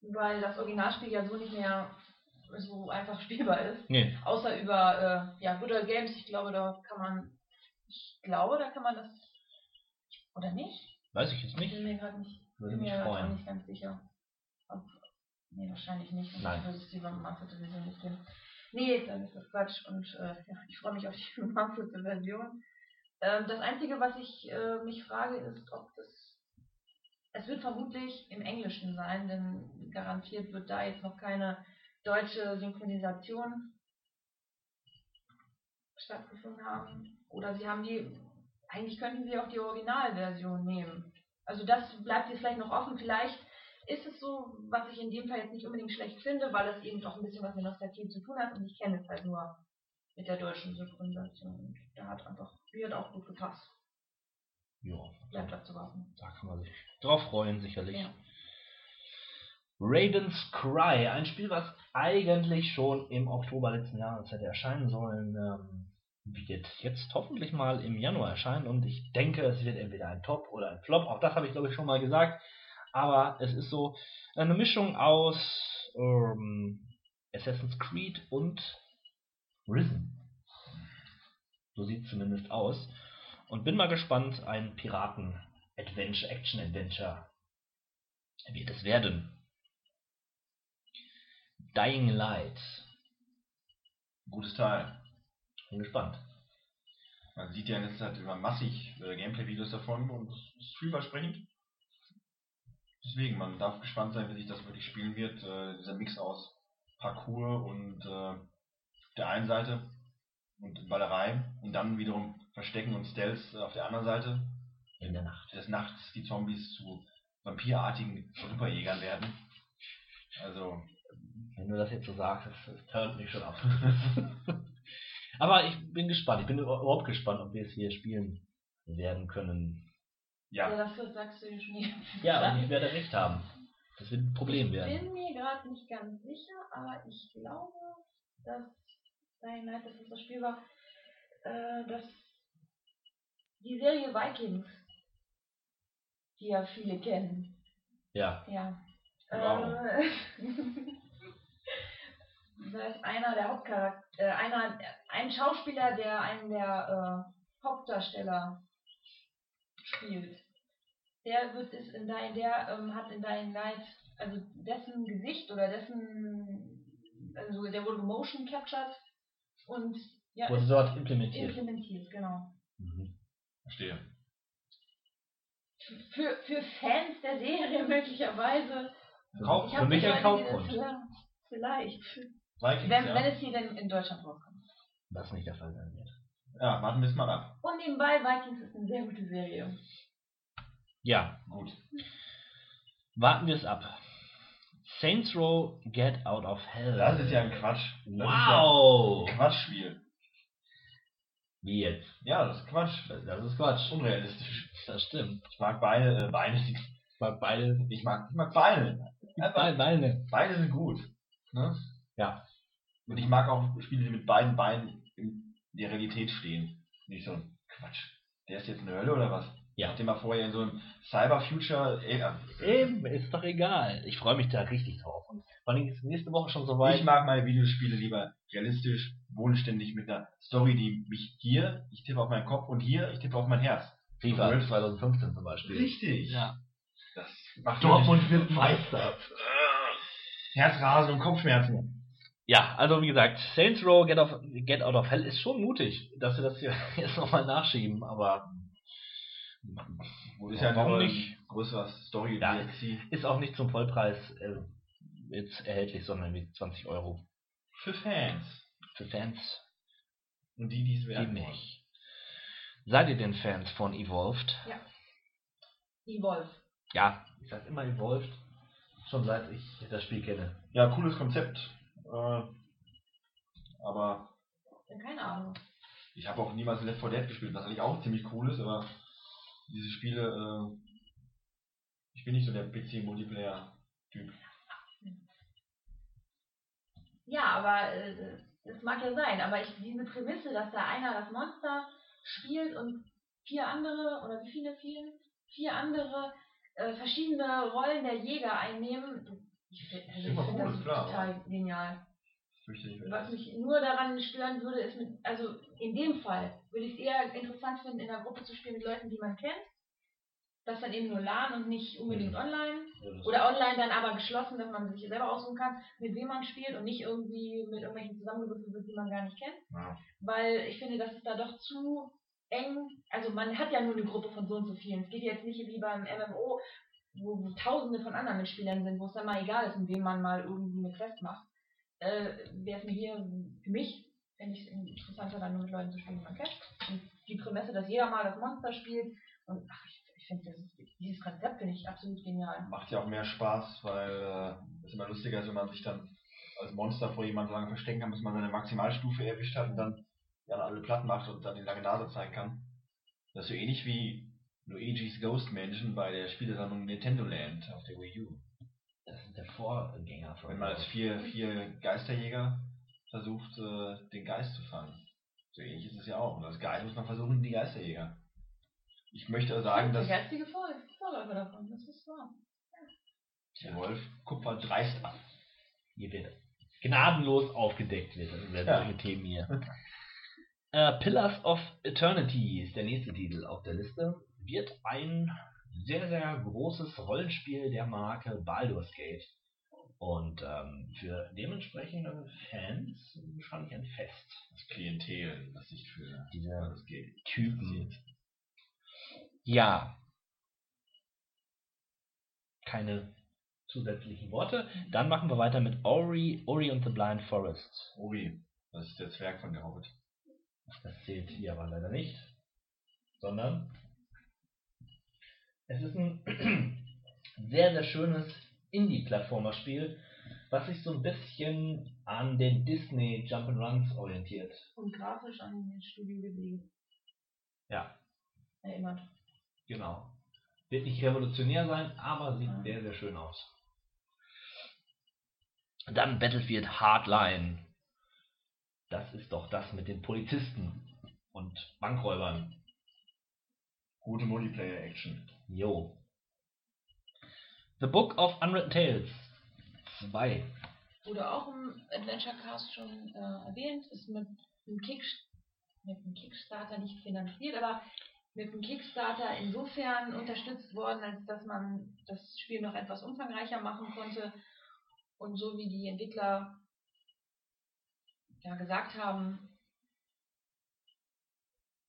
Weil das Originalspiel ja so nicht mehr so einfach spielbar ist. Nee, Außer über äh, ja, Good Old Games, ich glaube, da kann man ich glaube, da kann man das oder nicht? weiß ich jetzt Ich nicht. bin mir gerade nicht, Würde bin mich mir auch nicht ganz sicher. Ob, nee, wahrscheinlich nicht. Nein. würde es die remasterte Version nicht geben. Nee, dann ist das Quatsch und äh, ja, ich freue mich auf die remasterte Version. Ähm, das Einzige, was ich äh, mich frage, ist, ob das. Es wird vermutlich im Englischen sein, denn garantiert wird da jetzt noch keine deutsche Synchronisation stattgefunden haben. Oder sie haben die. Eigentlich könnten sie auch die Originalversion nehmen. Also das bleibt jetzt vielleicht noch offen. Vielleicht ist es so, was ich in dem Fall jetzt nicht unbedingt schlecht finde, weil es eben doch ein bisschen was mit Nostalgie zu tun hat und ich kenne es halt nur mit der deutschen Synchronisation. Und da hat einfach, die hat auch gut gepasst. Ja, Bleibt abzuwarten. da kann man sich drauf freuen, sicherlich. Ja. Raiden's Cry, ein Spiel, was eigentlich schon im Oktober letzten Jahres hätte erscheinen sollen, ähm, wird jetzt hoffentlich mal im Januar erscheinen und ich denke, es wird entweder ein Top oder ein Flop. Auch das habe ich glaube ich schon mal gesagt. Aber es ist so eine Mischung aus ähm, Assassin's Creed und Risen. So sieht es zumindest aus. Und bin mal gespannt, ein Piraten-Adventure, Action-Adventure wird es werden. Dying Light. Gutes Teil. Bin gespannt. Man sieht ja in letzter Zeit immer massig äh, Gameplay-Videos davon und es ist vielversprechend. Deswegen, man darf gespannt sein, wie sich das wirklich spielen wird. Äh, dieser Mix aus Parkour und äh, der einen Seite und Ballerei und dann wiederum Verstecken und Stealth auf der anderen Seite. In der Nacht. Des Nachts die Zombies zu vampirartigen Superjägern werden. Also, Wenn du das jetzt so sagst, das, turnt mich schon ab. Aber ich bin gespannt. Ich bin überhaupt gespannt, ob wir es hier spielen werden können. Ja, ja. das sagst du schon nie. Ja, und ich werde recht haben. Das wird ein Problem Ich werden. bin mir gerade nicht ganz sicher, aber ich glaube, dass Dying Light, dass das das Spiel war, äh, dass die Serie Vikings, die ja viele kennen, Ja. ja. Wow. Äh, da ist einer der Hauptcharakter, äh, einer, ein Schauspieler, der einen der äh, Hauptdarsteller spielt. Der wird es in dein, der ähm, hat in Dying Light, also dessen Gesicht oder dessen, also der wurde motion captured und ja, Wurde ist dort implementiert. implementiert, genau. Mhm. Verstehe. Für, für Fans der Serie möglicherweise. Kauf- Für mich ein Kaufgrund. vielleicht- Vielleicht. Vikings, Wenn, ja. wenn es hier denn in Deutschland rauskommt. Was nicht der Fall sein wird. ja, warten wir es mal ab. Und nebenbei, Vikings ist eine sehr gute Serie. Ja, Gut. warten wir es ab. Saints Row Get Out of Hell. Das ist ja ein Quatsch. Das wow! ist ja ein Quatschspiel. Wie jetzt? Ja, das ist Quatsch. Das ist Quatsch. Unrealistisch. Das stimmt. Ich mag Beine, äh, Beine. Bei beide. Ich mag, ich mag Beine. Beine. Beine sind gut. Ne? Ja. Und ich mag auch Spiele, die mit beiden Beinen in der Realität stehen. Nicht so ein Quatsch. Der ist jetzt eine Hölle oder was? Ja. Nachdem er vorher in so einem Cyber-Future. äh, Eben, ist doch egal. Ich freue mich da richtig drauf. Und vor allem ist nächste Woche schon soweit. Ich mag meine Videospiele lieber realistisch, bodenständig mit einer Story, die mich hier, ich tippe auf meinen Kopf und hier, ich tippe auf mein Herz. FIFA World- 2015 zum Beispiel. Richtig. Ja. Das macht Dortmund wird Meister. Herzrasen und Kopfschmerzen. Ja, also wie gesagt, Saints Row Get, of, Get Out of Hell ist schon mutig, dass wir das hier jetzt nochmal nachschieben, aber Ist ja warum nur nicht? größerer Story Ja. DLC. Ist auch nicht zum Vollpreis äh, jetzt erhältlich, sondern mit 20 Euro. Für Fans. Für Fans Und die, die es werden wollen. mich. Seid ihr denn Fans von Evolved? Evolve. Ja, ich sag immer Evolved, schon seit ich das Spiel kenne. Ja, cooles Konzept. Äh, aber Ja, keine Ahnung. ich habe auch niemals Left 4 Dead gespielt, was eigentlich auch ziemlich cool ist, aber diese Spiele, äh, ich bin nicht so der PC-Multiplayer-Typ. Ja, aber äh, das mag ja sein. Aber ich, diese Prämisse, dass da einer das Monster spielt und vier andere, oder wie viele vielen? Vier andere äh, verschiedene Rollen der Jäger einnehmen. Ich finde also ich find das klar, total genial. Was mich nur daran stören würde, ist mit, also in dem Fall würde ich es eher interessant finden, in einer Gruppe zu spielen mit Leuten, die man kennt. Das dann eben nur LAN und nicht unbedingt Mhm. online. Oder online dann aber geschlossen, dass man sich selber aussuchen kann, mit wem man spielt und nicht irgendwie mit irgendwelchen zusammengewürfelt wird, die man gar nicht kennt. Ja. Weil ich finde, das ist da doch zu eng. Also man hat ja nur eine Gruppe von so und so vielen. Es geht jetzt nicht wie beim MMO, wo, tausende von anderen Mitspielern sind, wo es dann mal egal ist, mit wem man mal irgendwie eine Quest macht. Äh, Wäre es mir hier, für mich, fände ich es interessanter, dann nur mit Leuten zu spielen, die man kennt. Und die Prämisse, dass jeder mal das Monster spielt. Und ach, ich, ich finde dieses Konzept finde ich absolut genial. Macht ja auch mehr Spaß, weil äh, es immer lustiger ist, wenn man sich dann als Monster vor jemandem lange verstecken kann, bis man seine Maximalstufe erwischt hat und dann ja, alle platt macht und dann die lange Nase zeigen kann. Das ist so ähnlich wie Luigi's Ghost Mansion bei der Spielesammlung Nintendo Land auf der Wii U. Das ist der Vorgänger von Wenn man als vier, vier Geisterjäger versucht, äh, den Geist zu fangen. So ähnlich ist es ja auch. Und als Geist muss man versuchen, die Geisterjäger. Ich möchte sagen, dass Der geistige Vor Vorläufer davon, das ist wahr. der Wolf Kupfer dreist ab. Hier wird gnadenlos aufgedeckt wird. Das werden Ja. solche Themen hier. äh, Pillars of Eternity ist der nächste Titel auf der Liste. Wird ein sehr, sehr großes Rollenspiel der Marke Baldur's Gate. Und ähm, für dementsprechende Fans wahrscheinlich ein Fest. Das Klientel, das sich für Diese das geht. Typen. Ja. Keine zusätzlichen Worte. Dann machen wir weiter mit Ori, Ori and the Blind Forest. Ori, das ist der Zwerg von der Hobbit. Das zählt hier aber leider nicht. Sondern es ist ein sehr, sehr schönes Indie-Plattformer-Spiel, was sich so ein bisschen an den Disney Jump'n'Runs orientiert. Und grafisch an den Studio Ghibli Ja, erinnert. genau. Wird nicht revolutionär sein, aber sieht Ja. sehr, sehr schön aus. Dann Battlefield Hardline. Das ist doch das mit den Polizisten und Bankräubern. Gute Multiplayer-Action. Jo. The Book of Unwritten Tales 2. Wurde auch im Adventure Cast schon äh, erwähnt, ist mit einem, Kick, mit einem Kickstarter nicht finanziert, aber mit einem Kickstarter insofern unterstützt worden, als dass man das Spiel noch etwas umfangreicher machen konnte. Und so wie die Entwickler ja, gesagt haben,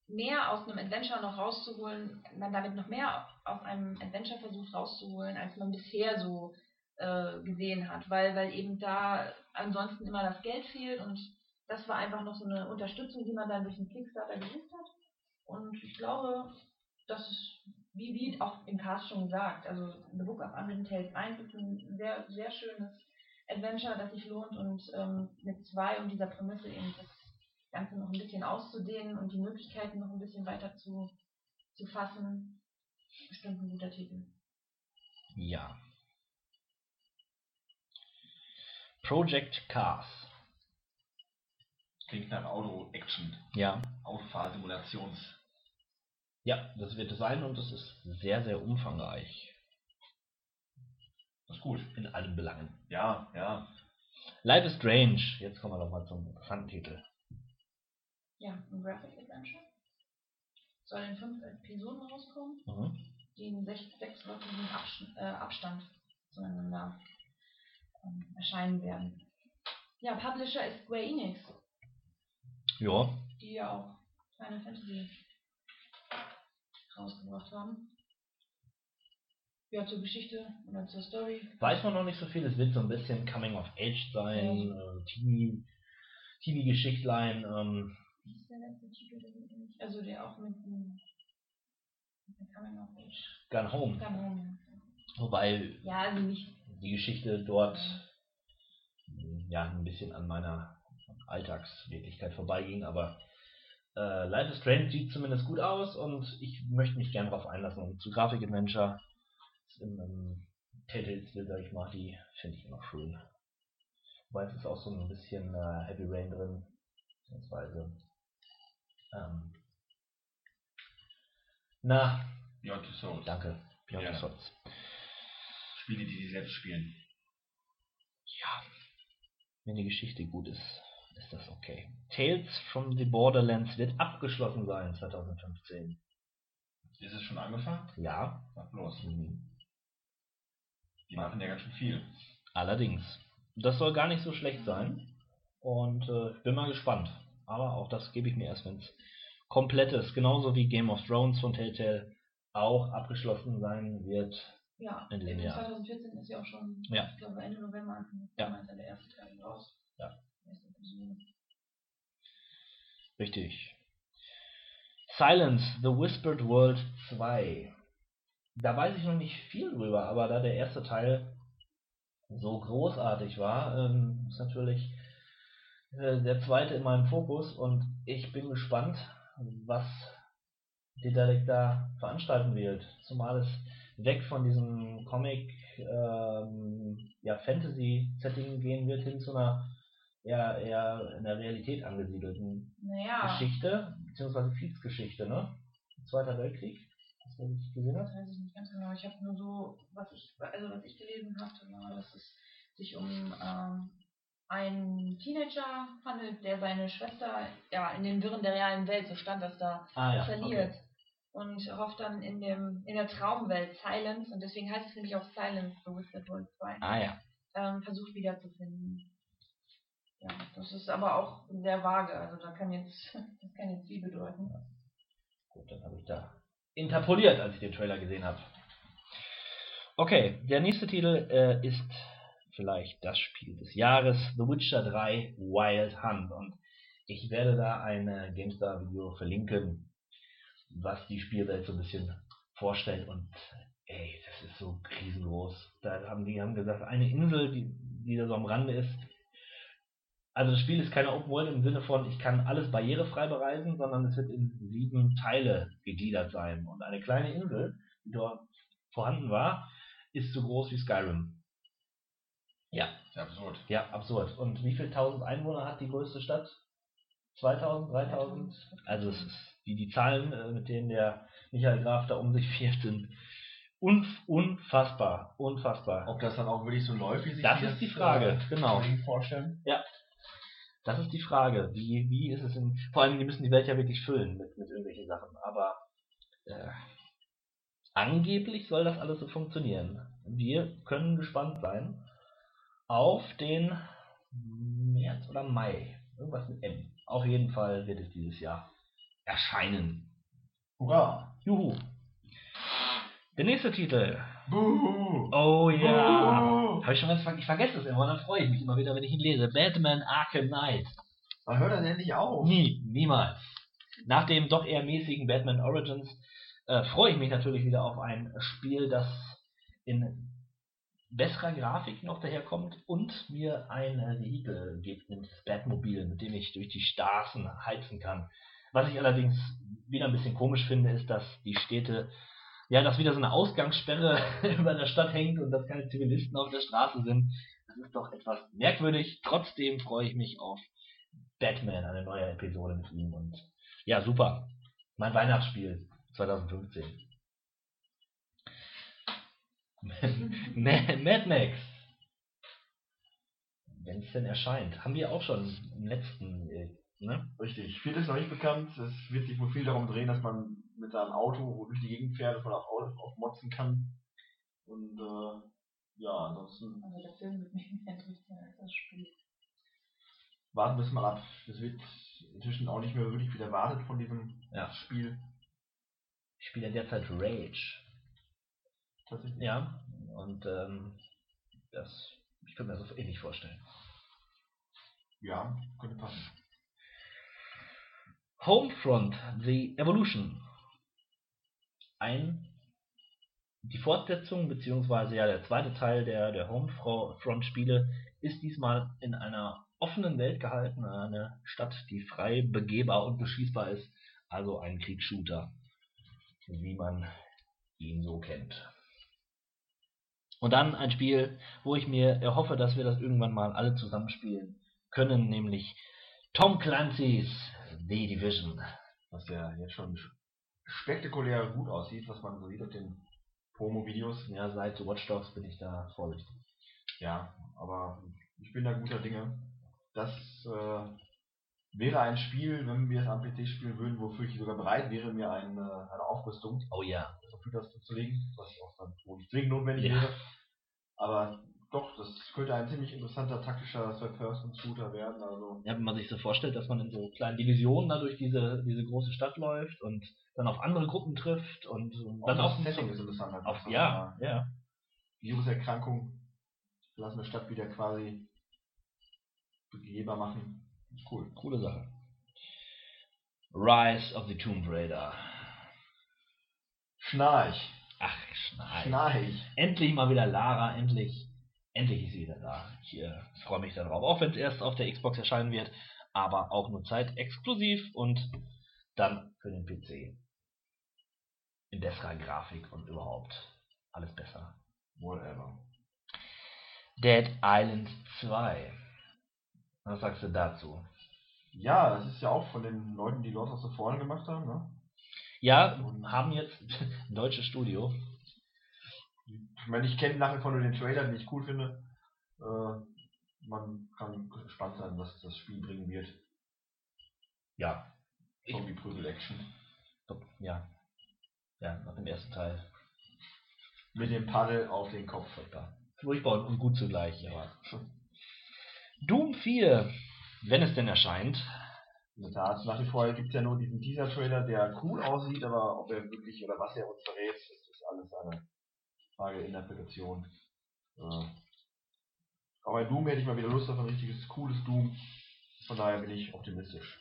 mehr aus einem Adventure noch rauszuholen, man damit noch mehr aus einem Adventure versucht rauszuholen, als man bisher so äh, gesehen hat, weil, weil eben da ansonsten immer das Geld fehlt und das war einfach noch so eine Unterstützung, die man dann durch den Kickstarter gesucht hat. Und ich glaube, das ist, wie, wie auch im Cast schon gesagt, also The Book of Unwritten Tales 1 ist ein sehr, sehr schönes Adventure, das sich lohnt und ähm, mit zwei und dieser Prämisse eben das Ganze noch ein bisschen auszudehnen und die Möglichkeiten noch ein bisschen weiter zu, zu fassen, bestimmt ein guter Titel. Ja. Project Cars. Klingt nach Auto-Action. Ja. Autofahrsimulations. Ja, das wird es sein und es ist sehr, sehr umfangreich. Das ist gut. In allen Belangen. Ja, ja. Life is Strange. Jetzt kommen wir noch mal zum interessanten Titel. Ja, ein Graphic Adventure. Soll in fünf Episoden rauskommen, Mhm. die in sech, sechswöchigen Absch äh, Abstand zueinander ähm, erscheinen werden. Ja, Publisher ist Square Enix, Ja. die ja auch Final Fantasy rausgebracht haben. Ja, zur Geschichte oder zur Story. Weiß man noch nicht so viel. Es wird so ein bisschen Coming of Age sein. Äh, Teenie, Teenie-Geschichtlein. Ähm, Wie ist der letzte Titel? mit dem- Also der auch mit dem. Gun Home. Come Home. Wobei Ja, also nicht. die Geschichte dort ja ein bisschen an meiner Alltagswirklichkeit vorbeiging, aber äh, Life is Strange sieht zumindest gut aus und ich möchte mich gern darauf einlassen. Und zu Grafik-Adventure in einem Telltale-Stil, sag ich mal, die finde ich immer schön. Wobei es ist auch so ein bisschen äh, Heavy Rain drin, beziehungsweise ähm, na, Beyond Two Souls. danke, Beyond Ja. the Souls. Spiele, die die selbst spielen. Ja, wenn die Geschichte gut ist, ist das okay. Tales from the Borderlands wird abgeschlossen sein 2015. Ist es schon angefangen? Ja, Sag bloß. mhm. Die machen ja ganz schön viel. allerdings. Das soll gar nicht so schlecht sein. Und äh, ich bin mal gespannt. Aber auch das gebe ich mir erst, wenn es komplett ist. Genauso wie Game of Thrones von Telltale auch abgeschlossen sein wird. Ja, In dem Jahr. 2014 ist ja auch schon, Ja. ich glaube Ende November, Anfang Ja. Der erste Teil raus. Ja. Richtig. Silence, The Whispered World 2. Da weiß ich noch nicht viel drüber, aber da der erste Teil so großartig war, ähm, ist natürlich äh, der zweite in meinem Fokus und ich bin gespannt, was Dedalek da veranstalten wird. Zumal es weg von diesem Comic ähm, ja, Fantasy-Setting gehen wird, hin zu einer eher, eher in der Realität angesiedelten Naja, Geschichte, beziehungsweise Kriegsgeschichte, ne? Zweiter Weltkrieg, das was ich gesehen das hast. weiß ich nicht ganz genau. Ich habe nur so, was ich, also was ich gelesen hatte, war, dass es sich um ähm, einen Teenager handelt, der seine Schwester ja in den Wirren der realen Welt, so stand das da, Ah ja, verliert. okay. Und hofft dann in dem in der Traumwelt Silence, und deswegen heißt es nämlich auch Silence, so Wizard World 2, Ah ja. ähm, versucht wiederzufinden. Ja, das ist aber auch sehr vage, also da kann jetzt, das kann jetzt viel bedeuten. Gut, dann habe ich da interpoliert, als ich den Trailer gesehen habe. Okay, der nächste Titel äh, ist vielleicht das Spiel des Jahres, The Witcher 3 Wild Hunt. Und ich werde da ein GameStar-Video verlinken, was die Spielwelt so ein bisschen vorstellt. Und ey, das ist so riesengroß. Da haben die haben gesagt, eine Insel, die, die da so am Rande ist. Also das Spiel ist keine Open World im Sinne von, ich kann alles barrierefrei bereisen, sondern es wird in sieben Teile gegliedert sein. Und eine kleine Insel, die dort vorhanden war, ist so groß wie Skyrim. Ja, Sehr absurd. ja, absurd. Und wie viel tausend Einwohner hat die größte Stadt? 2000, 3000? Also es ist, die, die Zahlen, äh, mit denen der Michael Graf da um sich fährt, sind unf unfassbar, unfassbar. Ob das dann auch wirklich so läuft, wie sich Das ist die Frage, genau. Kollegen vorstellen? Das ist die Frage. Wie, wie ist es in. Vor allem, die müssen die Welt ja wirklich füllen mit, mit irgendwelchen Sachen. Aber äh, angeblich soll das alles so funktionieren. Wir können gespannt sein auf den März oder Mai. Irgendwas mit M. Auf jeden Fall wird es dieses Jahr erscheinen. Hurra! Juhu. Der nächste Titel. Buhu! Oh ja. Buhu! Habe ich schon ganz ver ich vergesse es immer, und dann freue ich mich immer wieder, wenn ich ihn lese. Batman Arkham Knight. Man hört das endlich auf. Nie, niemals. Nach dem doch eher mäßigen Batman Origins äh, freue ich mich natürlich wieder auf ein Spiel, das in besserer Grafik noch daherkommt und mir ein Vehikel gibt, nämlich das Batmobil, mit dem ich durch die Straßen heizen kann. Was ich allerdings wieder ein bisschen komisch finde, ist, dass die Städte, ja, dass wieder so eine Ausgangssperre über der Stadt hängt und dass keine Zivilisten auf der Straße sind. Das ist doch etwas merkwürdig. Trotzdem freue ich mich auf Batman, eine neue Episode mit ihm und ja, super. Mein Weihnachtsspiel 2015. Ma- Mad Max. Wenn es denn erscheint. Haben wir auch schon im letzten, äh, ne? Richtig. Viel ist noch nicht bekannt. Es wird sich wohl viel darum drehen, dass man mit seinem Auto durch die Gegend fährt, dass man auch aufmotzen kann. Und äh, ja, ansonsten Also der Film wird mich mehr interessieren als das Spiel. warten wir es mal ab. Es wird inzwischen auch nicht mehr wirklich viel erwartet von diesem Ja. Spiel. Ich spiele ja derzeit Rage. Tatsächlich. Ja. Und ähm, das, ich könnte mir das so ähnlich vorstellen. Ja, könnte passen. Homefront, The Evolution. Ein, die Fortsetzung, beziehungsweise ja der zweite Teil der, der Homefront-Spiele ist diesmal in einer offenen Welt gehalten, eine Stadt, die frei begehbar und beschießbar ist, also ein Kriegsshooter, wie man ihn so kennt. Und dann ein Spiel, wo ich mir erhoffe, dass wir das irgendwann mal alle zusammenspielen können, nämlich Tom Clancy's The Division. Was ja jetzt schon spektakulär gut aussieht, was man so sieht auf den Promo-Videos. Ja, seit Watch Dogs bin ich da vorsichtig. Ja, aber ich bin da guter Dinge. Das äh, wäre ein Spiel, wenn wir es am PC spielen würden, wofür ich sogar bereit wäre, mir ein, äh, eine Aufrüstung Oh ja. Computers zuzulegen, was auch dann wohl zwingend notwendig Ja. wäre. Aber doch, das könnte ein ziemlich interessanter taktischer Third-Person-Shooter werden. Also ja. Wenn man sich so vorstellt, dass man in so kleinen Divisionen da durch diese, diese große Stadt läuft und dann auf andere Gruppen trifft und, und dann auch das Setting ist interessant. halt, auf ja, ja. Viruserkrankung verlassene Stadt wieder quasi begehbar machen. Cool. Coole Sache. Rise of the Tomb Raider. Schnarch. Ach, Schnarch. Schnarch. Endlich mal wieder Lara, endlich. Endlich ist sie wieder da. Ich äh, freue mich darauf. Auch wenn es erst auf der Xbox erscheinen wird, aber auch nur zeitexklusiv und dann für den PC. In besserer Grafik und überhaupt alles besser. Whatever. Dead Island 2. Was sagst du dazu? Ja, das ist ja auch von den Leuten, die Lords of the Fallen gemacht haben, ne? Ja, haben jetzt ein deutsches Studio. Ich meine, ich kenne nach wie vor nur den Trailer, den ich cool finde. Äh, man kann gespannt sein, was das Spiel bringen wird. Ja. Zombie-Prügel-Action. Ja. Ja, nach dem ersten Teil. Mit dem Paddel auf den Kopf. Furchtbar und gut zugleich, ja. Doom 4, wenn es denn erscheint. In der Tat, nach wie vor gibt es ja nur diesen Teaser-Trailer, der cool aussieht, aber ob er wirklich oder was er uns verrät, das ist alles eine Frage der Interpretation. Äh, aber bei Doom hätte ich mal wieder Lust auf ein richtiges, cooles Doom. Von daher bin ich optimistisch.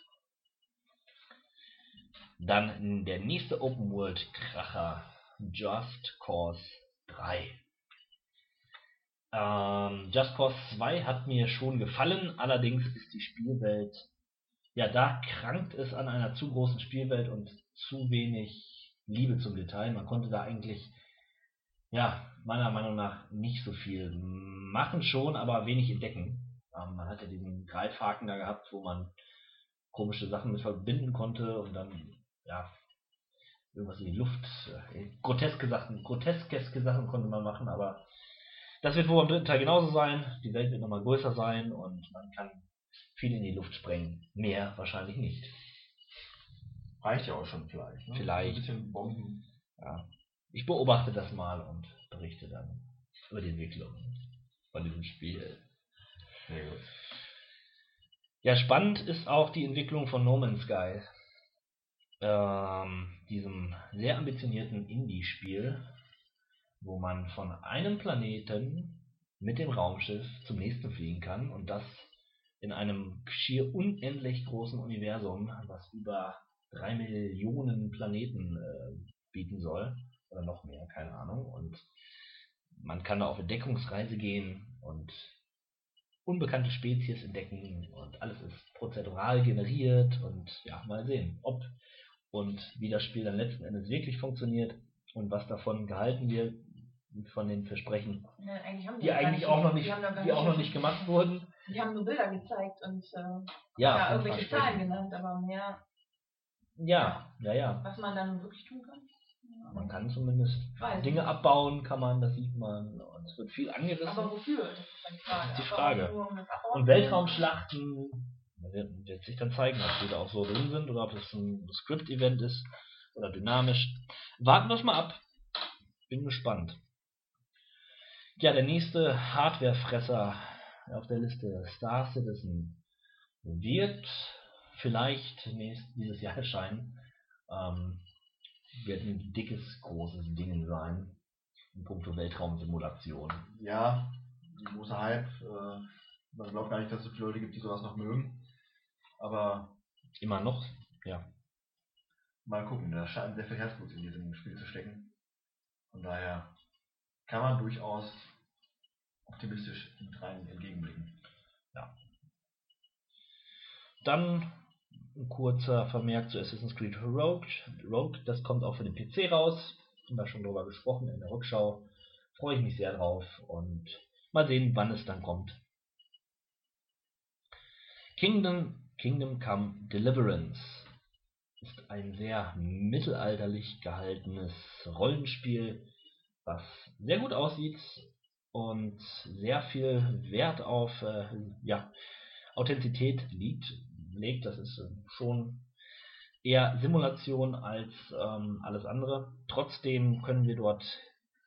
Dann der nächste Open World Kracher, Just Cause 3. Ähm, Just Cause 2 hat mir schon gefallen, allerdings ist die Spielwelt, ja, da krankt es an einer zu großen Spielwelt und zu wenig Liebe zum Detail. Man konnte da eigentlich, ja, meiner Meinung nach nicht so viel machen schon, aber wenig entdecken. Ähm, man hatte diesen Greifhaken da gehabt, wo man komische Sachen mit verbinden konnte und dann ja, irgendwas in die Luft, äh, groteske Sachen, groteske Sachen konnte man machen, aber das wird wohl am dritten Teil genauso sein. Die Welt wird nochmal größer sein und man kann viel in die Luft sprengen. Mehr wahrscheinlich nicht. Reicht ja auch schon vielleicht. Ne? Vielleicht. Ein bisschen Bomben. Ja. Ich beobachte das mal und berichte dann über die Entwicklung von diesem Spiel. Sehr gut. Ja, spannend ist auch die Entwicklung von No Man's Sky ähm, diesem sehr ambitionierten Indie-Spiel, wo man von einem Planeten mit dem Raumschiff zum nächsten fliegen kann und das in einem schier unendlich großen Universum, was über drei Millionen Planeten äh, bieten soll oder noch mehr, keine Ahnung. Und man kann da auf Entdeckungsreise gehen und unbekannte Spezies entdecken und alles ist prozedural generiert und ja, mal sehen, ob und wie das Spiel dann letzten Endes wirklich funktioniert und was davon gehalten wird von den Versprechen, Ja, eigentlich haben die gar eigentlich auch noch nicht, die die auch noch nicht gemacht wurden. Die haben nur Bilder gezeigt und äh, Ja, ja, irgendwelche. Zahlen genannt, aber mehr, Ja, ja, ja. was man dann wirklich tun kann. Man kann zumindest Weiß Dinge abbauen, kann man, das sieht man. Und es wird viel angerissen. Aber wofür? Das ist die Frage. Ist die Frage. Und Weltraumschlachten wird, wird sich dann zeigen, ob die da auch so drin sind oder ob es ein Script-Event ist oder dynamisch. Warten wir es mal ab. Bin gespannt. Ja, der nächste Hardwarefresser auf der Liste, Star Citizen, wird vielleicht nächst, dieses Jahr erscheinen. Ähm, wird ein dickes, großes Ding sein in puncto Weltraumsimulation. Ja, ein großer Hype. Äh, man glaubt gar nicht, dass es so viele Leute gibt, die sowas noch mögen. Aber Immer noch, ja. mal gucken, da scheint sehr viel Herzblut in diesem Spiel zu stecken. Von daher kann man durchaus optimistisch mit rein entgegenblicken. Dann ein kurzer Vermerk zu Assassin's Creed Rogue. Rogue, das kommt auch für den PC raus. Haben wir schon drüber gesprochen in der Rückschau. Freue ich mich sehr drauf und mal sehen, wann es dann kommt. Kingdom, Kingdom Come Deliverance ist ein sehr mittelalterlich gehaltenes Rollenspiel, was sehr gut aussieht und sehr viel Wert auf äh, ja, Authentizität liegt, legt. Das ist äh, schon eher Simulation als ähm, alles andere. Trotzdem können wir dort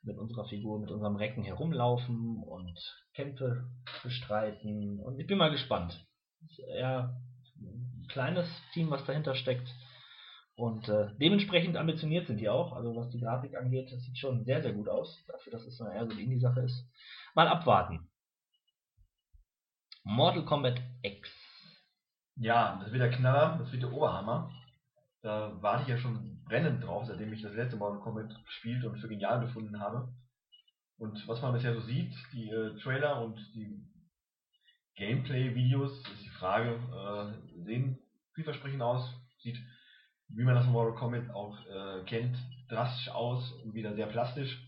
mit unserer Figur, mit unserem Recken herumlaufen und Kämpfe bestreiten. Und ich bin mal gespannt. Eher ein kleines Team, was dahinter steckt. Und äh, dementsprechend ambitioniert sind die auch. Also was die Grafik angeht, das sieht schon sehr, sehr gut aus. Dafür, dass es so eher so eine Indie-Sache ist. Mal abwarten. Mortal Kombat X. Ja, das wird der Knaller, das wird der Oberhammer. Da warte ich ja schon brennend drauf, seitdem ich das letzte Mal Kombat gespielt und für genial befunden habe. Und was man bisher so sieht, die äh, Trailer und die Gameplay-Videos, ist die Frage, äh, sehen vielversprechend aus, sieht, wie man das von Mortal Kombat auch äh, kennt, drastisch aus und wieder sehr plastisch.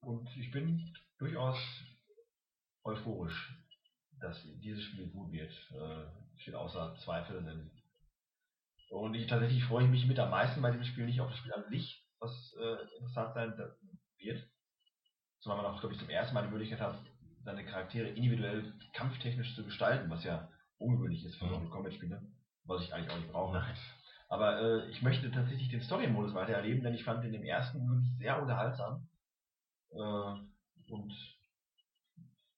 Und ich bin durchaus euphorisch. dass dieses Spiel gut wird. Äh, steht außer Zweifel. Und ich, tatsächlich freue ich mich mit am meisten bei diesem Spiel nicht auf das Spiel an sich, was äh, interessant sein wird. Zumal man auch, glaube ich, zum ersten Mal die Möglichkeit hat, seine Charaktere individuell kampftechnisch zu gestalten, was ja ungewöhnlich ist für Mhm. Mortal Kombat Spiele, was ich eigentlich auch nicht brauche. Aber äh, ich möchte tatsächlich den Story-Modus weiter erleben, denn ich fand den im ersten wirklich sehr unterhaltsam. Äh, und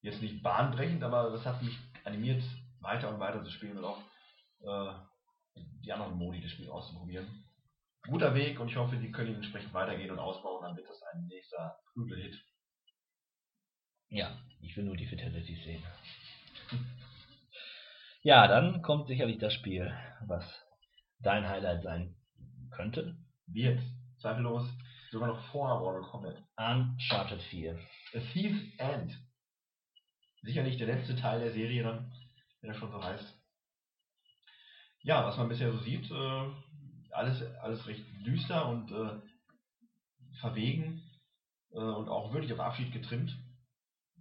jetzt nicht bahnbrechend, aber das hat mich animiert, weiter und weiter zu spielen und auch äh, die anderen Modi des Spiels auszuprobieren. Guter Weg und ich hoffe, die können entsprechend weitergehen und ausbauen, dann wird das ein nächster Prügel-Hit. Ja, ich will nur die Fatalities sehen. Ja, dann kommt sicherlich das Spiel, was dein Highlight sein könnte. Wird zweifellos sogar noch vor Mortal Kombat. Uncharted 4. A Thief's End. Sicherlich der letzte Teil der Serie dann, wenn er schon so heißt. Ja, was man bisher so sieht, äh, alles, alles recht düster und äh, verwegen äh, und auch wirklich auf Abschied getrimmt.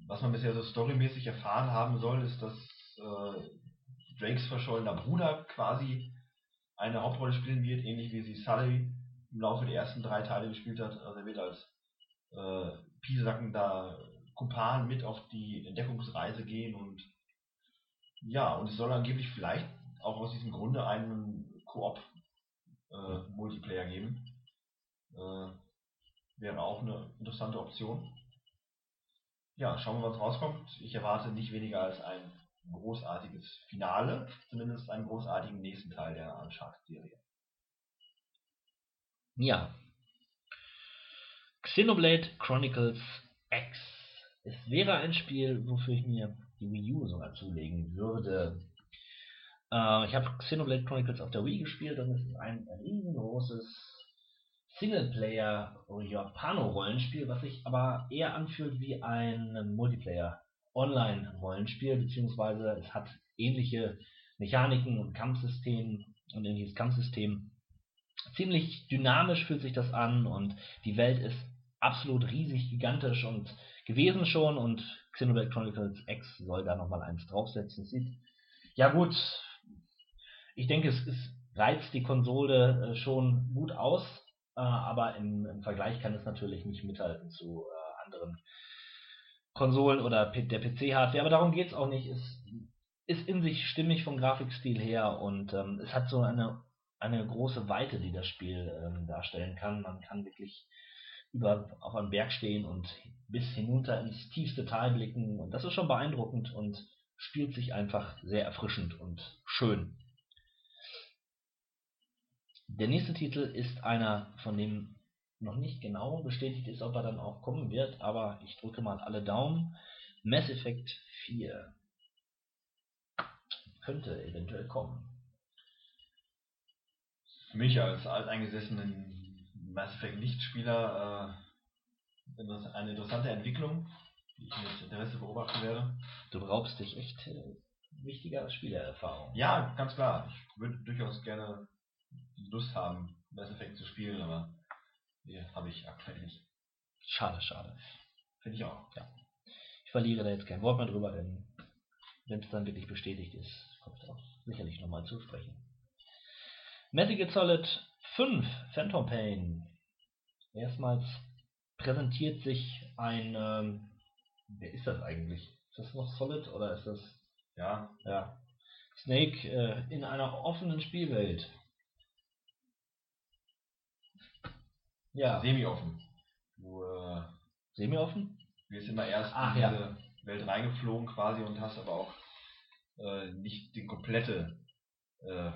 Was man bisher so storymäßig erfahren haben soll, ist, dass äh, Drakes verschollener Bruder quasi eine Hauptrolle spielen wird, ähnlich wie sie Sully im Laufe der ersten drei Teile gespielt hat. Also er wird als äh, piesackender Kumpan mit auf die Entdeckungsreise gehen und ja, und es soll angeblich vielleicht auch aus diesem Grunde einen Koop äh, geben. Äh, wäre auch eine interessante Option. Ja, schauen wir was rauskommt. Ich erwarte nicht weniger als ein großartiges Finale, zumindest einen großartigen nächsten Teil der Uncharted-Serie. Ja. Xenoblade Chronicles X. Es wäre ein Spiel, wofür ich mir die Wii U sogar zulegen würde. Äh, ich habe Xenoblade Chronicles auf der Wii gespielt und es ist ein riesengroßes Singleplayer Japano-Rollenspiel, was sich aber eher anfühlt wie ein Multiplayer Online-Rollenspiel, beziehungsweise es hat ähnliche Mechaniken und Kampfsystem und ähnliches Kampfsystem. Ziemlich dynamisch fühlt sich das an und die Welt ist absolut riesig, gigantisch und gewesen schon und Xenoblade Chronicles X soll da nochmal eins draufsetzen. Sieht, ja gut, ich denke, es, es reizt die Konsole äh, schon gut aus, äh, aber im, im Vergleich kann es natürlich nicht mithalten zu äh, anderen Konsolen oder der PC-Hardware, aber darum geht es auch nicht. Es ist in sich stimmig vom Grafikstil her und ähm, es hat so eine, eine große Weite, die das Spiel ähm, darstellen kann. Man kann wirklich über, auf einem Berg stehen und bis hinunter ins tiefste Tal blicken und das ist schon beeindruckend und spielt sich einfach sehr erfrischend und schön. Der nächste Titel ist einer, von dem noch nicht genau bestätigt ist, ob er dann auch kommen wird, aber ich drücke mal alle Daumen. Mass Effect 4 könnte eventuell kommen. Für mich als alteingesessenen Mass Effect Nichtspieler äh, eine interessante Entwicklung, die ich mit Interesse beobachten werde. Du raubst dich echt äh, wichtiger Spielererfahrung. Ja, ganz klar. Ich würde durchaus gerne Lust haben, Mass Effect zu spielen, aber die habe ich aktuell nicht. Schade, schade. Finde ich auch. Ja. Ich verliere da jetzt kein Wort mehr drüber, denn wenn es dann wirklich bestätigt ist, kommt es auch sicherlich nochmal zu sprechen. Metal Gear Solid 5 Phantom Pain. Erstmals präsentiert sich ein, ähm, wer ist das eigentlich? Ist das noch Solid oder ist das, Ja, ja, Snake äh, in einer offenen Spielwelt? Ja, semi-offen. Du äh, semi-offen? wirst immer erst Ach, in ja. diese Welt reingeflogen quasi und hast aber auch äh, nicht die komplette äh,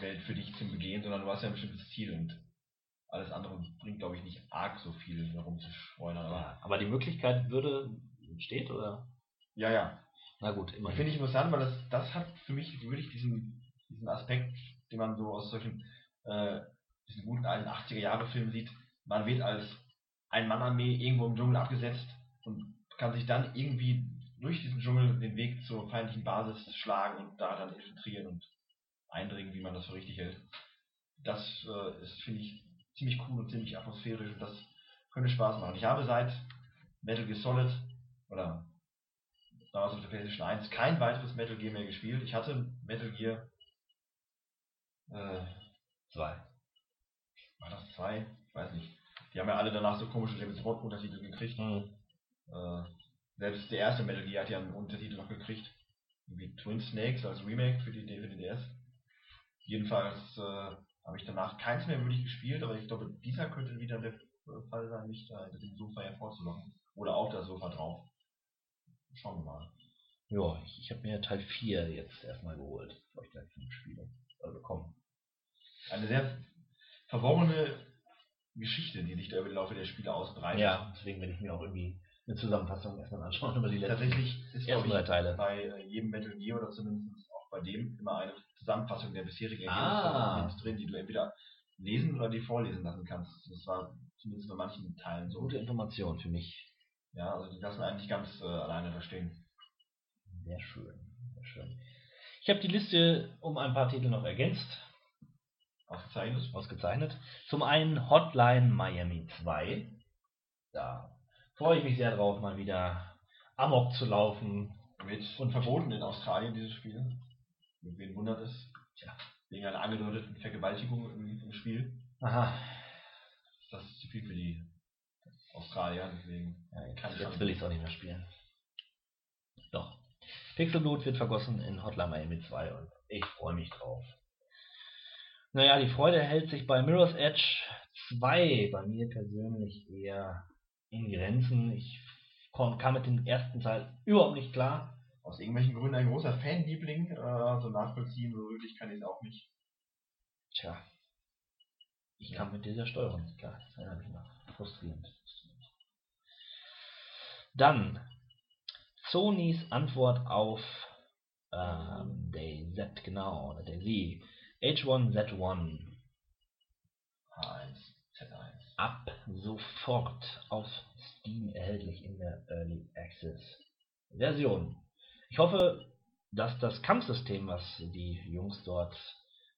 Welt für dich zum Begehen, sondern du hast ja ein bestimmtes Ziel und alles andere bringt, glaube ich, nicht arg so viel herum zu schleudern. Aber aber die Möglichkeit würde, steht oder? ja, ja. Na gut, immer. Finde ich interessant, weil das, das hat für mich wirklich diesen, diesen Aspekt, den man so aus solchen äh, diesen guten alten 80er Jahre Filmen sieht. Man wird als Ein-Mann-Armee irgendwo im Dschungel abgesetzt und kann sich dann irgendwie durch diesen Dschungel den Weg zur feindlichen Basis schlagen und da dann infiltrieren und eindringen, wie man das für richtig hält. Das äh, ist, finde ich, ziemlich cool und ziemlich atmosphärisch und das könnte Spaß machen. Ich habe seit Metal Gear Solid oder damals auf der PlayStation 1, kein weiteres Metal Gear mehr gespielt. Ich hatte Metal Gear äh, Zwei. War das zwei? Ich weiß nicht. Die haben ja alle danach so komische James Bond Untertitel gekriegt. Hm. Äh, selbst der erste Metal Gear hat ja einen Untertitel noch gekriegt. Wie Twin Snakes als Remake für die, für die DS. Jedenfalls äh, habe ich danach keins mehr wirklich gespielt, aber ich glaube, dieser könnte wieder der Fall sein, mich da hinter dem Sofa hervorzulocken. Oder auf das Sofa drauf. Schauen wir mal. Ja, ich, ich habe mir Teil 4 jetzt erstmal geholt, bevor ich gleich fünf Spiele also bekommen. Eine sehr verworrene Geschichte, die sich da über den Laufe der Spiele ausbreitet. Ja, deswegen werde ich mir auch irgendwie eine Zusammenfassung erstmal anschauen über die letzten Tatsächlich ist ersten drei Teile. bei äh, jedem Metal Gear oder zumindest auch bei dem immer eine Zusammenfassung der bisherigen Ah. Ergebnisse mit drin, die du entweder lesen oder dir vorlesen lassen kannst. Das war zumindest bei manchen Teilen so. Gute Information für mich. Ja, also die lassen eigentlich ganz äh, alleine da stehen. Sehr schön, sehr schön. Ich habe die Liste um ein paar Titel noch ergänzt, Ausgezeichnet. ausgezeichnet. Zum einen Hotline Miami 2. Da freue ich mich sehr drauf, mal wieder Amok zu laufen. Mit und verboten in Australien dieses Spiel. Mit wen wundert es? Tja. Wegen einer angedeuteten Vergewaltigung im, im Spiel. Aha, Das ist zu viel für die Australier, deswegen. ja, jetzt, jetzt will ich es auch nicht mehr spielen. Doch. Pixelblut wird vergossen in Hotline Miami 2 und ich freue mich drauf. Naja, die Freude hält sich bei Mirror's Edge 2 bei mir persönlich eher in Grenzen. Ich komm, kam mit dem ersten Teil überhaupt nicht klar. Aus irgendwelchen Gründen ein großer Fanliebling, äh, so nachvollziehen, so wirklich kann ich es auch nicht. Tja, ich kam mit dieser Steuerung nicht klar. Das erinnert mich noch. Frustrierend. Dann Sonys Antwort auf ähm, DayZ, genau, oder DayZ. H1Z1 H1, Z1. ab sofort auf Steam erhältlich in der Early Access Version. Ich hoffe, dass das Kampfsystem, was die Jungs dort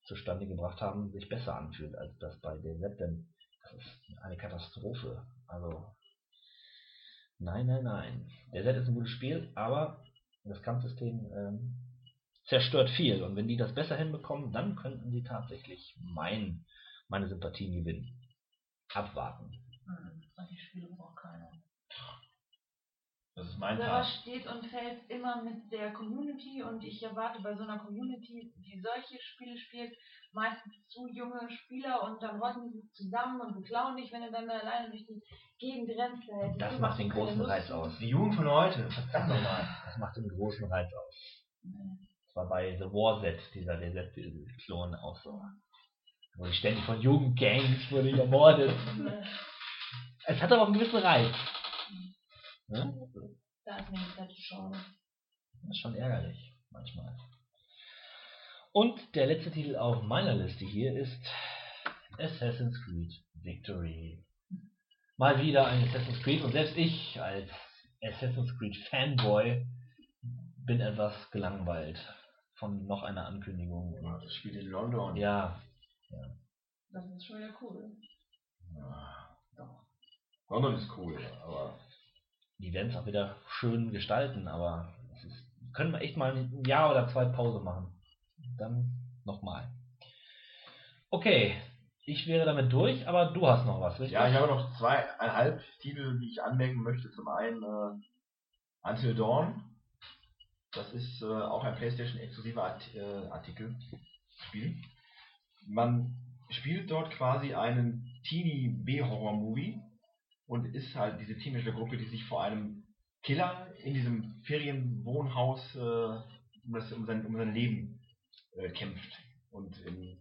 zustande gebracht haben, sich besser anfühlt als das bei DZ, denn das ist eine Katastrophe. Also, nein, nein, nein. DZ ist ein gutes Spiel, aber das Kampfsystem ähm, zerstört viel. Und wenn die das besser hinbekommen, dann könnten sie tatsächlich mein, meine Sympathien gewinnen. Abwarten. Hm, solche Spiele braucht keiner. Das ist mein Server steht und fällt immer mit der Community und ich erwarte bei so einer Community, die solche Spiele spielt, meistens zu junge Spieler und dann rotten sich zusammen und beklauen dich, wenn du dann alleine durch die Gegend rennst. Das macht den großen Reiz aus. Die Jugend von heute, verdammt nochmal. Das macht den großen Reiz aus. Nee. Das war bei The War Set, dieser DZ-Klon auch so. Wo ich ständig von Jugendgangs wurde ermordet. Es hat aber auch einen gewissen Reiz. Ne? Da ist mir die schade. Das ist schon ärgerlich, manchmal. Und der letzte Titel auf meiner Liste hier ist Assassin's Creed Victory. Mal wieder ein Assassin's Creed und selbst ich als Assassin's Creed Fanboy bin etwas gelangweilt von noch einer Ankündigung. Ja, Das spielt in London. Ja, Das ist schon wieder cool. Ja, doch. London ist cool, aber die werden es auch wieder schön gestalten, aber es ist, können wir echt mal ein Jahr oder zwei Pause machen. Dann nochmal. Okay, ich wäre damit durch, aber du hast noch was, richtig? Ja, ich habe noch zweieinhalb Titel, die ich anmerken möchte. Zum einen äh, Until Dawn. Das ist äh, auch ein PlayStation-exklusiver Art, äh, Artikel, Spiel. Man spielt dort quasi einen Teenie B-Horror-Movie und ist halt diese Teenager-Gruppe, die sich vor einem Killer in diesem Ferienwohnhaus äh, um, das, um, sein, um sein Leben äh, kämpft und in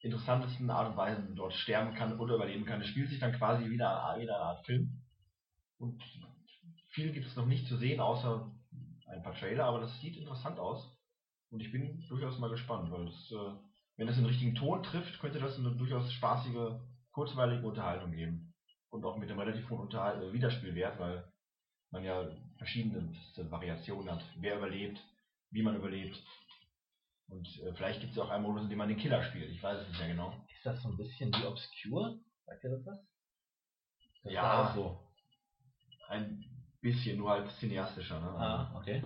interessantesten Art und Weise dort sterben kann oder überleben kann. Es spielt sich dann quasi wieder wie eine Art Film. Und viel gibt es noch nicht zu sehen, außer ein paar Trailer, aber das sieht interessant aus. Und ich bin durchaus mal gespannt, weil das, äh, wenn das den richtigen Ton trifft, könnte das eine durchaus spaßige, kurzweilige Unterhaltung geben. Und auch mit einem relativ hohen Unterhal äh, Wiederspielwert, weil man ja verschiedene Variationen hat. Wer überlebt, wie man überlebt. Und äh, vielleicht gibt es ja auch einen Modus, in dem man den Killer spielt. Ich weiß es nicht mehr genau. Ist das so ein bisschen wie Obscure? Sagt ihr das was? Das Ja. so. Ein bisschen, nur halt cineastischer. Ne? Ah, okay.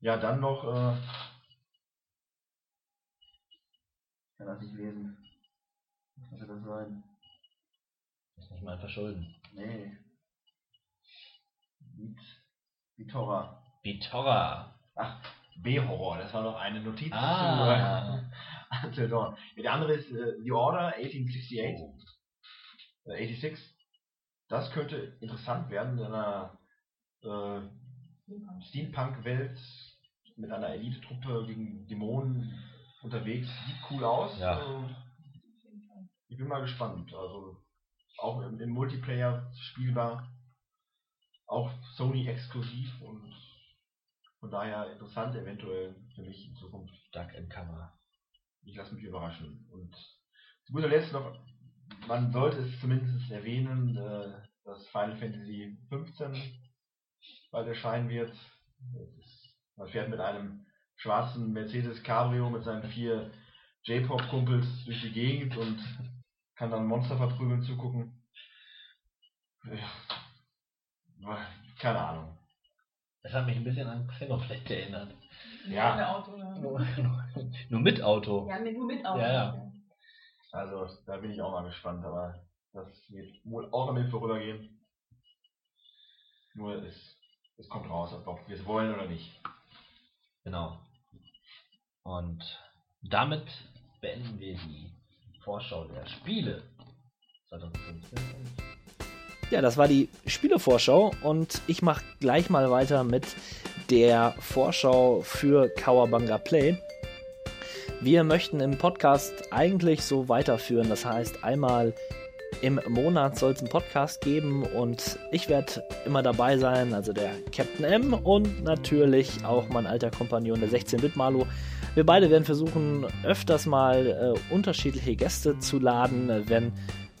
Ja, dann noch. Äh, ich kann das nicht lesen. Was soll das sein? Muss nicht mal verschulden. Nee. Vit Vitora. Vitora. Ach, B-Horror, das war noch eine Notiz Ah. zu Until Dawn. Ja, der andere ist äh, The Order 1868. Äh, 86. Das könnte interessant werden in einer äh, Steampunk-Welt mit einer Elite-Truppe gegen Dämonen unterwegs. Sieht cool aus. Ja. Also, ich bin mal gespannt. Also auch im, im Multiplayer spielbar. Auch Sony exklusiv und von daher interessant eventuell für mich in Zukunft. Duck in Kamera. Ich lasse mich überraschen. Und zu guter Letzt noch, man sollte es zumindest erwähnen, äh, dass Final Fantasy 15 bald erscheinen wird. Man fährt mit einem schwarzen Mercedes Cabrio mit seinen vier J-Pop-Kumpels durch die Gegend und kann dann Monster verprügeln zugucken. Ja. Keine Ahnung. Das hat mich ein bisschen an Xenoblade erinnert. Ja. Ohne Auto, ja. Nur, nur mit Auto. Ja, nur mit Auto. Ja, ja. Also da bin ich auch mal gespannt, aber das wird wohl auch damit vorübergehen. Nur es, es kommt raus, ob wir es wollen oder nicht. Genau. Und damit beenden wir die Vorschau der Spiele 2015. Ja, das war die Spielevorschau und ich mache gleich mal weiter mit der Vorschau für Kawabanga Play. Wir möchten im Podcast eigentlich so weiterführen. Das heißt, einmal im Monat soll es einen Podcast geben und ich werde immer dabei sein, also der Captain M und natürlich auch mein alter Kompagnon, der 16-Bit-Malu. Wir beide werden versuchen, öfters mal äh, unterschiedliche Gäste zu laden, wenn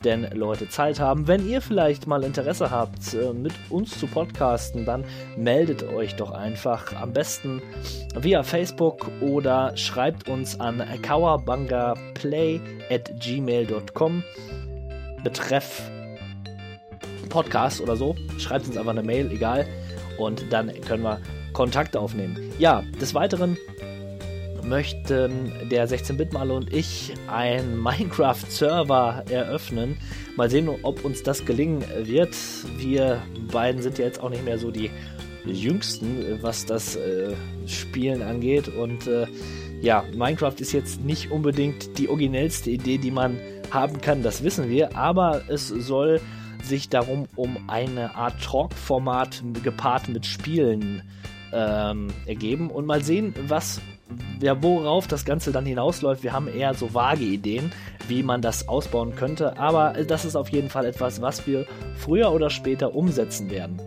denn Leute Zeit haben. Wenn ihr vielleicht mal Interesse habt, äh, mit uns zu podcasten, dann meldet euch doch einfach am besten via Facebook oder schreibt uns an kawabungaplay at gmail.com betreff Podcast oder so. Schreibt uns einfach eine Mail, egal. Und dann können wir Kontakt aufnehmen. Ja, des Weiteren möchten der 16-Bit-Maler und ich einen Minecraft-Server eröffnen. Mal sehen, ob uns das gelingen wird. Wir beiden sind ja jetzt auch nicht mehr so die jüngsten, was das äh, Spielen angeht. Und äh, ja, Minecraft ist jetzt nicht unbedingt die originellste Idee, die man haben kann, das wissen wir. Aber es soll sich darum um eine Art Talk-Format gepaart mit Spielen ähm, ergeben und mal sehen, was ja, worauf das Ganze dann hinausläuft. Wir haben eher so vage Ideen, wie man das ausbauen könnte, aber das ist auf jeden Fall etwas, was wir früher oder später umsetzen werden.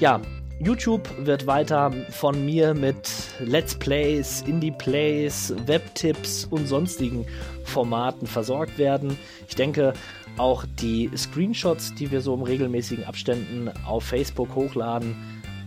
Ja, YouTube wird weiter von mir mit Let's Plays, Indie Plays, Webtipps und sonstigen Formaten versorgt werden. Ich denke, auch die Screenshots, die wir so im regelmäßigen Abständen auf Facebook hochladen,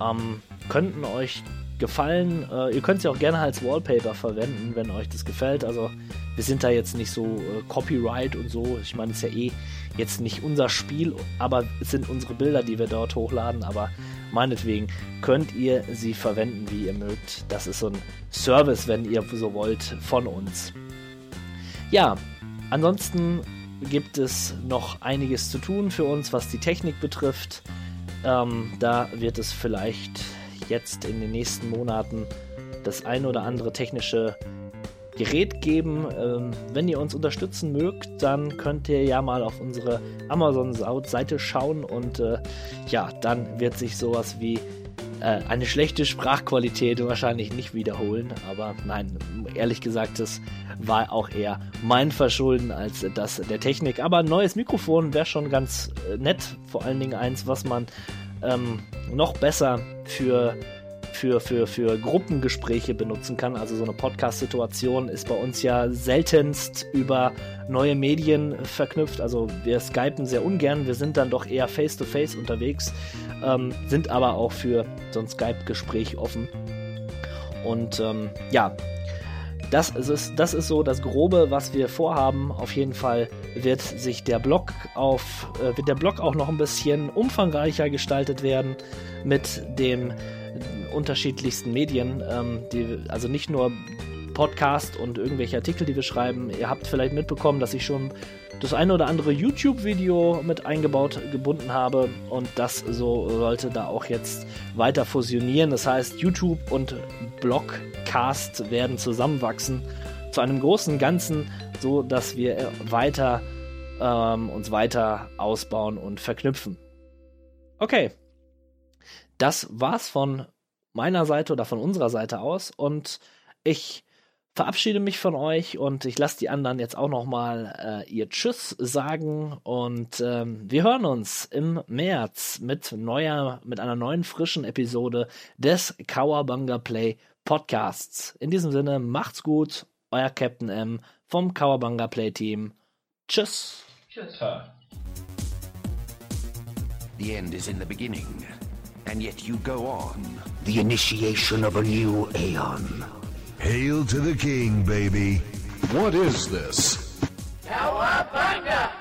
ähm, könnten euch gefallen. Äh, ihr könnt sie auch gerne als Wallpaper verwenden, wenn euch das gefällt. Also wir sind da jetzt nicht so äh, Copyright und so. Ich meine, es ist ja eh jetzt nicht unser Spiel, aber es sind unsere Bilder, die wir dort hochladen. Aber meinetwegen könnt ihr sie verwenden, wie ihr mögt. Das ist so ein Service, wenn ihr so wollt, von uns. Ja, ansonsten gibt es noch einiges zu tun für uns, was die Technik betrifft. Ähm, da wird es vielleicht jetzt in den nächsten Monaten das ein oder andere technische Gerät geben. Ähm, wenn ihr uns unterstützen mögt, dann könnt ihr ja mal auf unsere Amazon-Seite schauen und äh, ja, dann wird sich sowas wie äh, eine schlechte Sprachqualität wahrscheinlich nicht wiederholen. Aber nein, ehrlich gesagt, das war auch eher mein Verschulden als das der Technik. Aber ein neues Mikrofon wäre schon ganz äh, nett. Vor allen Dingen eins, was man ähm, noch besser für, für, für, für Gruppengespräche benutzen kann. Also so eine Podcast-Situation ist bei uns ja seltenst über neue Medien verknüpft. Also wir skypen sehr ungern, wir sind dann doch eher face-to-face unterwegs, ähm, sind aber auch für so ein Skype-Gespräch offen. Und ähm, ja, das ist, das ist so das Grobe, was wir vorhaben. Auf jeden Fall wird sich der Blog auf, äh, wird der Blog auch noch ein bisschen umfangreicher gestaltet werden mit den unterschiedlichsten Medien, ähm, die, also nicht nur Podcast und irgendwelche Artikel, die wir schreiben. Ihr habt vielleicht mitbekommen, dass ich schon das eine oder andere YouTube-Video mit eingebaut, gebunden habe und das so sollte da auch jetzt weiter fusionieren. Das heißt, YouTube und Blogcast werden zusammenwachsen zu einem großen Ganzen, so dass wir weiter ähm, uns weiter ausbauen und verknüpfen. Okay, das war's von meiner Seite oder von unserer Seite aus und ich verabschiede mich von euch und ich lasse die anderen jetzt auch nochmal äh, ihr Tschüss sagen und ähm, wir hören uns im März mit neuer, mit einer neuen frischen Episode des Kawabanga Play Podcasts. In diesem Sinne, macht's gut, euer Captain M vom Kawabanga Play Team. Tschüss. Tschüss. The end is in the beginning, and yet you go on. The initiation of a new Aeon. Hail to the king, baby. What is this? Cowabunga!